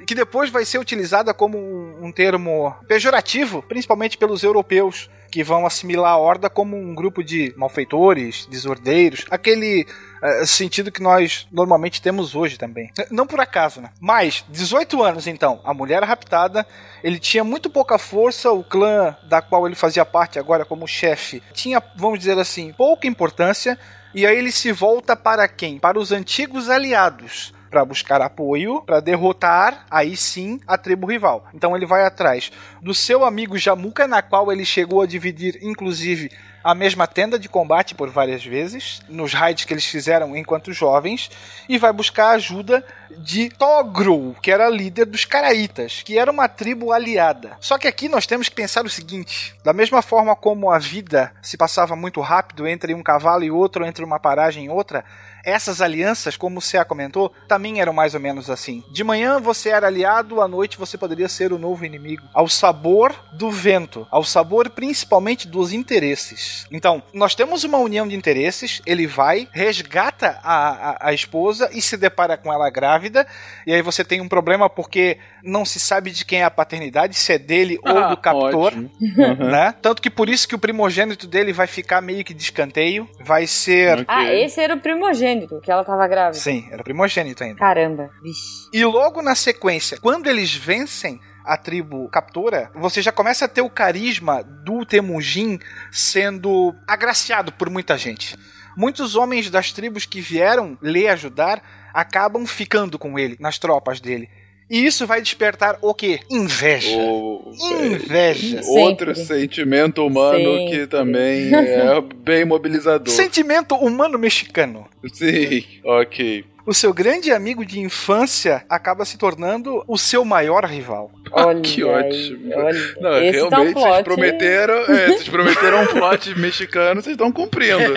que depois vai ser utilizada como um, um termo pejorativo, principalmente pelos europeus, que vão assimilar a horda como um grupo de malfeitores, desordeiros, aquele eh, sentido que nós normalmente temos hoje também. Não por acaso, né? Mas, 18 anos então, a mulher raptada, ele tinha muito pouca força, o clã da qual ele fazia parte agora como chefe tinha, vamos dizer assim, pouca importância, e aí ele se volta para quem? Para os antigos aliados para buscar apoio, para derrotar aí sim a tribo rival. Então ele vai atrás do seu amigo Jamuka, na qual ele chegou a dividir inclusive a mesma tenda de combate por várias vezes, nos raids que eles fizeram enquanto jovens, e vai buscar a ajuda de Togru, que era líder dos Caraítas, que era uma tribo aliada. Só que aqui nós temos que pensar o seguinte: da mesma forma como a vida se passava muito rápido entre um cavalo e outro, entre uma paragem e outra, essas alianças, como o Cea comentou, também eram mais ou menos assim. De manhã você era aliado, à noite você poderia ser o novo inimigo. Ao sabor do vento, ao sabor principalmente dos interesses. Então, nós temos uma união de interesses, ele vai, resgata a, a, a esposa e se depara com ela grávida, e aí você tem um problema porque não se sabe de quem é a paternidade, se é dele ou Ah, do captor ótimo. Uhum. né? Tanto que por isso que o primogênito dele vai ficar meio que de escanteio, vai ser... Ah, esse era o primogênito, que ela tava grávida. Sim, era primogênito ainda. Caramba, vixe. E logo na sequência, quando eles vencem a tribo captora, você já começa a ter o carisma do Temujin sendo agraciado por muita gente. Muitos homens das tribos que vieram lhe ajudar acabam ficando com ele, nas tropas dele. E isso vai despertar o quê? Inveja. O- Inveja. Sempre. Outro sentimento humano Sempre. que também é bem mobilizador. Sentimento humano mexicano. Sim, ok. O seu grande amigo de infância acaba se tornando o seu maior rival. Olha que ótimo. olha. Não, Esse tá um realmente, vocês prometeram, é, vocês prometeram um plot mexicano, vocês estão cumprindo.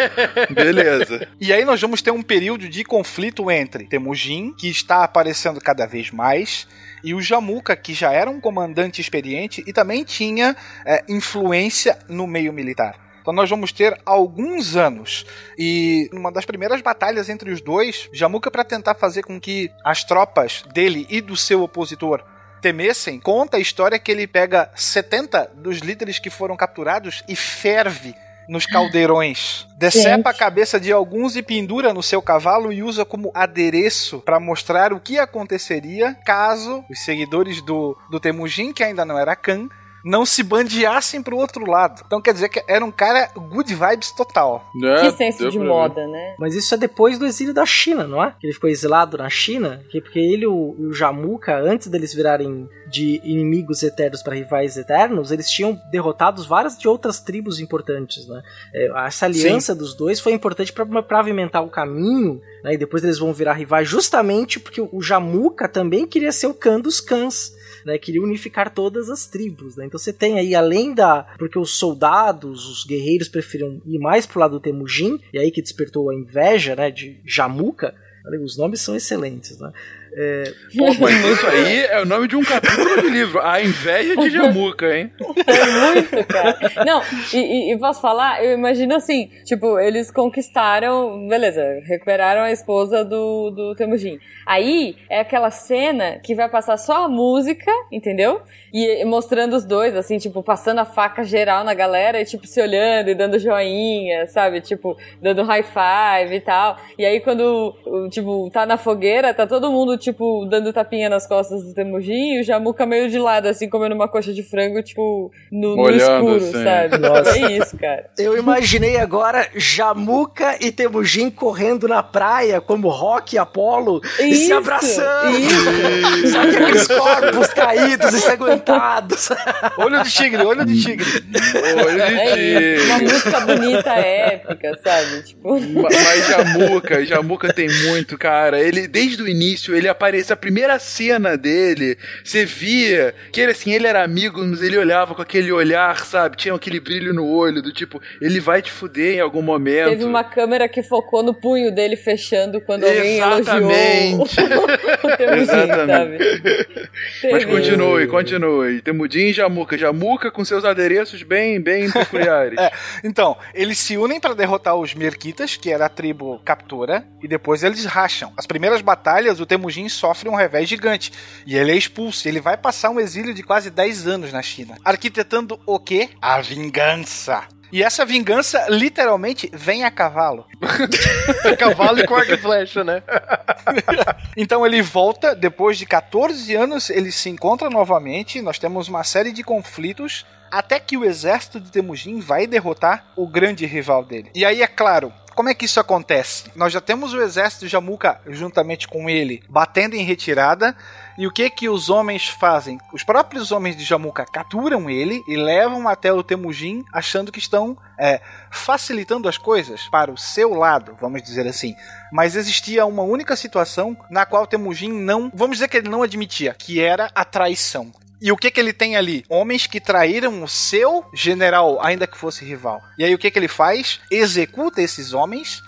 Beleza. E aí nós vamos ter um período de conflito entre Temujin, que está aparecendo cada vez mais, e o Jamuka, que já era um comandante experiente e também tinha é, influência no meio militar. Então nós vamos ter alguns anos. E uma das primeiras batalhas entre os dois, Jamuka para tentar fazer com que as tropas dele e do seu opositor temessem, conta a história que ele pega 70 dos líderes que foram capturados e ferve nos caldeirões. Decepa a cabeça de alguns e pendura no seu cavalo e usa como adereço para mostrar o que aconteceria caso os seguidores do, do Temujin, que ainda não era Khan, não se bandeassem pro outro lado. Então quer dizer que era um cara good vibes total. É, Que senso de moda, né? Mas isso é depois do exílio da China, não é? Que ele ficou exilado na China, que porque ele e o, o Jamuka, antes deles virarem de inimigos eternos para rivais eternos, eles tinham derrotado várias de outras tribos importantes, né? É, essa aliança dos dois foi importante para pavimentar o caminho, né? E depois eles vão virar rivais justamente porque o Jamuka também queria ser o Khan dos Khans. Né, queria unificar todas as tribos. Né? Então você tem aí, além da. Porque os soldados, os guerreiros preferiam ir mais pro lado do Temujin, e aí que despertou a inveja né, de Jamuka. Olha, Os nomes são excelentes, né? É, Pô, mas isso aí é o nome de um capítulo de livro. A inveja de Jamuca, hein? Foi muito, cara. Não, e, e- e posso falar? Eu imagino assim, tipo, eles conquistaram, beleza, recuperaram a esposa do, do Temujin. Aí é aquela cena que vai passar só a música, entendeu? E mostrando os dois, assim, tipo, passando a faca geral na galera e, tipo, se olhando e dando joinha, sabe? Tipo, dando high five e tal. E aí quando, tipo, tá na fogueira, tá todo mundo, tipo, dando tapinha nas costas do Temujin e o Jamuka meio de lado, assim, comendo uma coxa de frango, tipo, no, no escuro, assim. sabe? Nossa. É isso, cara. eu imaginei agora Jamuka e Temujin correndo na praia como Rock e Apollo e se abraçando. isso. Só que aqueles corpos caídos, ensanguentados. Olho de tigre, olho de tigre. Olho É de isso. Uma tigre. música bonita, épica, sabe? Tipo. Ma- Mas Jamuca, Jamuca tem muito, cara. Ele, desde o início, ele aparece, a primeira cena dele, você via que ele, assim, ele era amigo, mas ele olhava com aquele olhar, sabe? Tinha aquele brilho no olho, do tipo, ele vai te fuder em algum momento. Teve uma câmera que focou no punho dele fechando quando alguém Exatamente. elogiou o Temujin, sabe? Mas continue, continue. Temudin e Jamuca. Jamuca com seus adereços bem, bem peculiares. É, então, eles se unem para derrotar os Merquitas, que era a tribo captora, e depois eles racham. As primeiras batalhas, o Temujin sofre um revés gigante, e ele é expulso. Ele vai passar um exílio de quase 10 anos na China, arquitetando o quê? A vingança. E essa vingança, literalmente, vem a cavalo. Cavalo e com arco e flecha, né? Então ele volta, depois de 14 anos, ele se encontra novamente. Nós temos uma série de conflitos. Até que o exército de Temujin vai derrotar o grande rival dele. E aí, é claro, como é que isso acontece? Nós já temos o exército de Jamuka juntamente com ele batendo em retirada. E o que que os homens fazem? Os próprios homens de Jamuka capturam ele e levam até o Temujin, achando que estão é, facilitando as coisas para o seu lado, vamos dizer assim. Mas existia uma única situação na qual Temujin não, vamos dizer que ele não admitia, que era a traição. E o que que ele tem ali? Homens que traíram o seu general, ainda que fosse rival. E aí o que que ele faz? Executa esses homens,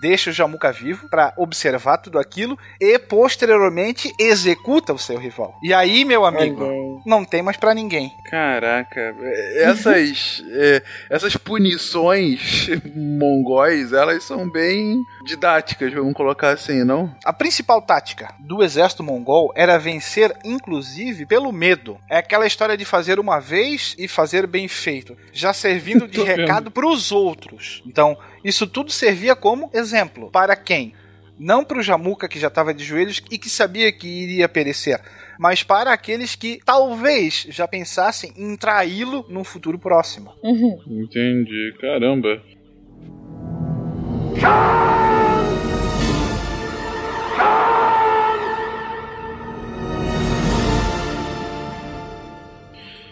deixa o Jamuka vivo para observar tudo aquilo e posteriormente executa o seu rival. E aí, meu amigo, não tem mais pra ninguém. Caraca, essas, é, essas punições mongóis, elas são bem didáticas, vamos colocar assim, não? A principal tática do exército mongol era vencer, inclusive, pelo medo. É aquela história de fazer uma vez e fazer bem feito, já servindo de recado para os outros. Então, isso tudo servia como exemplo para quem? Não para o Jamuka que já estava de joelhos e que sabia que iria perecer, mas para aqueles que talvez já pensassem em traí-lo num futuro próximo. Entendi, caramba.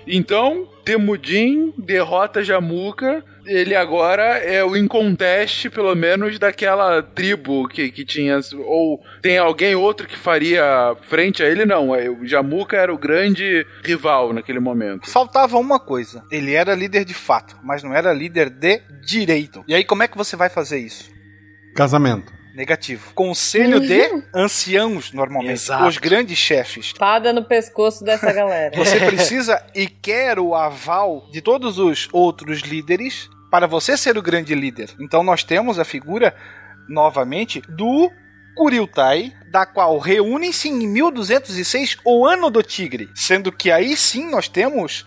Então, Temudin derrota Jamuka ele agora é o inconteste, pelo menos, daquela tribo que, que tinha. Ou tem alguém outro que faria frente a ele? Não. é, O Jamuka era o grande rival naquele momento. Faltava uma coisa. Ele era líder de fato, mas não era líder de direito. E aí, como é que você vai fazer isso? Casamento. Negativo. Conselho de anciãos, normalmente. Exato. Os grandes chefes. Espada no pescoço dessa galera. Você precisa e quer o aval de todos os outros líderes para você ser o grande líder. Então nós temos a figura, novamente, do Kuriltai, da qual reúnem-se em 1206 o Ano do Tigre. Sendo que aí sim nós temos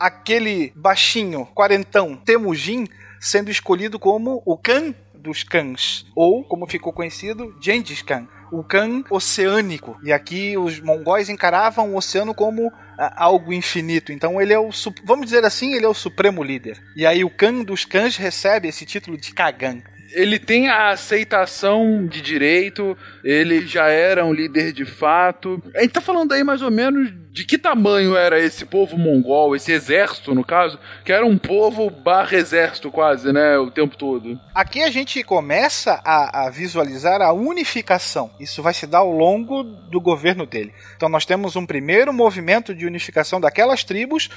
aquele baixinho, quarentão, Temujin, sendo escolhido como o Khan dos Khans, ou como ficou conhecido, Gengis Khan, o Khan oceânico. E aqui os mongóis encaravam o oceano como algo infinito. Então ele é o, vamos dizer assim, ele é o supremo líder. E aí o Khan dos Khans recebe esse título de Kagan. Ele tem a aceitação de direito, ele já era um líder de fato. A gente tá falando aí mais ou menos de que tamanho era esse povo mongol, esse exército, no caso, que era um povo barra exército quase, né, o tempo todo. Aqui a gente começa a, a visualizar a unificação. Isso vai se dar ao longo do governo dele. Então nós temos um primeiro movimento de unificação daquelas tribos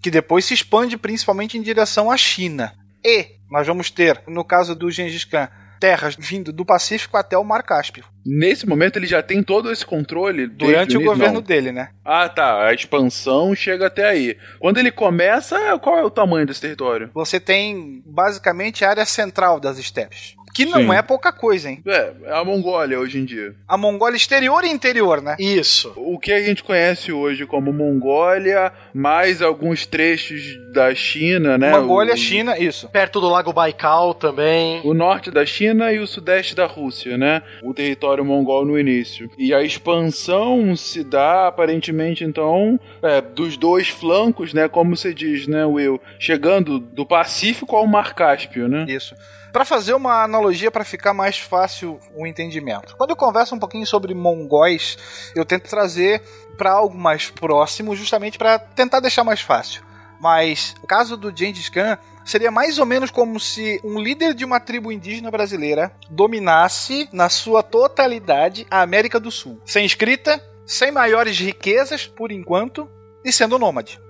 que depois se expande principalmente em direção à China. E nós vamos ter, no caso do Gengis Khan, terras vindo do Pacífico até o Mar Cáspio. Nesse momento ele já tem todo esse controle Durante o governo Não. dele, né? Ah, tá. A expansão chega até aí. Quando ele começa, qual é o tamanho desse território? Você tem basicamente a área central das estepes. Que não Sim. é pouca coisa, hein? É, é a Mongólia hoje em dia. A Mongólia exterior e interior, né? Isso. O que a gente conhece hoje como Mongólia, mais alguns trechos da China, né? Mongólia, o, China, isso. Perto do Lago Baikal também. O norte da China e o sudeste da Rússia, né? O território mongol no início. E a expansão se dá, aparentemente, então, é, dos dois flancos, né? Como você diz, né, Will? Chegando do Pacífico ao Mar Cáspio, né? Isso. Para fazer uma analogia para ficar mais fácil o entendimento. Quando eu converso um pouquinho sobre mongóis, eu tento trazer para algo mais próximo, justamente para tentar deixar mais fácil. Mas o caso do Gengis Khan seria mais ou menos como se um líder de uma tribo indígena brasileira dominasse na sua totalidade a América do Sul, sem escrita, sem maiores riquezas por enquanto e sendo nômade.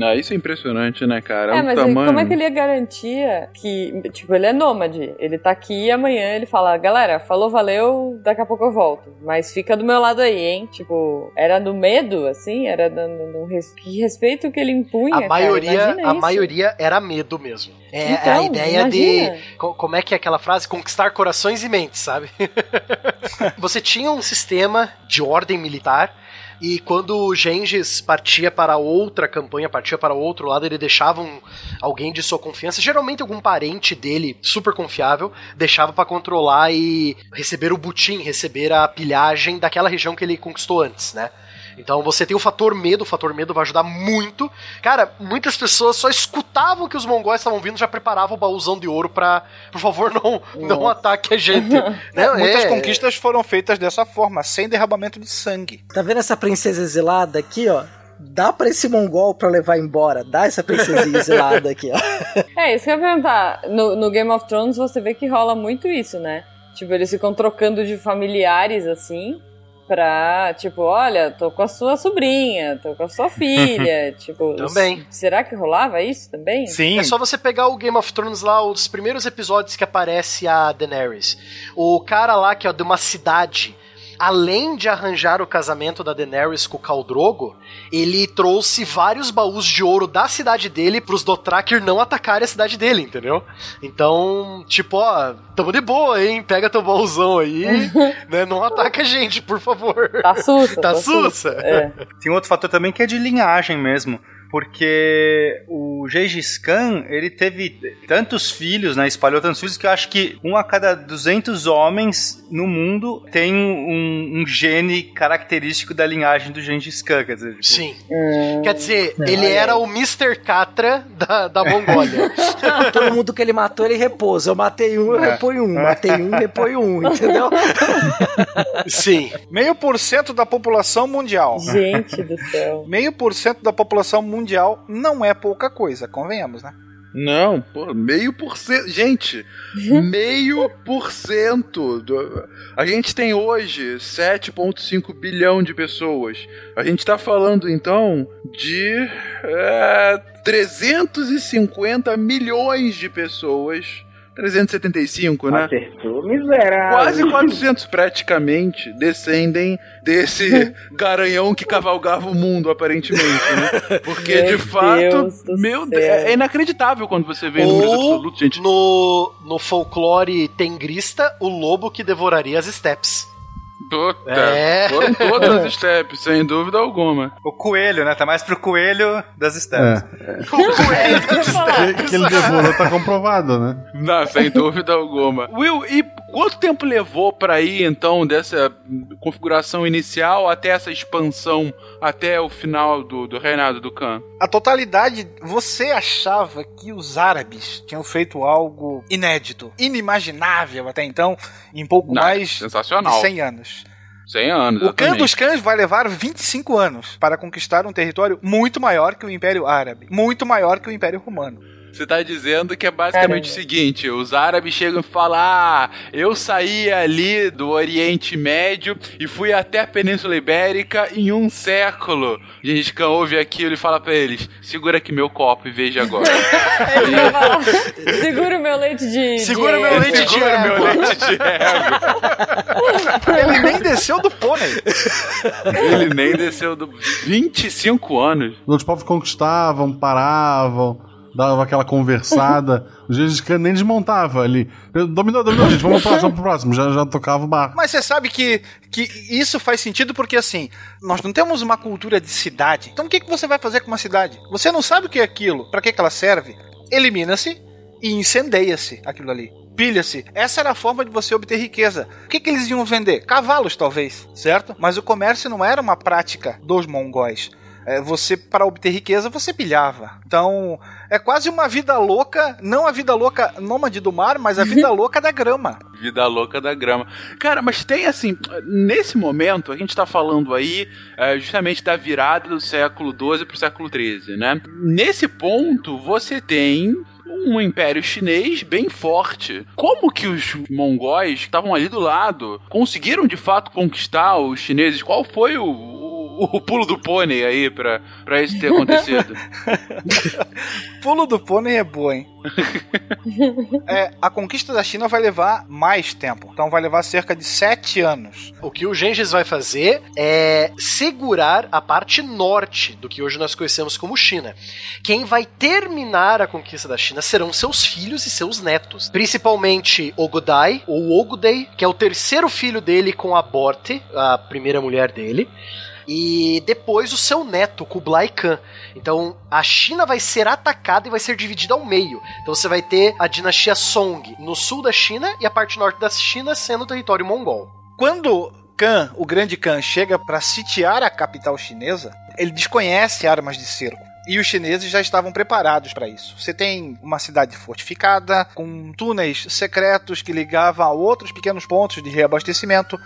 Ah, isso é impressionante, né, cara? É, um mas tamanho... como é que ele ia garantir que, tipo, ele é nômade, ele tá aqui e amanhã ele fala, galera, falou, valeu, daqui a pouco eu volto. Mas fica do meu lado aí, hein? Tipo, era do medo, assim? Era do, do- do res- que respeito que ele impunha, A cara, maioria, a isso. maioria era medo mesmo. É Então, a ideia imagina. de. co- Como é que é aquela frase? Conquistar corações e mentes, sabe? Você tinha um sistema de ordem militar. E quando o Gengis partia para outra campanha, partia para outro lado, ele deixava um- alguém de sua confiança, geralmente algum parente dele super confiável, deixava para controlar e receber o butim, receber a pilhagem daquela região que ele conquistou antes, né? Então você tem o fator medo, o fator medo vai ajudar muito. Cara, muitas pessoas só escutavam que os mongóis estavam vindo, já preparavam o baúzão de ouro pra, por favor, não, não ataque a gente. né? Muitas É- conquistas foram feitas dessa forma, sem derramamento de sangue. Tá vendo essa princesa exilada aqui, ó? Dá pra esse mongol pra levar embora. Dá essa princesinha exilada aqui, ó. É, isso que eu ia perguntar. No, no Game of Thrones você vê que rola muito isso, né? Tipo, eles ficam trocando de familiares, assim, pra, tipo, olha, tô com a sua sobrinha, tô com a sua filha, tipo... Também. Será que rolava isso também? Sim. É só você pegar o Game of Thrones lá, os primeiros episódios que aparece a Daenerys. O cara lá que é de uma cidade, além de arranjar o casamento da Daenerys com o Khal Drogo, ele trouxe vários baús de ouro da cidade dele pros Dothraki não atacarem a cidade dele, entendeu? Então, tipo, ó, tamo de boa, hein? Pega teu baúzão aí, né? Não ataca a gente, por favor. Tá sussa. Tá sussa. É. Tem outro fator também que é de linhagem mesmo. Porque o Gengis Khan, ele teve tantos filhos, né? Espalhou tantos filhos que eu acho que um a cada 200 homens no mundo tem um, um gene característico da linhagem do Gengis Khan. Quer dizer, tipo, Sim. Hum. Quer dizer, ele era o Mr. Catra da, da Mongólia. Todo mundo que ele matou, ele repousa. Eu matei um, eu É. reponho um. Matei um, reponho um, entendeu? Sim. Meio por cento da população mundial. Gente do céu. Meio por cento da população mundial não é pouca coisa, convenhamos, né? Não, pô, meio por cento. Gente, meio por cento. do- A gente tem hoje 7,5 bilhão de pessoas. A gente tá falando então de é, 350 milhões de pessoas. 375, né? Acertou, miserável. Quase 400 praticamente descendem desse garanhão que cavalgava o mundo, aparentemente, né? Porque Meu de fato, meu. Deus, é inacreditável quando você vê números absolutos, gente. no, no folclore tengrista, o lobo que devoraria as steps. Puta, É. Foram todas as steps, sem dúvida alguma. O coelho, né? Tá mais pro coelho das steps. Que, que ele devorou tá comprovado, né? Não, sem dúvida alguma. Will, e quanto tempo levou pra ir, então, dessa configuração inicial até essa expansão, até o final do, do reinado do Khan? A totalidade, você achava que os árabes tinham feito algo inédito, inimaginável até então, em pouco Não, mais sensacional. de 100 anos. 100 anos, O Khan dos Cães vai levar 25 anos para conquistar um território muito maior que o Império Árabe, muito maior que o Império Romano. Você tá dizendo que é basicamente o seguinte: os árabes chegam e falam, ah, eu saí ali do Oriente Médio e fui até a Península Ibérica em um século. Gengis Khan ouve aquilo e fala pra eles: segura aqui meu copo e veja agora. Ele vai falar, Segura o meu leite de. Segura de meu leite de segura meu égua. leite de. Ele nem desceu do pônei. Ele nem desceu do 25 anos. Os povos conquistavam, paravam, dava aquela conversada. Os Khan nem desmontava ali. Dominou, dominou, gente, vamos pro próximo, pro próximo. Já, já tocava o barco. Mas você sabe que, que isso faz sentido porque, assim, nós não temos uma cultura de cidade. Então o que, que você vai fazer com uma cidade? Você não sabe o que é aquilo, para que, que ela serve. Elimina-se e incendeia-se aquilo ali. Pilha-se. Essa era a forma de você obter riqueza. O que, que eles iam vender? Cavalos, talvez, certo? Mas o comércio não era uma prática dos mongóis. É, você, para obter riqueza, você pilhava. Então, é quase uma vida louca, não a vida louca nômade do mar, mas a vida louca da grama. Vida louca da grama. Cara, mas tem assim, nesse momento, a gente tá falando aí é, justamente da virada do século XII pro século XIII, né? Nesse ponto, você tem um império chinês bem forte. Como que os mongóis que estavam ali do lado conseguiram de fato conquistar os chineses? Qual foi o, o, o pulo do pônei aí pra, pra isso ter acontecido? Pulo do pônei é boa, hein? É, a conquista da China vai levar mais tempo. Então vai levar cerca de sete anos. O que o Gengis vai fazer é segurar a parte norte do que hoje nós conhecemos como China. Quem vai terminar a conquista da China serão seus filhos e seus netos. Principalmente Ogodai, ou Ogudei, que é o terceiro filho dele com a Borte, a primeira mulher dele. E depois o seu neto, Kublai Khan. Então a China vai ser atacada e vai ser dividida ao meio. Então você vai ter a dinastia Song no sul da China e a parte norte da China sendo território mongol. Quando Khan, o grande Khan, chega para sitiar a capital chinesa, ele desconhece armas de cerco. E os chineses já estavam preparados para isso. Você tem uma cidade fortificada, com túneis secretos que ligavam a outros pequenos pontos de reabastecimento.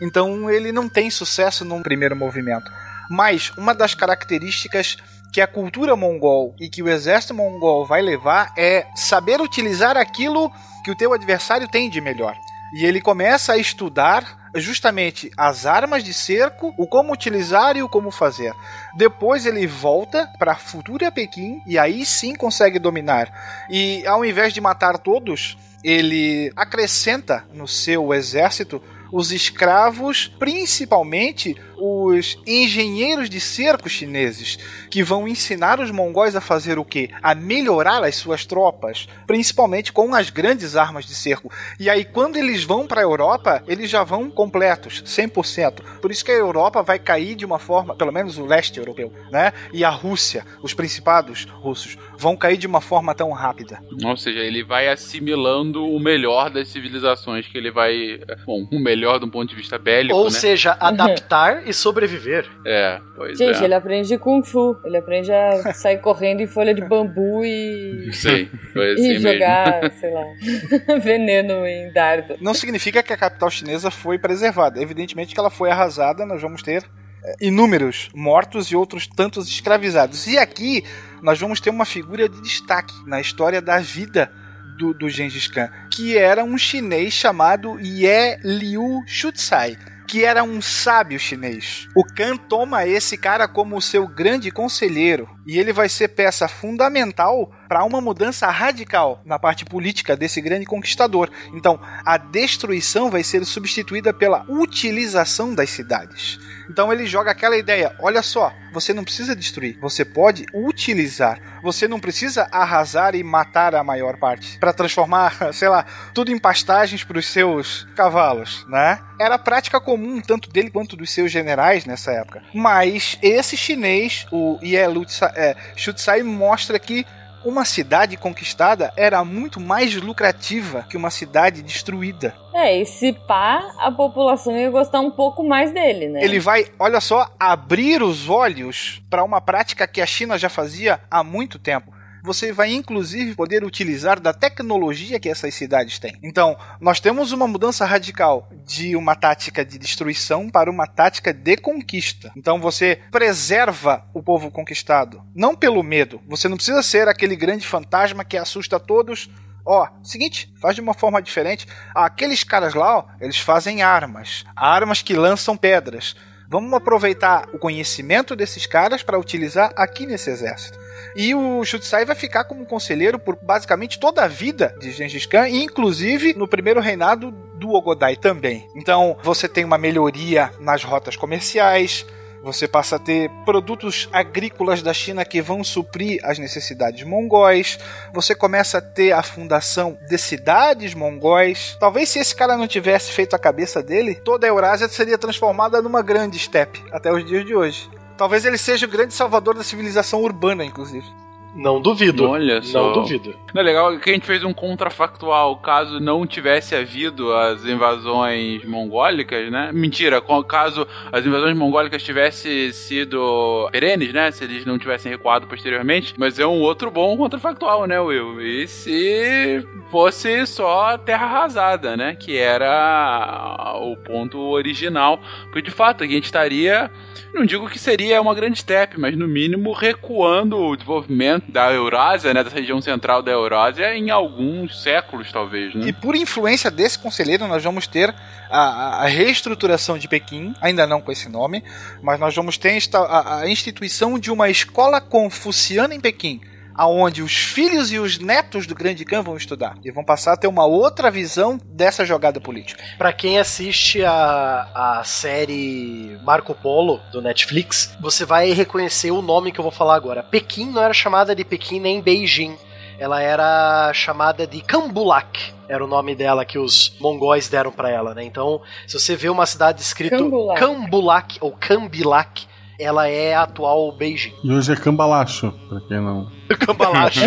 Então ele não tem sucesso num primeiro movimento. Mas uma das características que a cultura mongol e que o exército mongol vai levar é saber utilizar aquilo que o teu adversário tem de melhor. E ele começa a estudar justamente as armas de cerco, o como utilizar e o como fazer. Depois ele volta para a futura Pequim e aí sim consegue dominar. E ao invés de matar todos, ele acrescenta no seu exército os escravos, principalmente os engenheiros de cerco chineses, que vão ensinar os mongóis a fazer o quê? A melhorar as suas tropas, principalmente com as grandes armas de cerco. E aí, quando eles vão para a Europa, eles já vão completos, 100%. Por isso que a Europa vai cair de uma forma, pelo menos o leste europeu, né? E a Rússia, os principados russos, vão cair de uma forma tão rápida. Ou seja, ele vai assimilando o melhor das civilizações que ele vai. Bom, o melhor do ponto de vista bélico. Ou né? seja, adaptar e sobreviver. É, pois Gente, é. ele aprende Kung Fu. Ele aprende a sair correndo em folha de bambu e. Sei, foi e assim mesmo. jogar, sei lá, veneno em dardo. Não significa que a capital chinesa foi preservada. Evidentemente que ela foi arrasada, nós vamos ter é, inúmeros mortos e outros tantos escravizados. E aqui nós vamos ter uma figura de destaque na história da vida do, do Gengis Khan, que era um chinês chamado Ye Liu Shutsai que era um sábio chinês. O Khan toma esse cara como seu grande conselheiro e ele vai ser peça fundamental para uma mudança radical na parte política desse grande conquistador. Então, a destruição vai ser substituída pela utilização das cidades. Então ele joga aquela ideia: olha só, você não precisa destruir, você pode utilizar. Você não precisa arrasar e matar a maior parte para transformar, sei lá, tudo em pastagens para os seus cavalos, né? Era prática comum tanto dele quanto dos seus generais nessa época. Mas esse chinês, o Ye é, Shutsai, mostra que uma cidade conquistada era muito mais lucrativa que uma cidade destruída. É, e se pá, a população ia gostar um pouco mais dele, né? Ele vai, olha só, abrir os olhos para uma prática que a China já fazia há muito tempo você vai inclusive poder utilizar da tecnologia que essas cidades têm. Então, nós temos uma mudança radical de uma tática de destruição para uma tática de conquista. Então, você preserva o povo conquistado, não pelo medo. Você não precisa ser aquele grande fantasma que assusta todos Ó, seguinte, faz de uma forma diferente. Aqueles caras lá, ó, eles fazem armas, armas que lançam pedras. Vamos aproveitar o conhecimento desses caras para utilizar aqui nesse exército. E o Shutsai vai ficar como conselheiro por basicamente toda a vida de Gengis Khan, inclusive no primeiro reinado do Ogodai também. Então, você tem uma melhoria nas rotas comerciais, você passa a ter produtos agrícolas da China que vão suprir as necessidades mongóis. Você começa a ter a fundação de cidades mongóis. Talvez se esse cara não tivesse feito a cabeça dele, toda a Eurásia seria transformada numa grande steppe até os dias de hoje. Talvez ele seja o grande salvador da civilização urbana, inclusive. Não duvido. Olha só. Não duvido. Não é legal que a gente fez um contrafactual caso não tivesse havido as invasões mongólicas, né? Mentira, caso as invasões mongólicas tivessem sido perenes, né? Se eles não tivessem recuado posteriormente. Mas é um outro bom contrafactual, né, Will? E se fosse só terra arrasada, né? Que era o ponto original. Porque de fato a gente estaria não digo que seria uma grande step, mas no mínimo recuando o desenvolvimento da Eurásia, né, dessa região central da Eurásia, em alguns séculos, talvez. Né? E por influência desse conselheiro, nós vamos ter a, a, reestruturação de Pequim, ainda não com esse nome, mas nós vamos ter a, a instituição de uma escola confuciana em Pequim aonde os filhos e os netos do Grande Khan vão estudar e vão passar a ter uma outra visão dessa jogada política. Para quem assiste a, a série Marco Polo do Netflix, você vai reconhecer o nome que eu vou falar agora. Pequim não era chamada de Pequim nem Beijing. Ela era chamada de Kambulak era o nome dela que os mongóis deram para ela, né? Então, se você vê uma cidade escrito Kambulak, Kambulak ou Kambilak, ela é a atual Beijing. E hoje é Cambalacho, pra quem não. Cambalacho.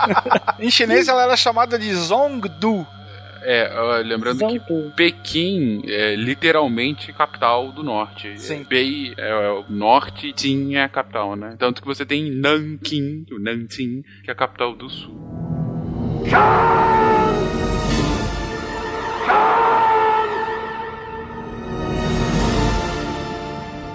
em chinês ela era chamada de Zongdu. É, lembrando Zongdu. que Pequim é literalmente capital do norte. Sim. Bei é, é o norte, Jin é a capital, né? Tanto que você tem Nanking, o Nanjing, que é a capital do sul.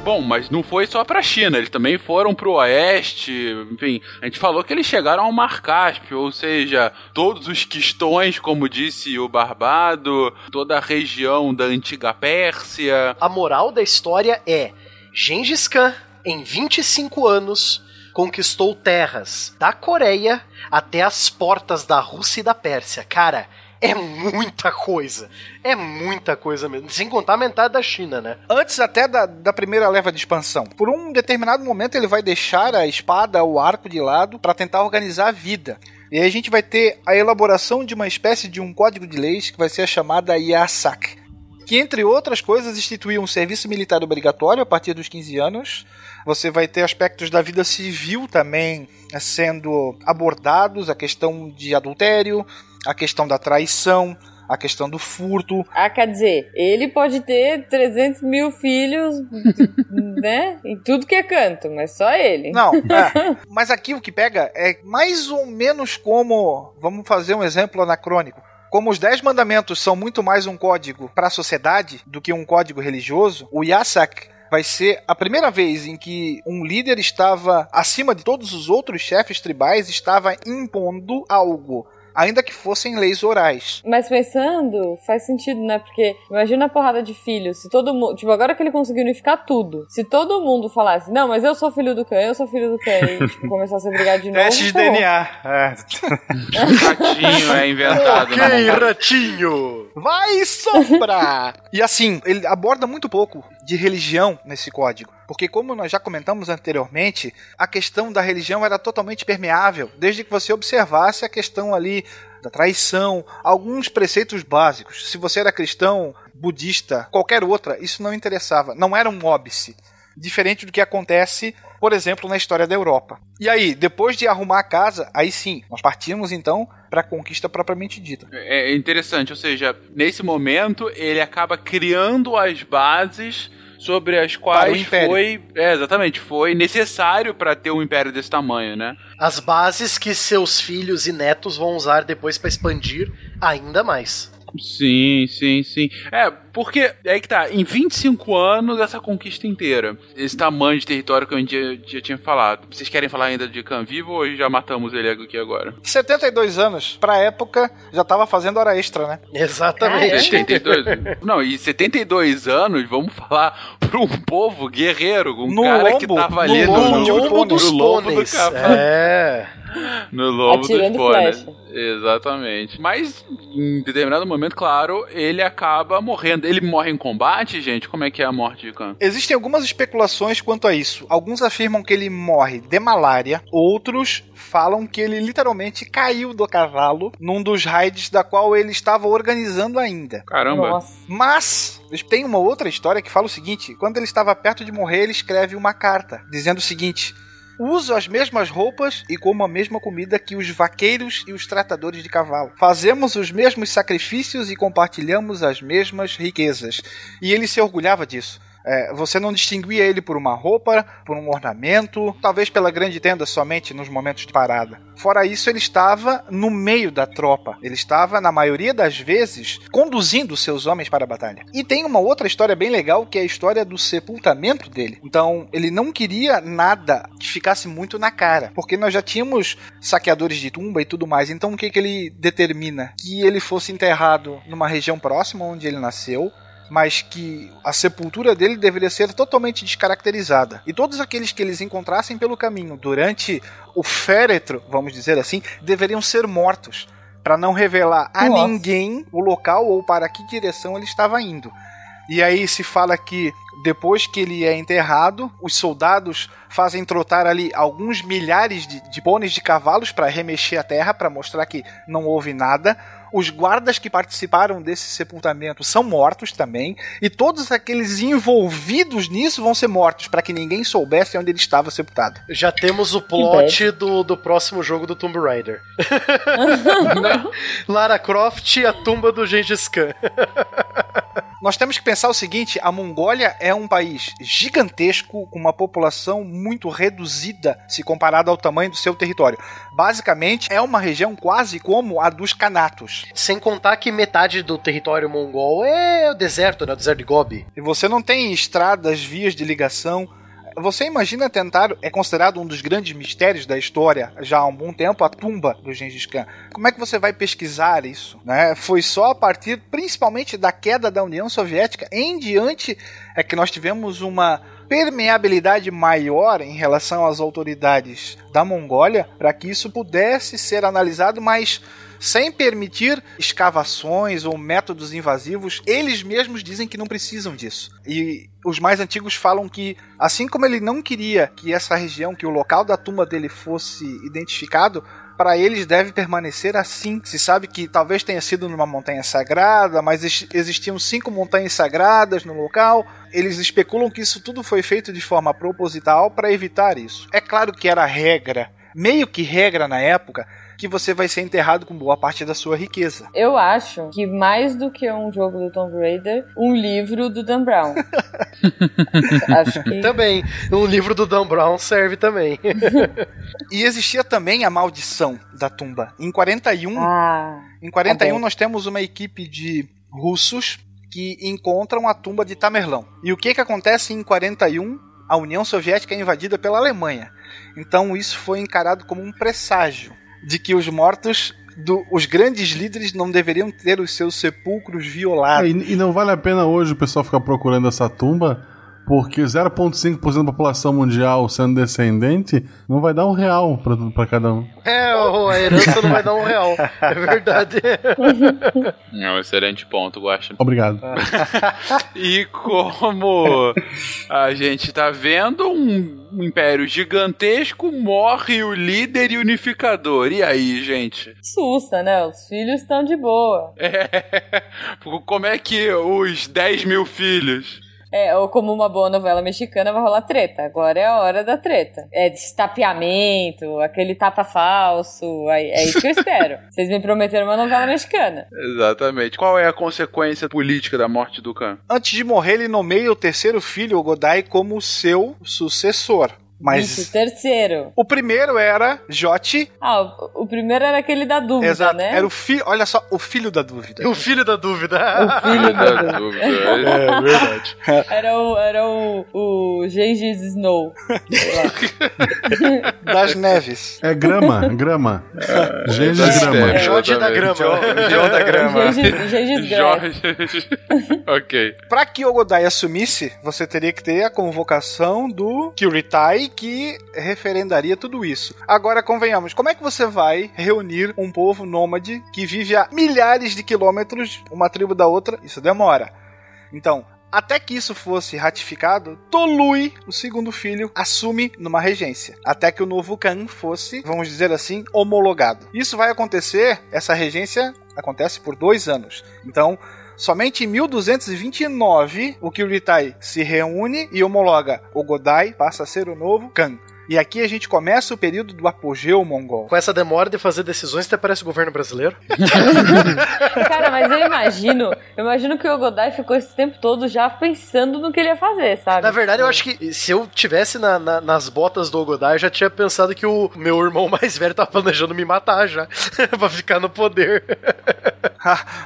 Bom, mas não foi só pra China, eles também foram pro oeste, enfim, a gente falou que eles chegaram ao Mar Cáspio, ou seja, todos os quistões, como disse o Barbado, toda a região da antiga Pérsia. A moral da história é: Gengis Khan, em 25 anos, conquistou terras da Coreia até as portas da Rússia e da Pérsia. Cara, é muita coisa. É muita coisa mesmo. Sem contar a metade da China, né? Antes até da, da primeira leva de expansão. Por um determinado momento ele vai deixar a espada, o arco de lado, para tentar organizar a vida. E aí a gente vai ter a elaboração de uma espécie de um código de leis que vai ser a chamada Yasak. Que, entre outras coisas, institui um serviço militar obrigatório a partir dos 15 anos. Você vai ter aspectos da vida civil também sendo abordados, a questão de adultério, a questão da traição, a questão do furto. Ah, quer dizer, ele pode ter 300 mil filhos, né? Em tudo que é canto, mas só ele. Não, é. Mas aqui o que pega é mais ou menos como. Vamos fazer um exemplo anacrônico. Como os Dez Mandamentos são muito mais um código para a sociedade do que um código religioso, o Yasak vai ser a primeira vez em que um líder estava acima de todos os outros chefes tribais, estava impondo algo ainda que fossem leis orais. Mas pensando, faz sentido, né? Porque imagina a porrada de filhos. Se todo mundo. Tipo, agora que ele conseguiu unificar tudo. Se todo mundo falasse, não, mas eu sou filho do Khan, eu sou filho do Khan, e tipo, começasse a brigar de novo. Teste de. DNA. É. Ratinho é inventado. Ok, né? ratinho! Vai, sombra! e assim, ele aborda muito pouco de religião nesse código. Porque, como nós já comentamos anteriormente, a questão da religião era totalmente permeável, desde que você observasse a questão ali da traição, alguns preceitos básicos. Se você era cristão, budista, qualquer outra, isso não interessava, não era um óbice. Diferente do que acontece, por exemplo, na história da Europa. E aí, depois de arrumar a casa, aí sim, nós partimos então para a conquista propriamente dita. É interessante, ou seja, nesse momento ele acaba criando as bases sobre as Para quais foi, é, exatamente, foi necessário para ter um império desse tamanho, né? As bases que seus filhos e netos vão usar depois pra expandir ainda mais. Sim, sim, sim. É, porque é aí que tá, em 25 anos, essa conquista inteira, esse tamanho de território que eu já, já tinha falado. Vocês querem falar ainda de Khan vivo ou já matamos ele aqui agora? 72 anos, pra época, já tava fazendo hora extra, né? Exatamente. 72. Não, e 72 anos, vamos falar pra um povo guerreiro, um No cara que lombo, tava no ali no, lombo no, um lombo dos no lombo do pôneis. cavalo. É. No lombo Atirando dos pôneis. flecha. Exatamente. Mas, em determinado momento, claro, ele acaba morrendo. Ele morre em combate, gente? Como é que é a morte de Khan? Existem algumas especulações quanto a isso. Alguns afirmam que ele morre de malária, outros falam que ele literalmente caiu do cavalo num dos raids da qual ele estava organizando ainda. Caramba. Nossa. Mas tem uma outra história que fala o seguinte: quando ele estava perto de morrer, ele escreve uma carta dizendo o seguinte: Uso as mesmas roupas e como a mesma comida que os vaqueiros e os tratadores de cavalo. Fazemos os mesmos sacrifícios e compartilhamos as mesmas riquezas. E ele se orgulhava disso. É, você não distinguia ele por uma roupa, por um ornamento, talvez pela grande tenda somente nos momentos de parada. Fora isso, ele estava no meio da tropa. Ele estava, na maioria das vezes, conduzindo seus homens para a batalha. E tem uma outra história bem legal, que é a história do sepultamento dele. Então, ele não queria nada que ficasse muito na cara, porque nós já tínhamos saqueadores de tumba e tudo mais. Então, o que, que ele determina? Que ele fosse enterrado numa região próxima onde ele nasceu, mas que a sepultura dele deveria ser totalmente descaracterizada. E todos aqueles que eles encontrassem pelo caminho durante o féretro, vamos dizer assim, deveriam ser mortos, para não revelar a Nossa. ninguém o local ou para que direção ele estava indo. E aí se fala que depois que ele é enterrado, os soldados fazem trotar ali alguns milhares de, de pôneis de cavalos para remexer a terra, para mostrar que não houve nada. Os guardas que participaram desse sepultamento são mortos também, e todos aqueles envolvidos nisso vão ser mortos, para que ninguém soubesse onde ele estava sepultado. Já temos o plot do, do próximo jogo do Tomb Raider. Lara Croft e a tumba do Gengis Khan. Nós temos que pensar o seguinte: a Mongólia é um país gigantesco, com uma população muito reduzida se comparado ao tamanho do seu território. Basicamente, é uma região quase como a dos Canatos. Sem contar que metade do território mongol é o deserto, né? O deserto de Gobi. E você não tem estradas, vias de ligação. Você imagina tentar, é considerado um dos grandes mistérios da história já há um bom tempo, a tumba do Gengis Khan. Como é que você vai pesquisar isso? Né? Foi só a partir, principalmente, da queda da União Soviética em diante, é que nós tivemos uma permeabilidade maior em relação às autoridades da Mongólia para que isso pudesse ser analisado, mas sem permitir escavações ou métodos invasivos, eles mesmos dizem que não precisam disso. E os mais antigos falam que, assim como ele não queria que essa região, que o local da tumba dele fosse identificado, para eles deve permanecer assim. Se sabe que talvez tenha sido numa montanha sagrada, mas ex- existiam cinco montanhas sagradas no local. Eles especulam que isso tudo foi feito de forma proposital para evitar isso. É claro que era regra, meio que regra na época, que você vai ser enterrado com boa parte da sua riqueza. Eu acho que mais do que um jogo do Tomb Raider, um livro do Dan Brown. acho que. Também. Um livro do Dan Brown serve também. E existia também a maldição da tumba. Em 41, Ah, em 41 tá nós temos uma equipe de russos que encontram a tumba de Tamerlão. E o que que acontece em 41? A União Soviética é invadida pela Alemanha. Então isso foi encarado como um presságio de que os mortos do- os grandes líderes não deveriam ter os seus sepulcros É, violados. e, e não vale a pena hoje o pessoal ficar procurando essa tumba, porque 0,5% da população mundial sendo descendente não vai dar um real pra, pra cada um. É, a herança não vai dar um real. É verdade. É um excelente ponto, Guaxa. Obrigado. E como a gente tá vendo, um império gigantesco morre o líder e unificador. E aí, gente? Sussa, né? Os filhos estão de boa. É, como é que os 10 mil filhos? É, ou como uma boa novela mexicana vai rolar treta. Agora é a hora da treta. É destapeamento, aquele tapa falso. É, é isso que eu espero. Vocês me prometeram uma novela mexicana. Exatamente. Qual é a consequência política da morte do Khan? Antes de morrer, ele nomeia o terceiro filho, o Godai, como seu sucessor. Mas Isso, terceiro. o primeiro era Joti. Ah, o, o primeiro era aquele da dúvida, Exato. né? Era o filho. Olha só, o filho da dúvida. O filho da dúvida. O filho da dúvida. É verdade. Era o, era o, o Gengis Snow. Das Neves. É grama, grama. Gengis É, grama. é, Jorge da grama. Joe da grama. Gengis, Gengis. Jorge. ok. Pra que o Godai assumisse, você teria que ter a convocação do Kyuritai, que referendaria tudo isso. Agora, convenhamos, como é que você vai reunir um povo nômade que vive a milhares de quilômetros, uma tribo da outra? Isso demora. Então, até que isso fosse ratificado, Tolui, o segundo filho, assume numa regência. Até que o novo Khan fosse, vamos dizer assim, homologado. Isso vai acontecer, essa regência acontece por dois anos. Então, Somente em 1229 o Kyuritai se reúne e homologa o Godai, passa a ser o novo Khan. E aqui a gente começa o período do apogeu mongol. Com essa demora de fazer decisões, até parece o governo brasileiro. Cara, mas eu imagino, eu imagino que o Godai ficou esse tempo todo já pensando no que ele ia fazer, sabe? Na verdade, eu acho que se eu tivesse na- na- nas botas do Ogodai, eu já tinha pensado que o meu irmão mais velho tava planejando me matar já. pra ficar no poder.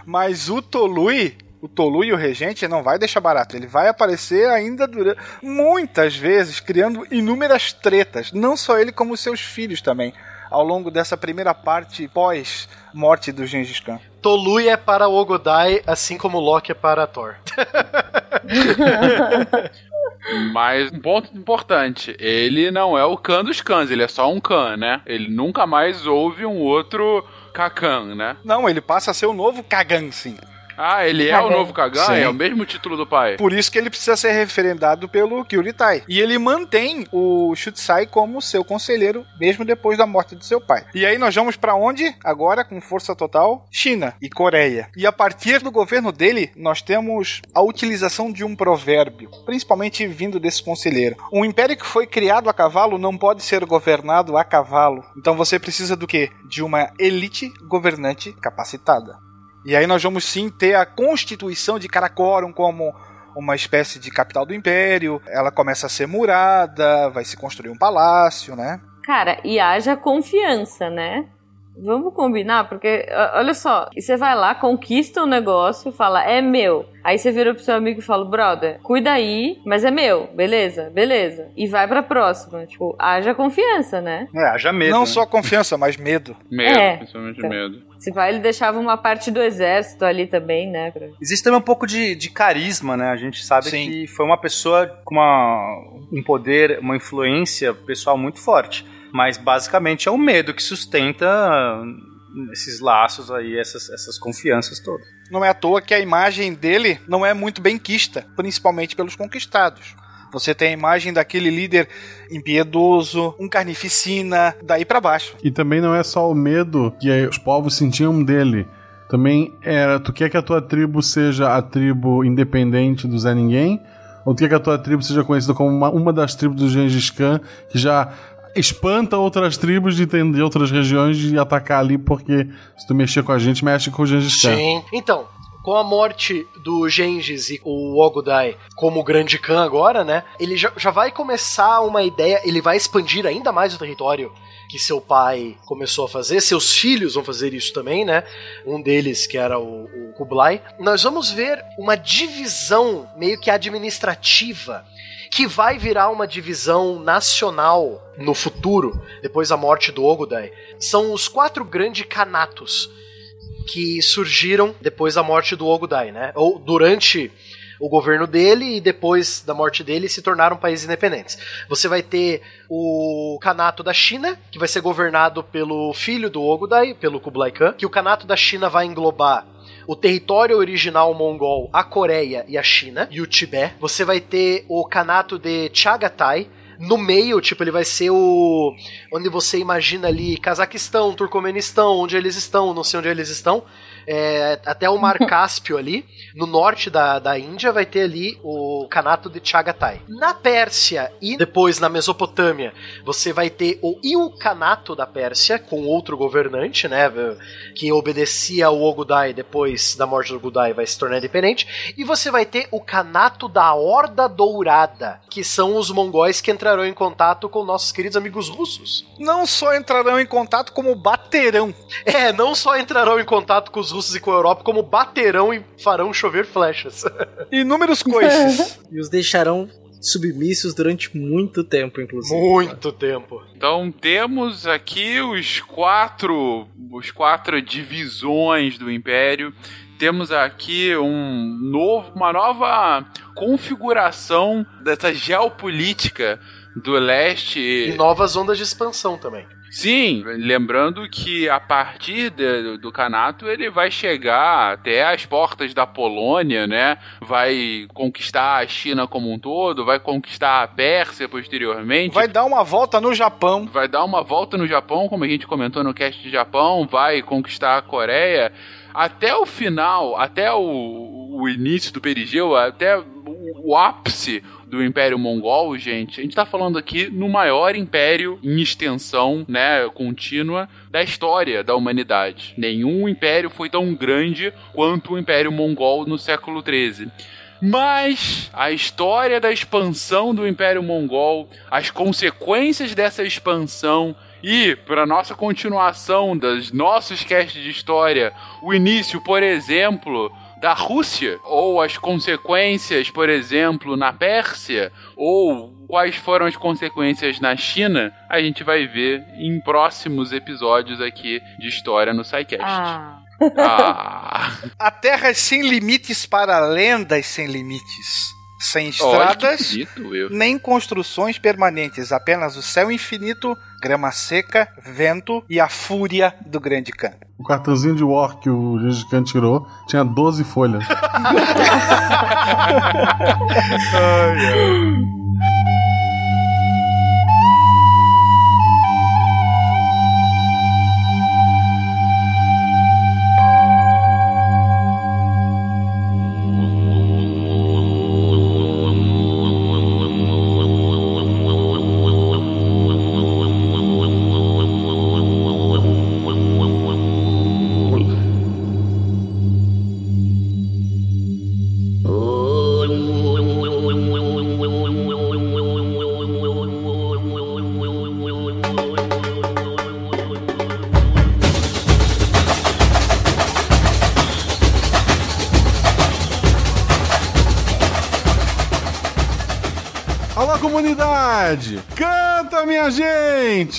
Mas o Tolui, o Tolui e o regente não vai deixar barato. Ele vai aparecer ainda durante muitas vezes, criando inúmeras tretas. Não só ele, como seus filhos também. Ao longo dessa primeira parte pós morte do Gengis Khan. Tolui é para o Ogodai, assim como Loki é para Thor. Mas um ponto importante, ele não é o Khan dos Khans, ele é só um Khan, né? Ele nunca mais houve um outro Kakan, né? Não, ele passa a ser o novo Kagan, sim. Ah, ele é o novo Kagan? Sim. É o mesmo título do pai? Por isso que ele precisa ser referendado pelo Kyuritai. E ele mantém o Shutsai como seu conselheiro, mesmo depois da morte de seu pai. E aí nós vamos pra onde? Agora, com força total, China e Coreia. E a partir do governo dele, nós temos a utilização de um provérbio, principalmente vindo desse conselheiro. Um império que foi criado a cavalo não pode ser governado a cavalo. Então você precisa do quê? De uma elite governante capacitada. E aí nós vamos sim ter a constituição de Karakorum como uma espécie de capital do império. Ela começa a ser murada, vai se construir um palácio, né? Cara, e haja confiança, né? Vamos combinar, porque olha só, e você vai lá, conquista o negócio, fala, é meu. Aí você vira pro seu amigo e fala, brother, cuida aí, mas é meu, beleza, beleza. E vai pra próxima. Tipo, haja confiança, né? É, haja medo. Não né? só confiança, mas medo. Medo, É. principalmente Então. medo. Se vai, ele deixava uma parte do exército ali também, né? pra- Existe também um pouco de, de carisma, né? A gente sabe Sim. que foi uma pessoa com uma, um poder, uma influência pessoal muito forte. Mas basicamente é o medo que sustenta esses laços aí, essas, essas confianças todas. Não é à toa que a imagem dele não é muito bem quista, principalmente pelos conquistados. Você tem a imagem daquele líder impiedoso, um carnificina, daí pra baixo. E também não é só o medo que os povos sentiam dele. Também era, tu quer que a tua tribo seja a tribo independente do Zé Ninguém? Ou tu quer que a tua tribo seja conhecida como uma, uma das tribos do Gengis Khan, que já espanta outras tribos de, de outras regiões de atacar ali, porque se tu mexer com a gente, mexe com o Gengis Khan. Sim. Então, Com a morte do Gengis e o Ogudai como grande Khan agora, né? Ele já, já vai começar uma ideia, ele vai expandir ainda mais o território que seu pai começou a fazer, seus filhos vão fazer isso também, né? Um deles, que era o, o Kublai. Nós vamos ver uma divisão meio que administrativa que vai virar uma divisão nacional no futuro, depois da morte do Ogudai. São os quatro grandes canatos que surgiram depois da morte do Ogudai, né? Ou durante o governo dele e depois da morte dele se tornaram países independentes. Você vai ter o Kanato da China, que vai ser governado pelo filho do Ogudai, pelo Kublai Khan, que o Kanato da China vai englobar o território original mongol, a Coreia e a China, e o Tibete. Você vai ter o Kanato de Chagatai, no meio, tipo, ele vai ser o. Onde você imagina ali Cazaquistão, Turcomenistão, onde eles estão, não sei onde eles estão é, até o Mar Cáspio ali, no norte da, da Índia, vai ter ali o Kanato de Chagatai. Na Pérsia e depois na Mesopotâmia, você vai ter o Ilkhanato da Pérsia, com outro governante, né, que obedecia ao Ogudai depois da morte do Ogudai vai se tornar independente, e você vai ter o Kanato da Horda Dourada, que são os mongóis que entrarão em contato com nossos queridos amigos russos. Não só entrarão em contato, como baterão. É, não só entrarão em contato com os russos e com a Europa, como baterão e farão chover flechas. Inúmeros coices. e os deixarão submissos durante muito tempo, inclusive. Muito tempo. Então temos aqui os quatro, os quatro divisões do Império. Temos aqui um novo, uma nova configuração dessa geopolítica do leste. E novas ondas de expansão também. Sim, lembrando que a partir de, do Canato ele vai chegar até as portas da Polônia, né? Vai conquistar a China como um todo, vai conquistar a Pérsia posteriormente. Vai dar uma volta no Japão. Vai dar uma volta no Japão, como a gente comentou no cast de Japão, vai conquistar a Coreia. Até o final, até o, o início do perigeu, até o, ápice do Império Mongol, gente, a gente tá falando aqui no maior império em extensão, né, contínua da história da humanidade. Nenhum império foi tão grande quanto o Império Mongol no século XIII. Mas a história da expansão do Império Mongol, as consequências dessa expansão e, para nossa continuação dos nossos casts de história, o início, por exemplo, da Rússia, ou as consequências, por exemplo, na Pérsia, ou quais foram as consequências na China, a gente vai ver em próximos episódios aqui de história no SciCast. Ah. Ah. A Terra é sem limites para lendas sem limites. Sem estradas, nem construções permanentes, apenas o céu infinito, grama seca, vento e a fúria do grande Khan. O cartãozinho de War que o Gengis Khan tirou tinha 12 folhas. ai, ai.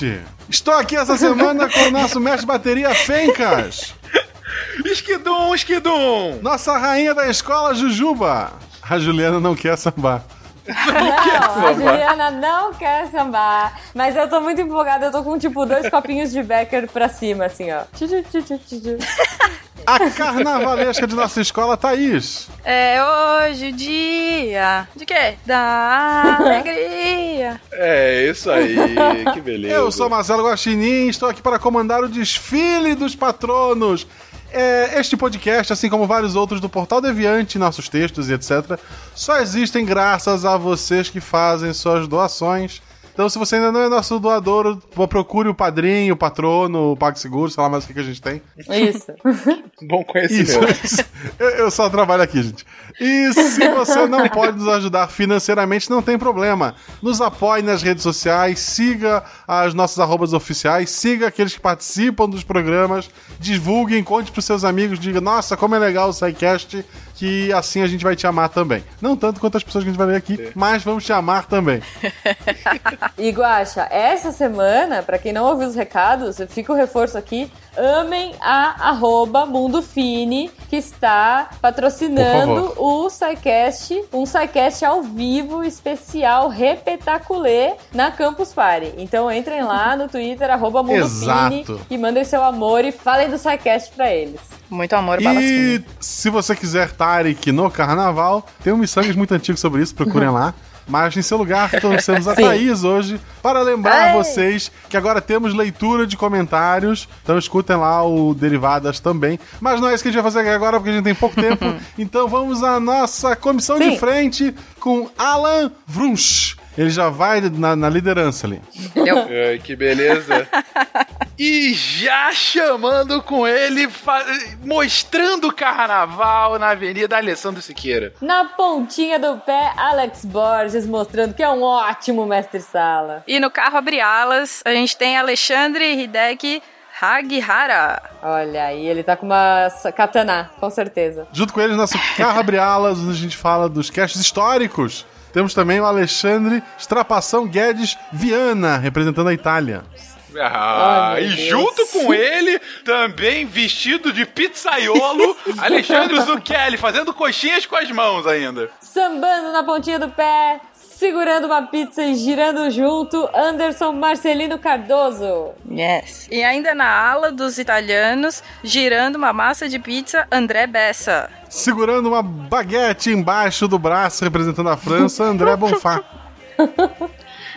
Gente! Estou aqui essa semana com o nosso mestre de bateria Fencas. Esquidum, esquidum! Nossa rainha da escola, Jujuba. A Juliana não quer sambar. Não, a Juliana não quer sambar. Mas eu tô muito empolgada, eu tô com tipo dois copinhos de Becker pra cima, assim, ó. A carnavalesca de nossa escola, Thaís. É hoje o dia de quê? Da alegria. É, isso aí, que beleza. Eu sou Marcelo Guaxinim e estou aqui para comandar o desfile dos patronos. É, este podcast, assim como vários outros do Portal Deviante, nossos textos e etc., só existem graças a vocês que fazem suas doações Então, se você ainda não é nosso doador, procure o padrinho, o patrono, o PagSeguro, sei lá mais o que, que a gente tem. Isso. Bom conhecimento. Isso. Eu, eu só trabalho aqui, gente. E se você não pode nos ajudar financeiramente, não tem problema. Nos apoie nas redes sociais, siga as nossas arrobas oficiais, siga aqueles que participam dos programas, divulguem, conte pros seus amigos, diga, nossa, como é legal o SciCast, que assim a gente vai te amar também. Não tanto quanto as pessoas que a gente vai ler aqui, mas vamos te amar também. E Guaxa, essa semana, pra quem não ouviu os recados, fica o reforço aqui. Amem a arroba Mundofine, que está patrocinando o SciCast, um SciCast ao vivo, especial, repetaculê, na Campus Party. Então entrem lá no Twitter, arroba Mundofine, Exato. e mandem seu amor e falem do SciCast pra eles. Muito amor, balas E se você quiser Tarek no carnaval, tem um miçangas muito antigo sobre isso, procurem lá. Mas em seu lugar, trouxemos a. Thaís hoje para lembrar Ei. vocês que agora temos leitura de comentários. Então escutem lá o Derivadas também. Mas não é isso que a gente vai fazer agora, porque a gente tem pouco tempo. Então vamos à nossa comissão de Sim. frente com Alan Vrunsch. Ele já vai na, na liderança ali. Ai, que beleza. E já chamando com ele, mostrando o carnaval na Avenida Alessandro Siqueira. Na pontinha do pé, Alex Borges mostrando que é um ótimo mestre-sala. E no carro abre alas, a gente tem Alexandre Hideki Hagihara. Olha aí, ele tá com uma katana, com certeza. Junto com eles, nosso carro abre alas, onde a gente fala dos casts históricos. Temos também o Alexandre Estrapação Guedes Viana, representando a Itália. Ah, Ai, e Deus. junto com ele, também vestido de pizzaiolo, Alexandre Zucchelli, fazendo coxinhas com as mãos ainda. Sambando na pontinha do pé, segurando uma pizza e girando junto, Anderson Marcelino Cardoso. Yes. E ainda na ala dos italianos, girando uma massa de pizza, André Bessa. Segurando uma baguete embaixo do braço, representando a França, André Bonfá.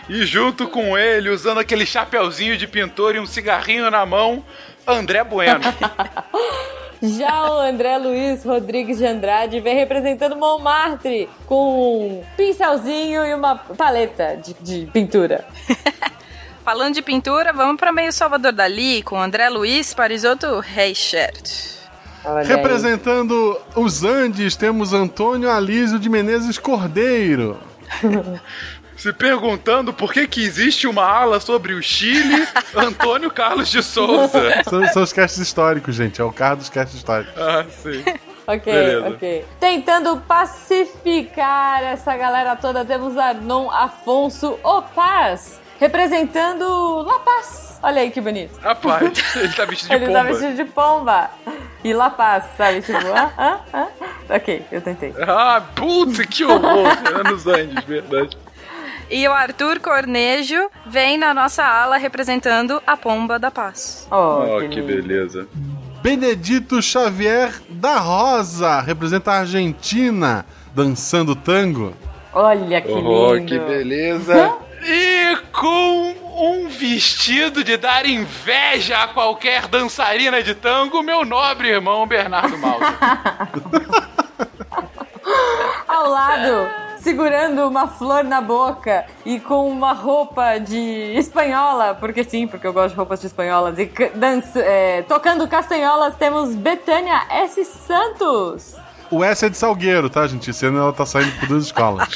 E junto com ele, usando aquele chapeuzinho de pintor e um cigarrinho na mão, André Bueno. Já o André Luiz Rodrigues de Andrade vem representando Montmartre com um pincelzinho e uma paleta de, de pintura. Falando de pintura, vamos para meio Salvador Dali, com André Luiz Parisotto Reichert. Olha aí. Representando os Andes, temos Antônio Alísio de Menezes Cordeiro. Se perguntando por que, que existe uma ala sobre o Chile, Antônio Carlos de Souza. São, são os casts históricos, gente. É o carro dos casts históricos. Ah, sim. Ok, Beleza. ok. Tentando pacificar essa galera toda, temos Arnon Afonso Opaz, representando La Paz. Olha aí que bonito. Rapaz, ele tá vestido de Ele pomba. tá vestido de pomba. E La Paz, sabe? Tipo, ah, ah, ah. Ok, eu tentei. Ah, puta, que horror. Era nos Andes, verdade. E o Arthur Cornejo vem na nossa ala representando a Pomba da Paz. Oh, Oh, que beleza. Benedito Xavier da Rosa, representa a Argentina, dançando tango. Olha que Oh, lindo. que beleza. E com um vestido de dar inveja a qualquer dançarina de tango, meu nobre irmão Bernardo Malta. Ao lado, segurando uma flor na boca e com uma roupa de espanhola, porque sim, porque eu gosto de roupas de espanholas, e dança, é, tocando castanholas, temos Betânia S. Santos. O S é de Salgueiro, tá, gente? Esse ano ela tá saindo por duas escolas.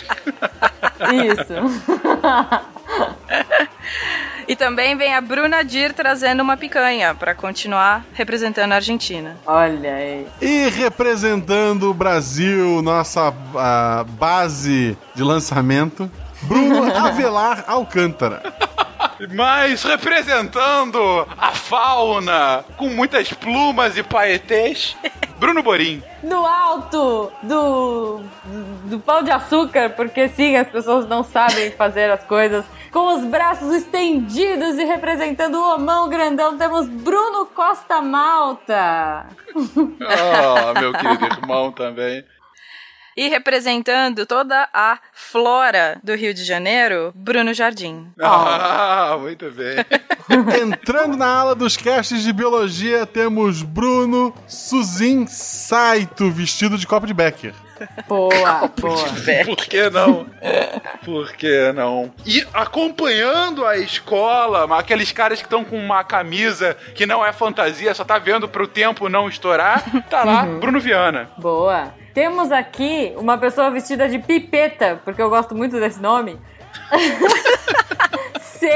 Isso. E também vem a Bruna Dir trazendo uma picanha para continuar representando a Argentina. Olha aí. E representando o Brasil, nossa ah, base de lançamento, Bruno Avelar Alcântara. Mas representando a fauna com muitas plumas e paetês, Bruno Borim. No alto do, do pão de açúcar, porque sim, as pessoas não sabem fazer as coisas. Com os braços estendidos e representando o homão grandão, temos Bruno Costa Malta. Oh, meu querido irmão também. E representando toda a flora do Rio de Janeiro, Bruno Jardim. Ah, muito bem. Entrando na ala dos castes de biologia, temos Bruno Suzin Saito, vestido de copo de Becker. Boa, boa. Por que não? Por que não? E acompanhando a escola, aqueles caras que estão com uma camisa que não é fantasia, só tá vendo pro tempo não estourar, tá lá, Bruno Viana. Boa. Temos aqui uma pessoa vestida de pipeta, porque eu gosto muito desse nome. C.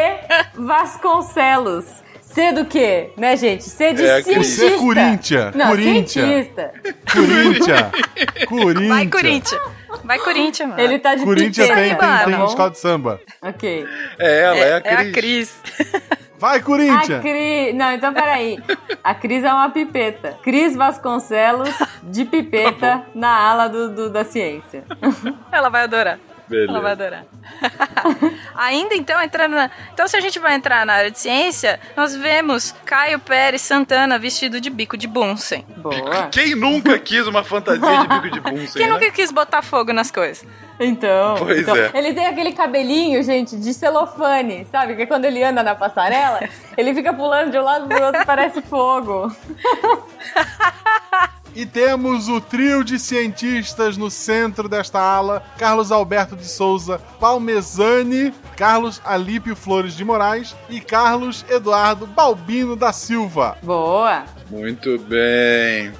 Vasconcelos. C do quê? Né, gente? C de É, cientista. C. Corinthians. Não, Corinthians. cientista. Corinthians. Corinthians. Vai, Corinthians. Vai, Corinthians, mano. Ele tá de Corinthians pipeta. tem, tem, tá tem bom? escola de samba. Ok. É ela, é, É, a é Cris. a Cris. Vai, A Corinthians! Cris. Não, então peraí. A Cris é uma pipeta. Cris Vasconcelos de pipeta na ala do, do- da ciência. Ela vai adorar. Beleza. Ela vai adorar. Ainda então, entrando na... Então, se a gente vai entrar na área de ciência, nós vemos Caio Pérez Santana vestido de bico de Bunsen. Boa. Quem nunca quis uma fantasia de bico de Bunsen, Quem né? nunca quis botar fogo nas coisas? Então, Pois então, é. ele tem aquele cabelinho, gente, de celofane, sabe? Que quando ele anda na passarela, ele fica pulando de um lado pro outro, parece fogo. E temos o trio de cientistas no centro desta ala: Carlos Alberto de Souza Palmezani, Carlos Alípio Flores de Moraes e Carlos Eduardo Balbino da Silva. Boa. Muito bem.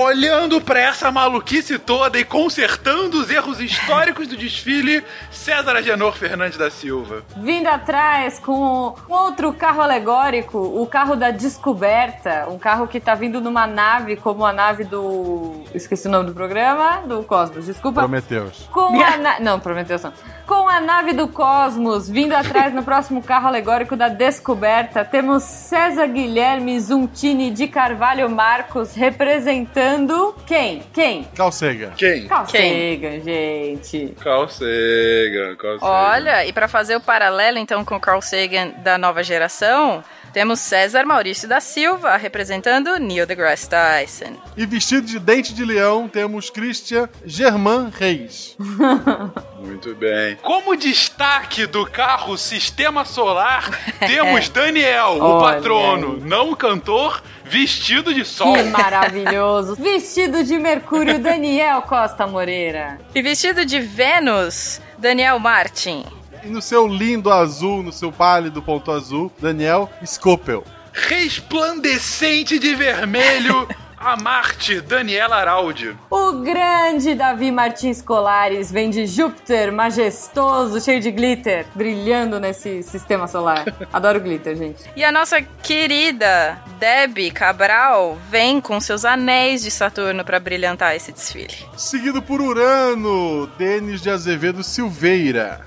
Olhando pra essa maluquice toda e consertando os erros históricos do desfile, César Agenor Fernandes da Silva. Vindo atrás com outro carro alegórico, o carro da descoberta, um carro que tá vindo numa nave, como a nave do. Esqueci o nome do programa, do Cosmos, desculpa. Prometeus. Com a na... Não, Prometeus não. Com a nave do Cosmos, vindo atrás no próximo carro alegórico da descoberta, temos César Guilherme Zuntini de Carvalho Marcos representando quem? Quem? Calcega. Quem? Carl Sagan, gente. Carl Sagan. Olha, e pra fazer o paralelo então com o Carl Sagan da nova geração, temos César Maurício da Silva representando Neil deGrasse Tyson. E vestido de dente de leão, temos Christian Germain Reis. Muito bem. Como destaque do carro Sistema Solar, temos Daniel, o Olha patrono, não o cantor, vestido de sol. Que maravilhoso. Vestido de Mercúrio, Daniel Costa Moreira. E vestido de Vênus, Daniel Martin. E no seu lindo azul, no seu pálido ponto azul, Daniel Scopel. Resplandecente de vermelho, a Marte, Daniela Araldi. O grande Davi Martins Colares vem de Júpiter, majestoso, cheio de glitter, brilhando nesse sistema solar. Adoro glitter, gente. E a nossa querida Debbie Cabral vem com seus anéis de Saturno pra brilhantar esse desfile. Seguido por Urano, Denis de Azevedo Silveira.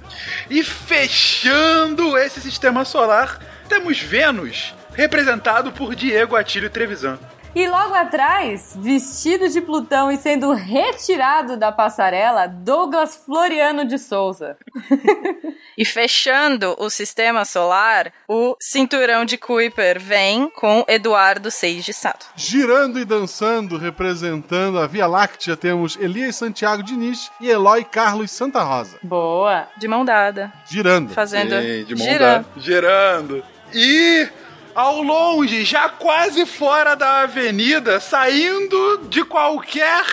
E fechando esse sistema solar, temos Vênus, representado por Diego Atílio Trevisan. E logo atrás, vestido de Plutão e sendo retirado da passarela, Douglas Floriano de Souza. E fechando o sistema solar, o cinturão de Kuiper vem com Eduardo Seis de Sato. Girando e dançando, representando a Via Láctea, temos Elias Santiago Diniz e Eloy Carlos Santa Rosa. Boa. De mão dada. Girando. Fazendo. Sim, de mão girando. dada. Girando. E ao longe, já quase fora da avenida, saindo de qualquer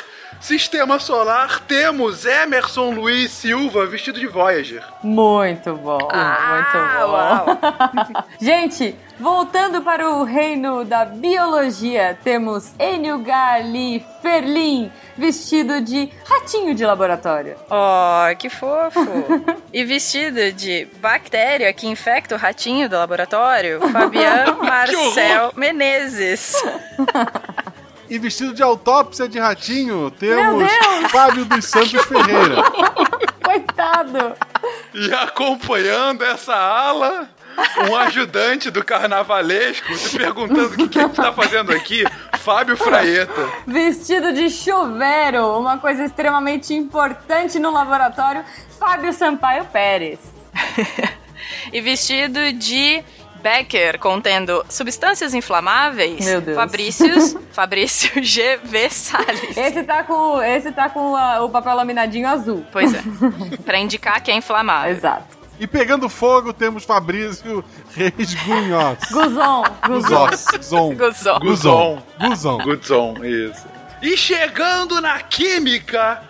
sistema solar, temos Emerson Luiz Silva vestido de Voyager. Muito bom, Ah, muito bom. Gente, voltando para o reino da biologia, temos Enio Gali Ferlin, vestido de ratinho de laboratório. Oh, que fofo! e vestido de bactéria que infecta o ratinho do laboratório, Fabian Marcel Menezes. E vestido de autópsia de ratinho, temos! Fábio dos Santos Ferreira. Coitado! E acompanhando essa ala, um ajudante do carnavalesco se perguntando o que, que a gente tá fazendo aqui, Fábio Fraeta. Vestido de chuveiro, uma coisa extremamente importante no laboratório, Fábio Sampaio Pérez. e vestido de Becker contendo substâncias inflamáveis. Meu Deus. Fabrícios, Fabrício GV Salles. Esse tá com, esse tá com a- o papel laminadinho azul. Pois é. pra indicar que é inflamável. Exato. E pegando fogo, temos Fabrício Reis Gunhos. Guzon. Guzon. Guzon. Guzon. Guzon. Isso. E chegando na química,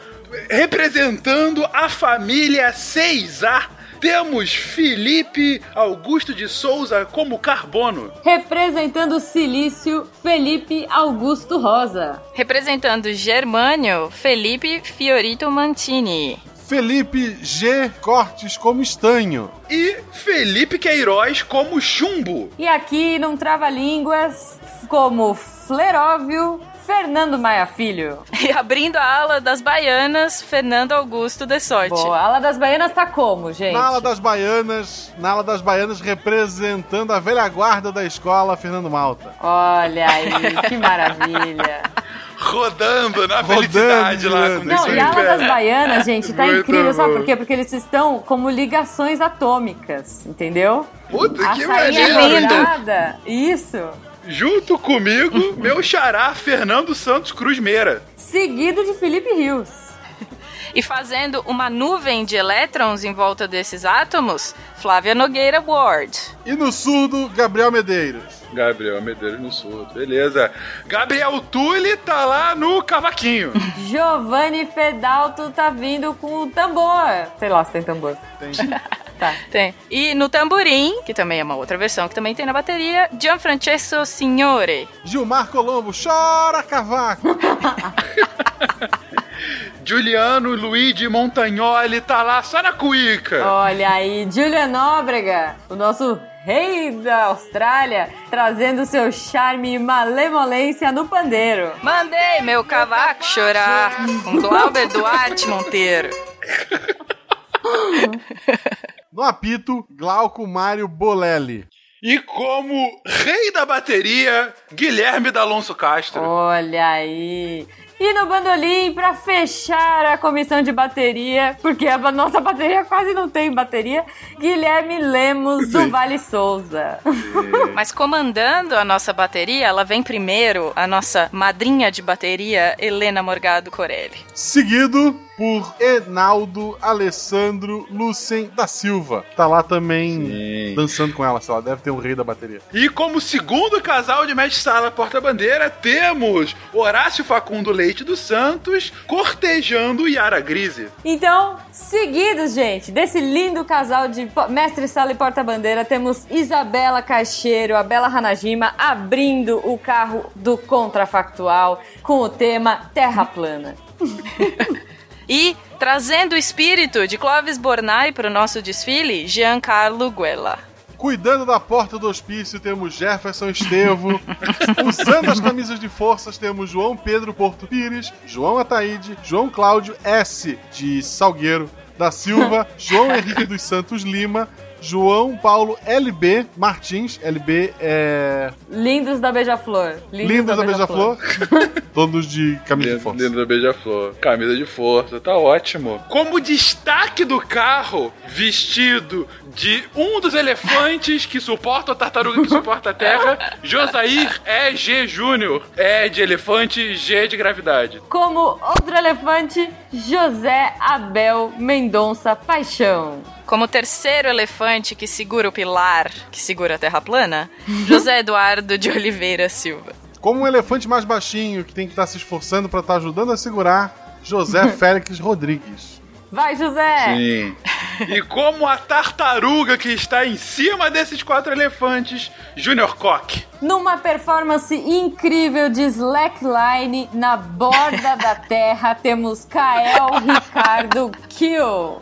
representando a família Ceizar, temos Felipe Augusto de Souza como carbono. Representando o silício, Felipe Augusto Rosa. Representando Germânio, Felipe Fiorito Mantini. Felipe G. Cortes como estanho. E Felipe Queiroz como chumbo. E aqui não trava-línguas, como Fleróvio, Fernando Maia Filho. E abrindo a ala das baianas, Fernando Augusto de Sorte. Boa, a ala das baianas tá como, gente? Na ala das baianas, na ala das baianas, representando a velha guarda da escola, Fernando Malta. Olha aí, que maravilha. Rodando na Rodando, felicidade lá com. Não, e a ala das baianas, gente, tá Muito incrível, sabe bom. por quê? Porque eles estão como ligações atômicas, entendeu? Puta, A que maneiro. dourada, isso. Junto comigo, meu xará Fernando Santos Cruz Meira. Seguido de Felipe Rios. E fazendo uma nuvem de elétrons em volta desses átomos, Flávia Nogueira Ward. E no surdo, Gabriel Medeiros. Gabriel Medeiros no surdo, beleza. Gabriel Tulli tá lá no cavaquinho. Giovanni Fedalto tá vindo com o tambor. Sei lá se tem tambor. Tem. Tá. Tem. E no tamborim, que também é uma outra versão que também tem na bateria, Gianfrancesco Signore. Gilmar Colombo, chora cavaco. Juliano Luigi Montagnoli tá lá só na cuíca. Olha aí, Julia Nóbrega, o nosso rei da Austrália, trazendo seu charme e malemolência no pandeiro. Mandei meu cavaco chorar com Glauber Duarte Monteiro. No apito, Glauco Mário Bolelli. E como rei da bateria, Guilherme D'Alonso Castro. Olha aí. E no bandolim, pra fechar a comissão de bateria, porque a nossa bateria quase não tem bateria, Guilherme Lemos do Vale Souza. Mas comandando a nossa bateria, ela vem primeiro a nossa madrinha de bateria, Helena Morgado Corelli. Seguido por Enaldo Alessandro Lucen da Silva. Tá lá também Sim. dançando com ela, sei lá, deve ter um rei da bateria. E como segundo casal de mestre sala porta-bandeira, temos Horácio Facundo Leite dos Santos cortejando Yara Grise. Então, seguidos, gente, desse lindo casal de mestre sala e porta-bandeira, temos Isabela Caixeiro, a Bela Hanajima, abrindo o carro do contrafactual com o tema Terra Plana. E trazendo o espírito de Clóvis Bornai para o nosso desfile, Giancarlo Guella. Cuidando da porta do hospício temos Jefferson Estevo. Usando as camisas de forças temos João Pedro Porto Pires, João Ataíde, João Cláudio S. de Salgueiro da Silva, João Henrique dos Santos Lima, João Paulo LB Martins. LB é. Lindos da Beija-Flor. Lindos da Beija-Flor. Todos de camisa de força. Lindo da Beija-Flor. Camisa de força, tá ótimo. Como destaque do carro, vestido de um dos elefantes que suporta a tartaruga que suporta a terra, Josair E.G. Júnior. É de elefante, G de gravidade. Como outro elefante, José Abel Mendonça Paixão. Como terceiro elefante que segura o pilar que segura a terra plana, José Eduardo de Oliveira Silva. Como um elefante mais baixinho que tem que estar se esforçando pra estar ajudando a segurar, José Félix Rodrigues. Vai, José! Sim. E como a tartaruga que está em cima desses quatro elefantes, Junior Koch. Numa performance incrível de slackline na borda da terra, temos Kael Ricardo Kill.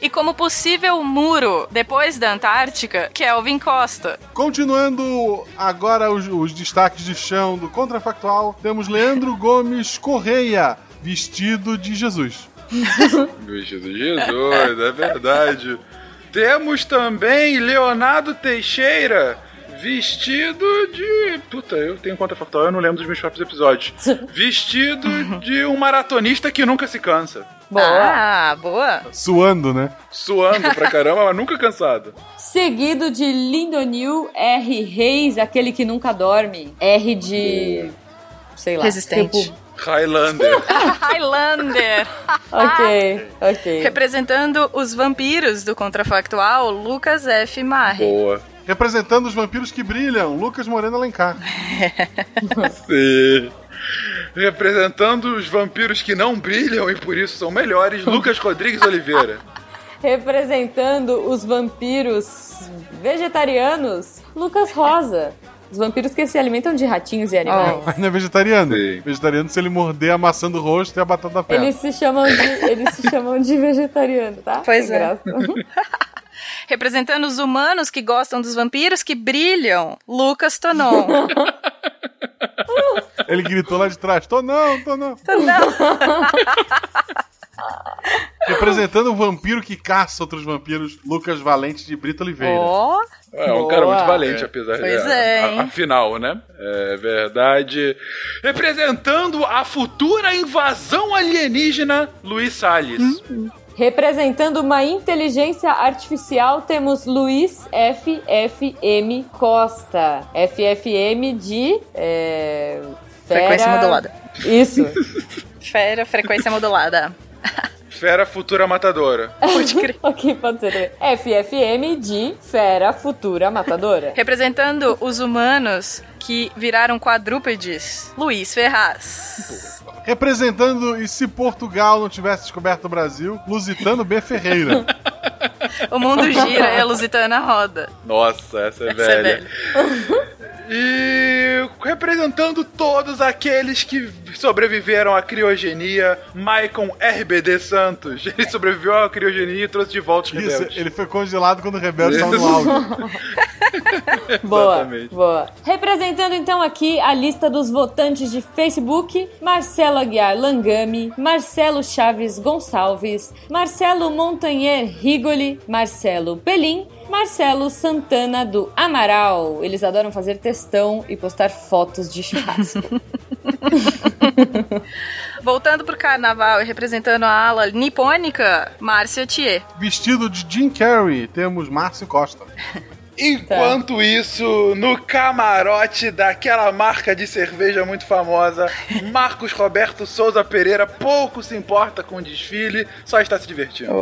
E como possível muro depois da Antártica, Kelvin Costa. Continuando agora os, os destaques de chão do Contrafactual, temos Leandro Gomes Correia, vestido de Jesus. Vestido de Jesus, é verdade. Temos também Leonardo Teixeira, Vestido de. Puta, eu tenho conta factual, eu não lembro dos meus próprios episódios. Vestido de um maratonista que nunca se cansa. Boa. Ah, boa. Suando, né? Suando pra caramba, mas nunca cansado. Seguido de Lindonil, R Reis, aquele que nunca dorme. R de. sei lá. Resistente. Highlander. Highlander. ok, ok. Representando os vampiros do Contrafactual, Lucas F. Marre. Boa. Representando os vampiros que brilham, Lucas Moreno Alencar. Sim. Representando os vampiros que não brilham e por isso são melhores, Lucas Rodrigues Oliveira. Representando os vampiros vegetarianos, Lucas Rosa. Os vampiros que se alimentam de ratinhos e animais. Mas não é vegetariano. Sim. Vegetariano se ele morder a maçã do rosto e a batata da perna. Eles se chamam de, eles se chamam de vegetariano, tá? Pois é. Representando os humanos que gostam dos vampiros que brilham, Lucas Tonon. Ele gritou lá de trás: tô não. Não. Representando o vampiro que caça outros vampiros, Lucas Valente de Brito Oliveira. Ó, É um Boa. cara muito valente, apesar Pois de. é, a-? Afinal, né? É verdade. Representando a futura invasão alienígena, Luiz Salles. Representando uma inteligência artificial, temos Luiz FFM Costa. FFM de. É, Frequência fera- modulada. Isso. fera, frequência modulada. Fera futura matadora. Pode crer. ok, pode ser também. FFM de Fera Futura Matadora. Representando os humanos que viraram quadrúpedes, Luiz Ferraz. Representando, e se Portugal não tivesse descoberto o Brasil, Lusitano B. Ferreira. O mundo gira e a Lusitana roda. Nossa, essa é Essa é velha. E representando todos aqueles que sobreviveram à criogenia, Maicon RBD Santos. Ele sobreviveu à criogenia e trouxe de volta os Isso, rebeldes. ele foi congelado quando o rebelde estava no auge. Boa, Exatamente. boa. Representando então aqui a lista dos votantes de Facebook: Marcelo Aguiar Langami, Marcelo Chaves Gonçalves, Marcelo Montanher Marcelo Pelim, Marcelo Santana do Amaral. Eles adoram fazer textão e postar fotos de churrasco. Voltando pro carnaval e representando a ala nipônica, Márcia Thier. Vestido de Jim Carrey, temos Márcio Costa. Enquanto isso, no camarote daquela marca de cerveja muito famosa, Marcos Roberto Souza Pereira pouco se importa com o desfile, só está se divertindo.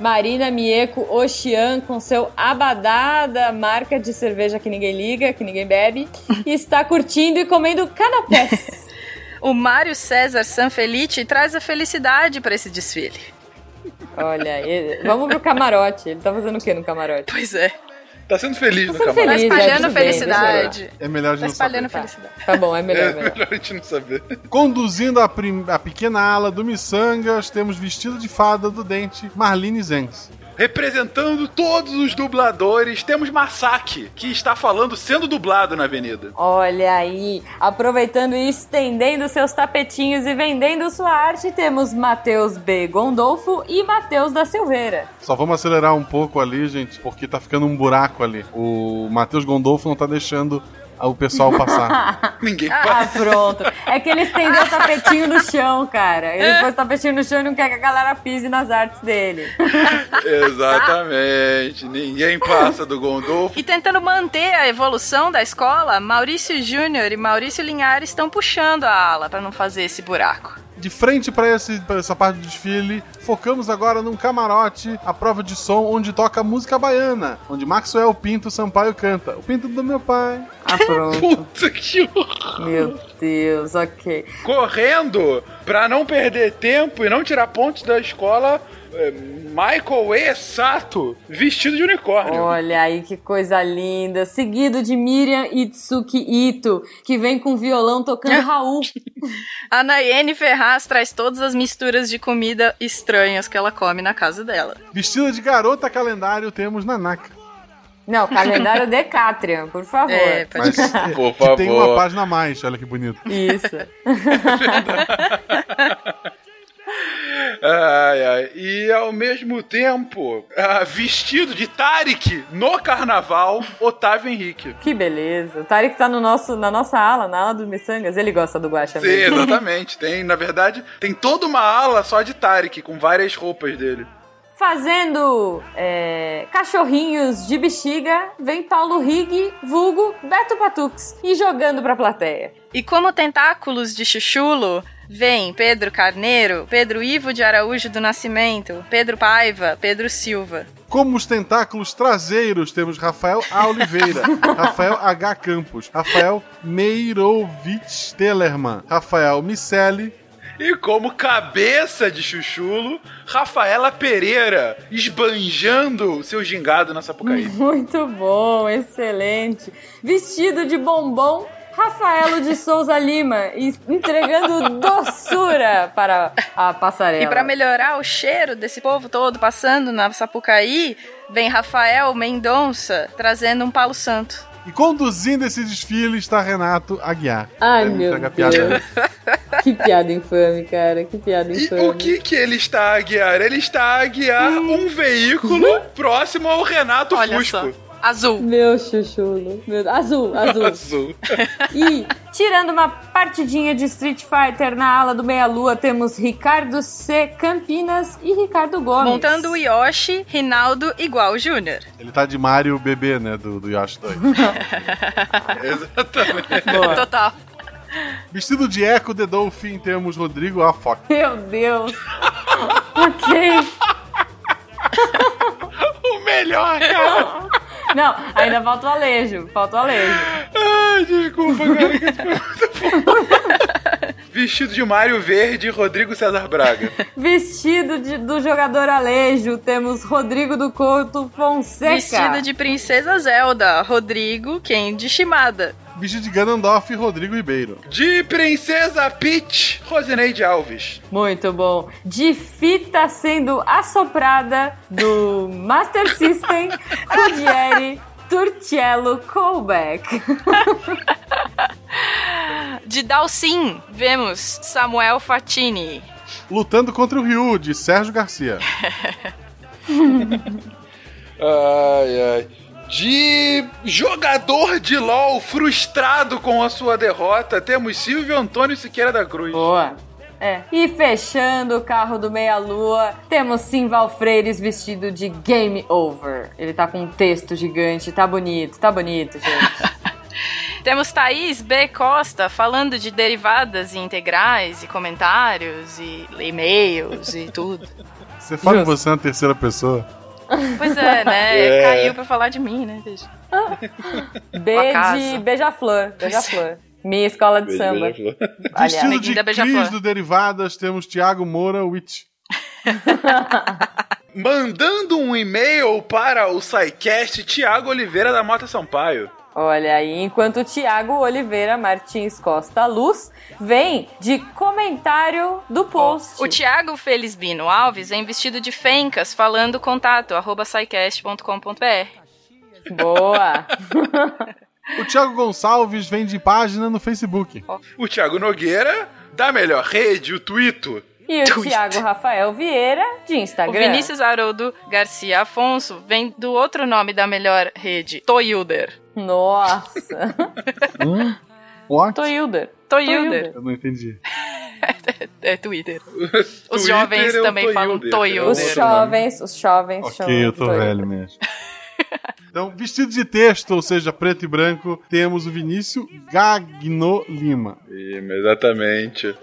Marina Mieko Oxian com seu abadá da marca de cerveja que ninguém liga, que ninguém bebe, está curtindo e comendo canapés. O Mário César Sanfelice traz a felicidade para esse desfile. Olha, ele- vamos pro camarote. Ele tá fazendo o que no camarote? Pois é. Tá sendo feliz Tá no sendo camarote. feliz, Tá é, espalhando tudo bem, felicidade. É melhor a gente Tá não espalhando saber. felicidade. Tá bom, é melhor. É é melhor. melhor a gente não saber. Conduzindo a, prim- a pequena ala do Missangas, temos vestido de fada do dente, Marlene Zenz. Representando todos os dubladores, temos Masaki, que está falando sendo dublado na avenida. Olha aí, aproveitando e estendendo seus tapetinhos e vendendo sua arte, temos Matheus B. Gondolfo e Matheus da Silveira. Só vamos acelerar um pouco ali, gente, porque tá ficando um buraco ali. O Matheus Gondolfo não tá deixando o pessoal passar. Ninguém Ah, pronto. É que ele estendeu o tapetinho no chão, cara. Ele pôs o tapetinho no chão e não quer que a galera pise nas artes dele. Exatamente. Ninguém passa do Gondolfo. E tentando manter a evolução da escola, Maurício Júnior e Maurício Linhares estão puxando a ala para não fazer esse buraco. De frente pra essa parte do desfile, focamos agora num camarote, a prova de som, onde toca música baiana, onde Maxwell Pinto Sampaio canta. O Pinto do meu pai. Ah, pronto. Puta que horror. Meu Deus, ok. Correndo pra não perder tempo e não tirar pontos da escola, Michael E. Sato, vestido de unicórnio. Olha aí que coisa linda. Seguido de Miriam Itsuki Ito, que vem com violão tocando Raul. A Nayene Ferraz traz todas as misturas de comida estranhas que ela come na casa dela. Vestida de garota calendário, temos Nanaka. Não, calendário Decatrian, por favor. É, pode Mas Por que tem uma favor. página a mais, olha que bonito. Isso. Ai, ai. E ao mesmo tempo, ah, vestido de Tarek no carnaval, Otávio Henrique. Que beleza. O Tarek tá no nosso, na nossa ala, na ala dos miçangas. Ele gosta do Guaxa Sim, mesmo. exatamente. Tem, na verdade, tem toda uma ala só de Tarek, com várias roupas dele. Fazendo é, cachorrinhos de bexiga, vem Paulo Rig, vulgo Beto Patux, e jogando pra plateia. E como tentáculos de chuchulo, vem Pedro Carneiro, Pedro Ivo de Araújo do Nascimento, Pedro Paiva, Pedro Silva. Como os tentáculos traseiros, temos Rafael A. Oliveira, Rafael H. Campos, Rafael Meirovitch Tellerman, Rafael Miceli, E como cabeça de chuchulo, Rafaela Pereira, esbanjando seu gingado na Sapucaí. Muito bom, excelente. Vestido de bombom, Rafaelo de Souza Lima, e entregando doçura para a passarela. E pra melhorar o cheiro desse povo todo passando na Sapucaí, vem Rafael Mendonça trazendo um palo santo. E conduzindo esse desfile está Renato Aguiar. Ai, meu entregar piada. Deus. Que piada infame, cara. Que piada E infame. o que que ele está a guiar? Ele está a guiar um veículo próximo ao Renato Olha Fusco. só. Azul. Meu chuchulo. Meu... Azul, azul. Azul. E, tirando uma partidinha de Street Fighter na ala do Meia Lua, temos Ricardo C. Campinas e Ricardo Gomes. Montando o Yoshi, Rinaldo igual o Júnior. Ele tá de Mario bebê, né? Do, do Yoshi 2. Exatamente. Boa. Total. Vestido de Echo The Dolphin, temos Rodrigo A. Fox. Meu Deus. ok. o melhor, cara. Não, ainda falta o Alejo. Falta o Alejo. Ai, desculpa, cara. que ficou muito bom. Vestido de Mário Verde, Rodrigo César Braga. Vestido de- do jogador Alejo, temos Rodrigo do Couto Fonseca. Vestido de Princesa Zelda, Rodrigo Kendi Shimada. Vestido de Ganondorf, Rodrigo Ribeiro. De Princesa Peach, Rosineide Alves. Muito bom. De fita sendo assoprada do Master System, Rudieri Turcello Callback. De Dalcin, vemos Samuel Fatini. Lutando contra o Ryu, de Sérgio Garcia. Ai, ai. De jogador de LOL frustrado com a sua derrota, temos Silvio Antônio Siqueira da Cruz. Boa. É. E fechando o carro do Meia Lua, temos Simval Freires vestido de Game Over. Ele tá com um texto gigante, tá bonito, tá bonito, gente. Temos Thaís B. Costa falando de derivadas e integrais e comentários e e-mails e tudo. Você fala Justo. você na terceira pessoa? Pois é, né? É. Caiu pra falar de mim, né? bicho? B Uma de Beija-Flor, Beija-Flor. Minha escola de samba. Vestido de Cris do Derivadas, temos Thiago Moura Witch. Mandando um e-mail para o SciCast, Tiago Oliveira da Mota Sampaio. Olha aí, enquanto o Tiago Oliveira Martins Costa Luz vem de comentário do post. O Thiago Felisbino Alves vem vestido de fencas falando contato arroba scicast.com.br. Boa! O Thiago Gonçalves vem de página no Facebook. O Thiago Nogueira, da melhor rede, o Twito. E o Tiago Rafael Vieira de O Instagram. Vinícius Haroldo Garcia Afonso vem do outro nome da melhor rede, Toyuder. Nossa! What? Toyuder. Toyuder. Eu não entendi. É Twitter. Os Twitter jovens é o também falam Toyuder. Toyuder. Os jovens, os jovens chamam Ok, eu tô Toyuder. velho mesmo. Então, vestido de texto, ou seja, preto e branco, temos o Vinícius Gagno Lima. Exatamente.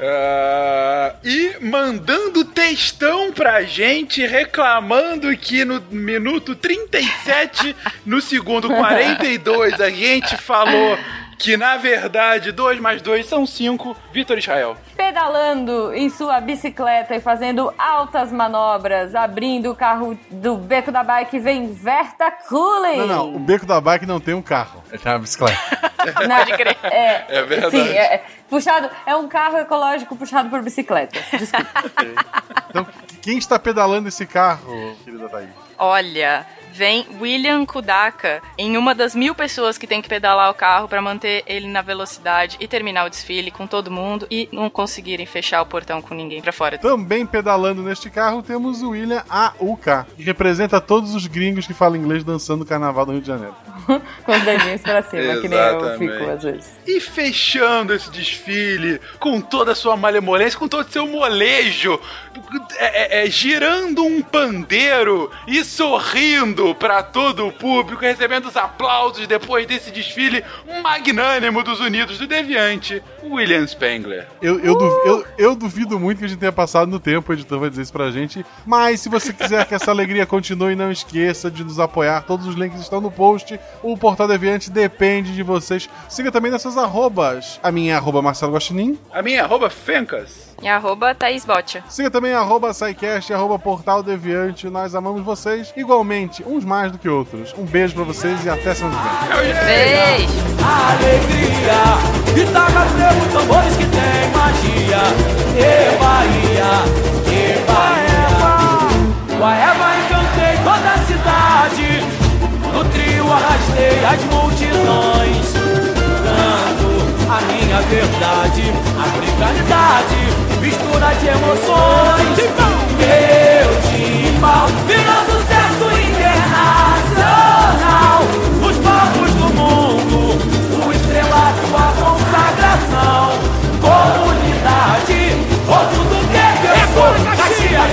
Ah, e mandando textão pra gente, reclamando que no minuto 37, no segundo 42, a gente falou que na verdade 2 mais 2 são 5. Vitor Israel. Pedalando em sua bicicleta e fazendo altas manobras, abrindo o carro do beco da bike, vem Verta Cooling. Não, não, o beco da bike não tem um carro. É uma bicicleta. Não, Pode crer. É, É verdade. Sim, é, é puxado, é um carro ecológico puxado por bicicleta. Desculpa. Então, quem está pedalando esse carro, querida Thaís? Olha, vem William Kudaka em uma das mil pessoas que tem que pedalar o carro para manter ele na velocidade e terminar o desfile com todo mundo e não conseguirem fechar o portão com ninguém pra fora. Também pedalando neste carro temos o William AUK, que representa todos os gringos que falam inglês dançando o carnaval do Rio de Janeiro. Com os dedinhos pra cima, que nem eu fico às vezes. E fechando esse desfile com toda a sua malemolência, com todo o seu molejo, é, é, é, girando um pandeiro e sorrindo para todo o público, recebendo os aplausos depois desse desfile magnânimo dos Unidos do Deviante, William Spengler. Eu, eu, duv- eu- eu duvido muito que a gente tenha passado no tempo, o editor vai dizer isso pra gente. Mas se você quiser que essa alegria continue, não esqueça de nos apoiar. Todos os links estão no post. O Portal Deviante depende de vocês. Siga também nessas arrobas. A minha é arroba Marcelo Guaxinim. A minha é arroba Fencas. E arroba Thaís Botia. Siga também arroba SciCast, arroba Portal Deviante. Nós amamos vocês igualmente, uns mais do que outros. Um beijo pra vocês e até semana que vem. Beijo! alegria E taca frevo, tambores que tem magia E Bahia, e Bahia O Aeva encantei toda a cidade No trio arrastei as multidões a minha verdade Africanidade, mistura de emoções. Meu timbal virou sucesso internacional. Nos palcos do mundo O estrelato, a consagração. Comunidade, ou tudo que eu sou Caxias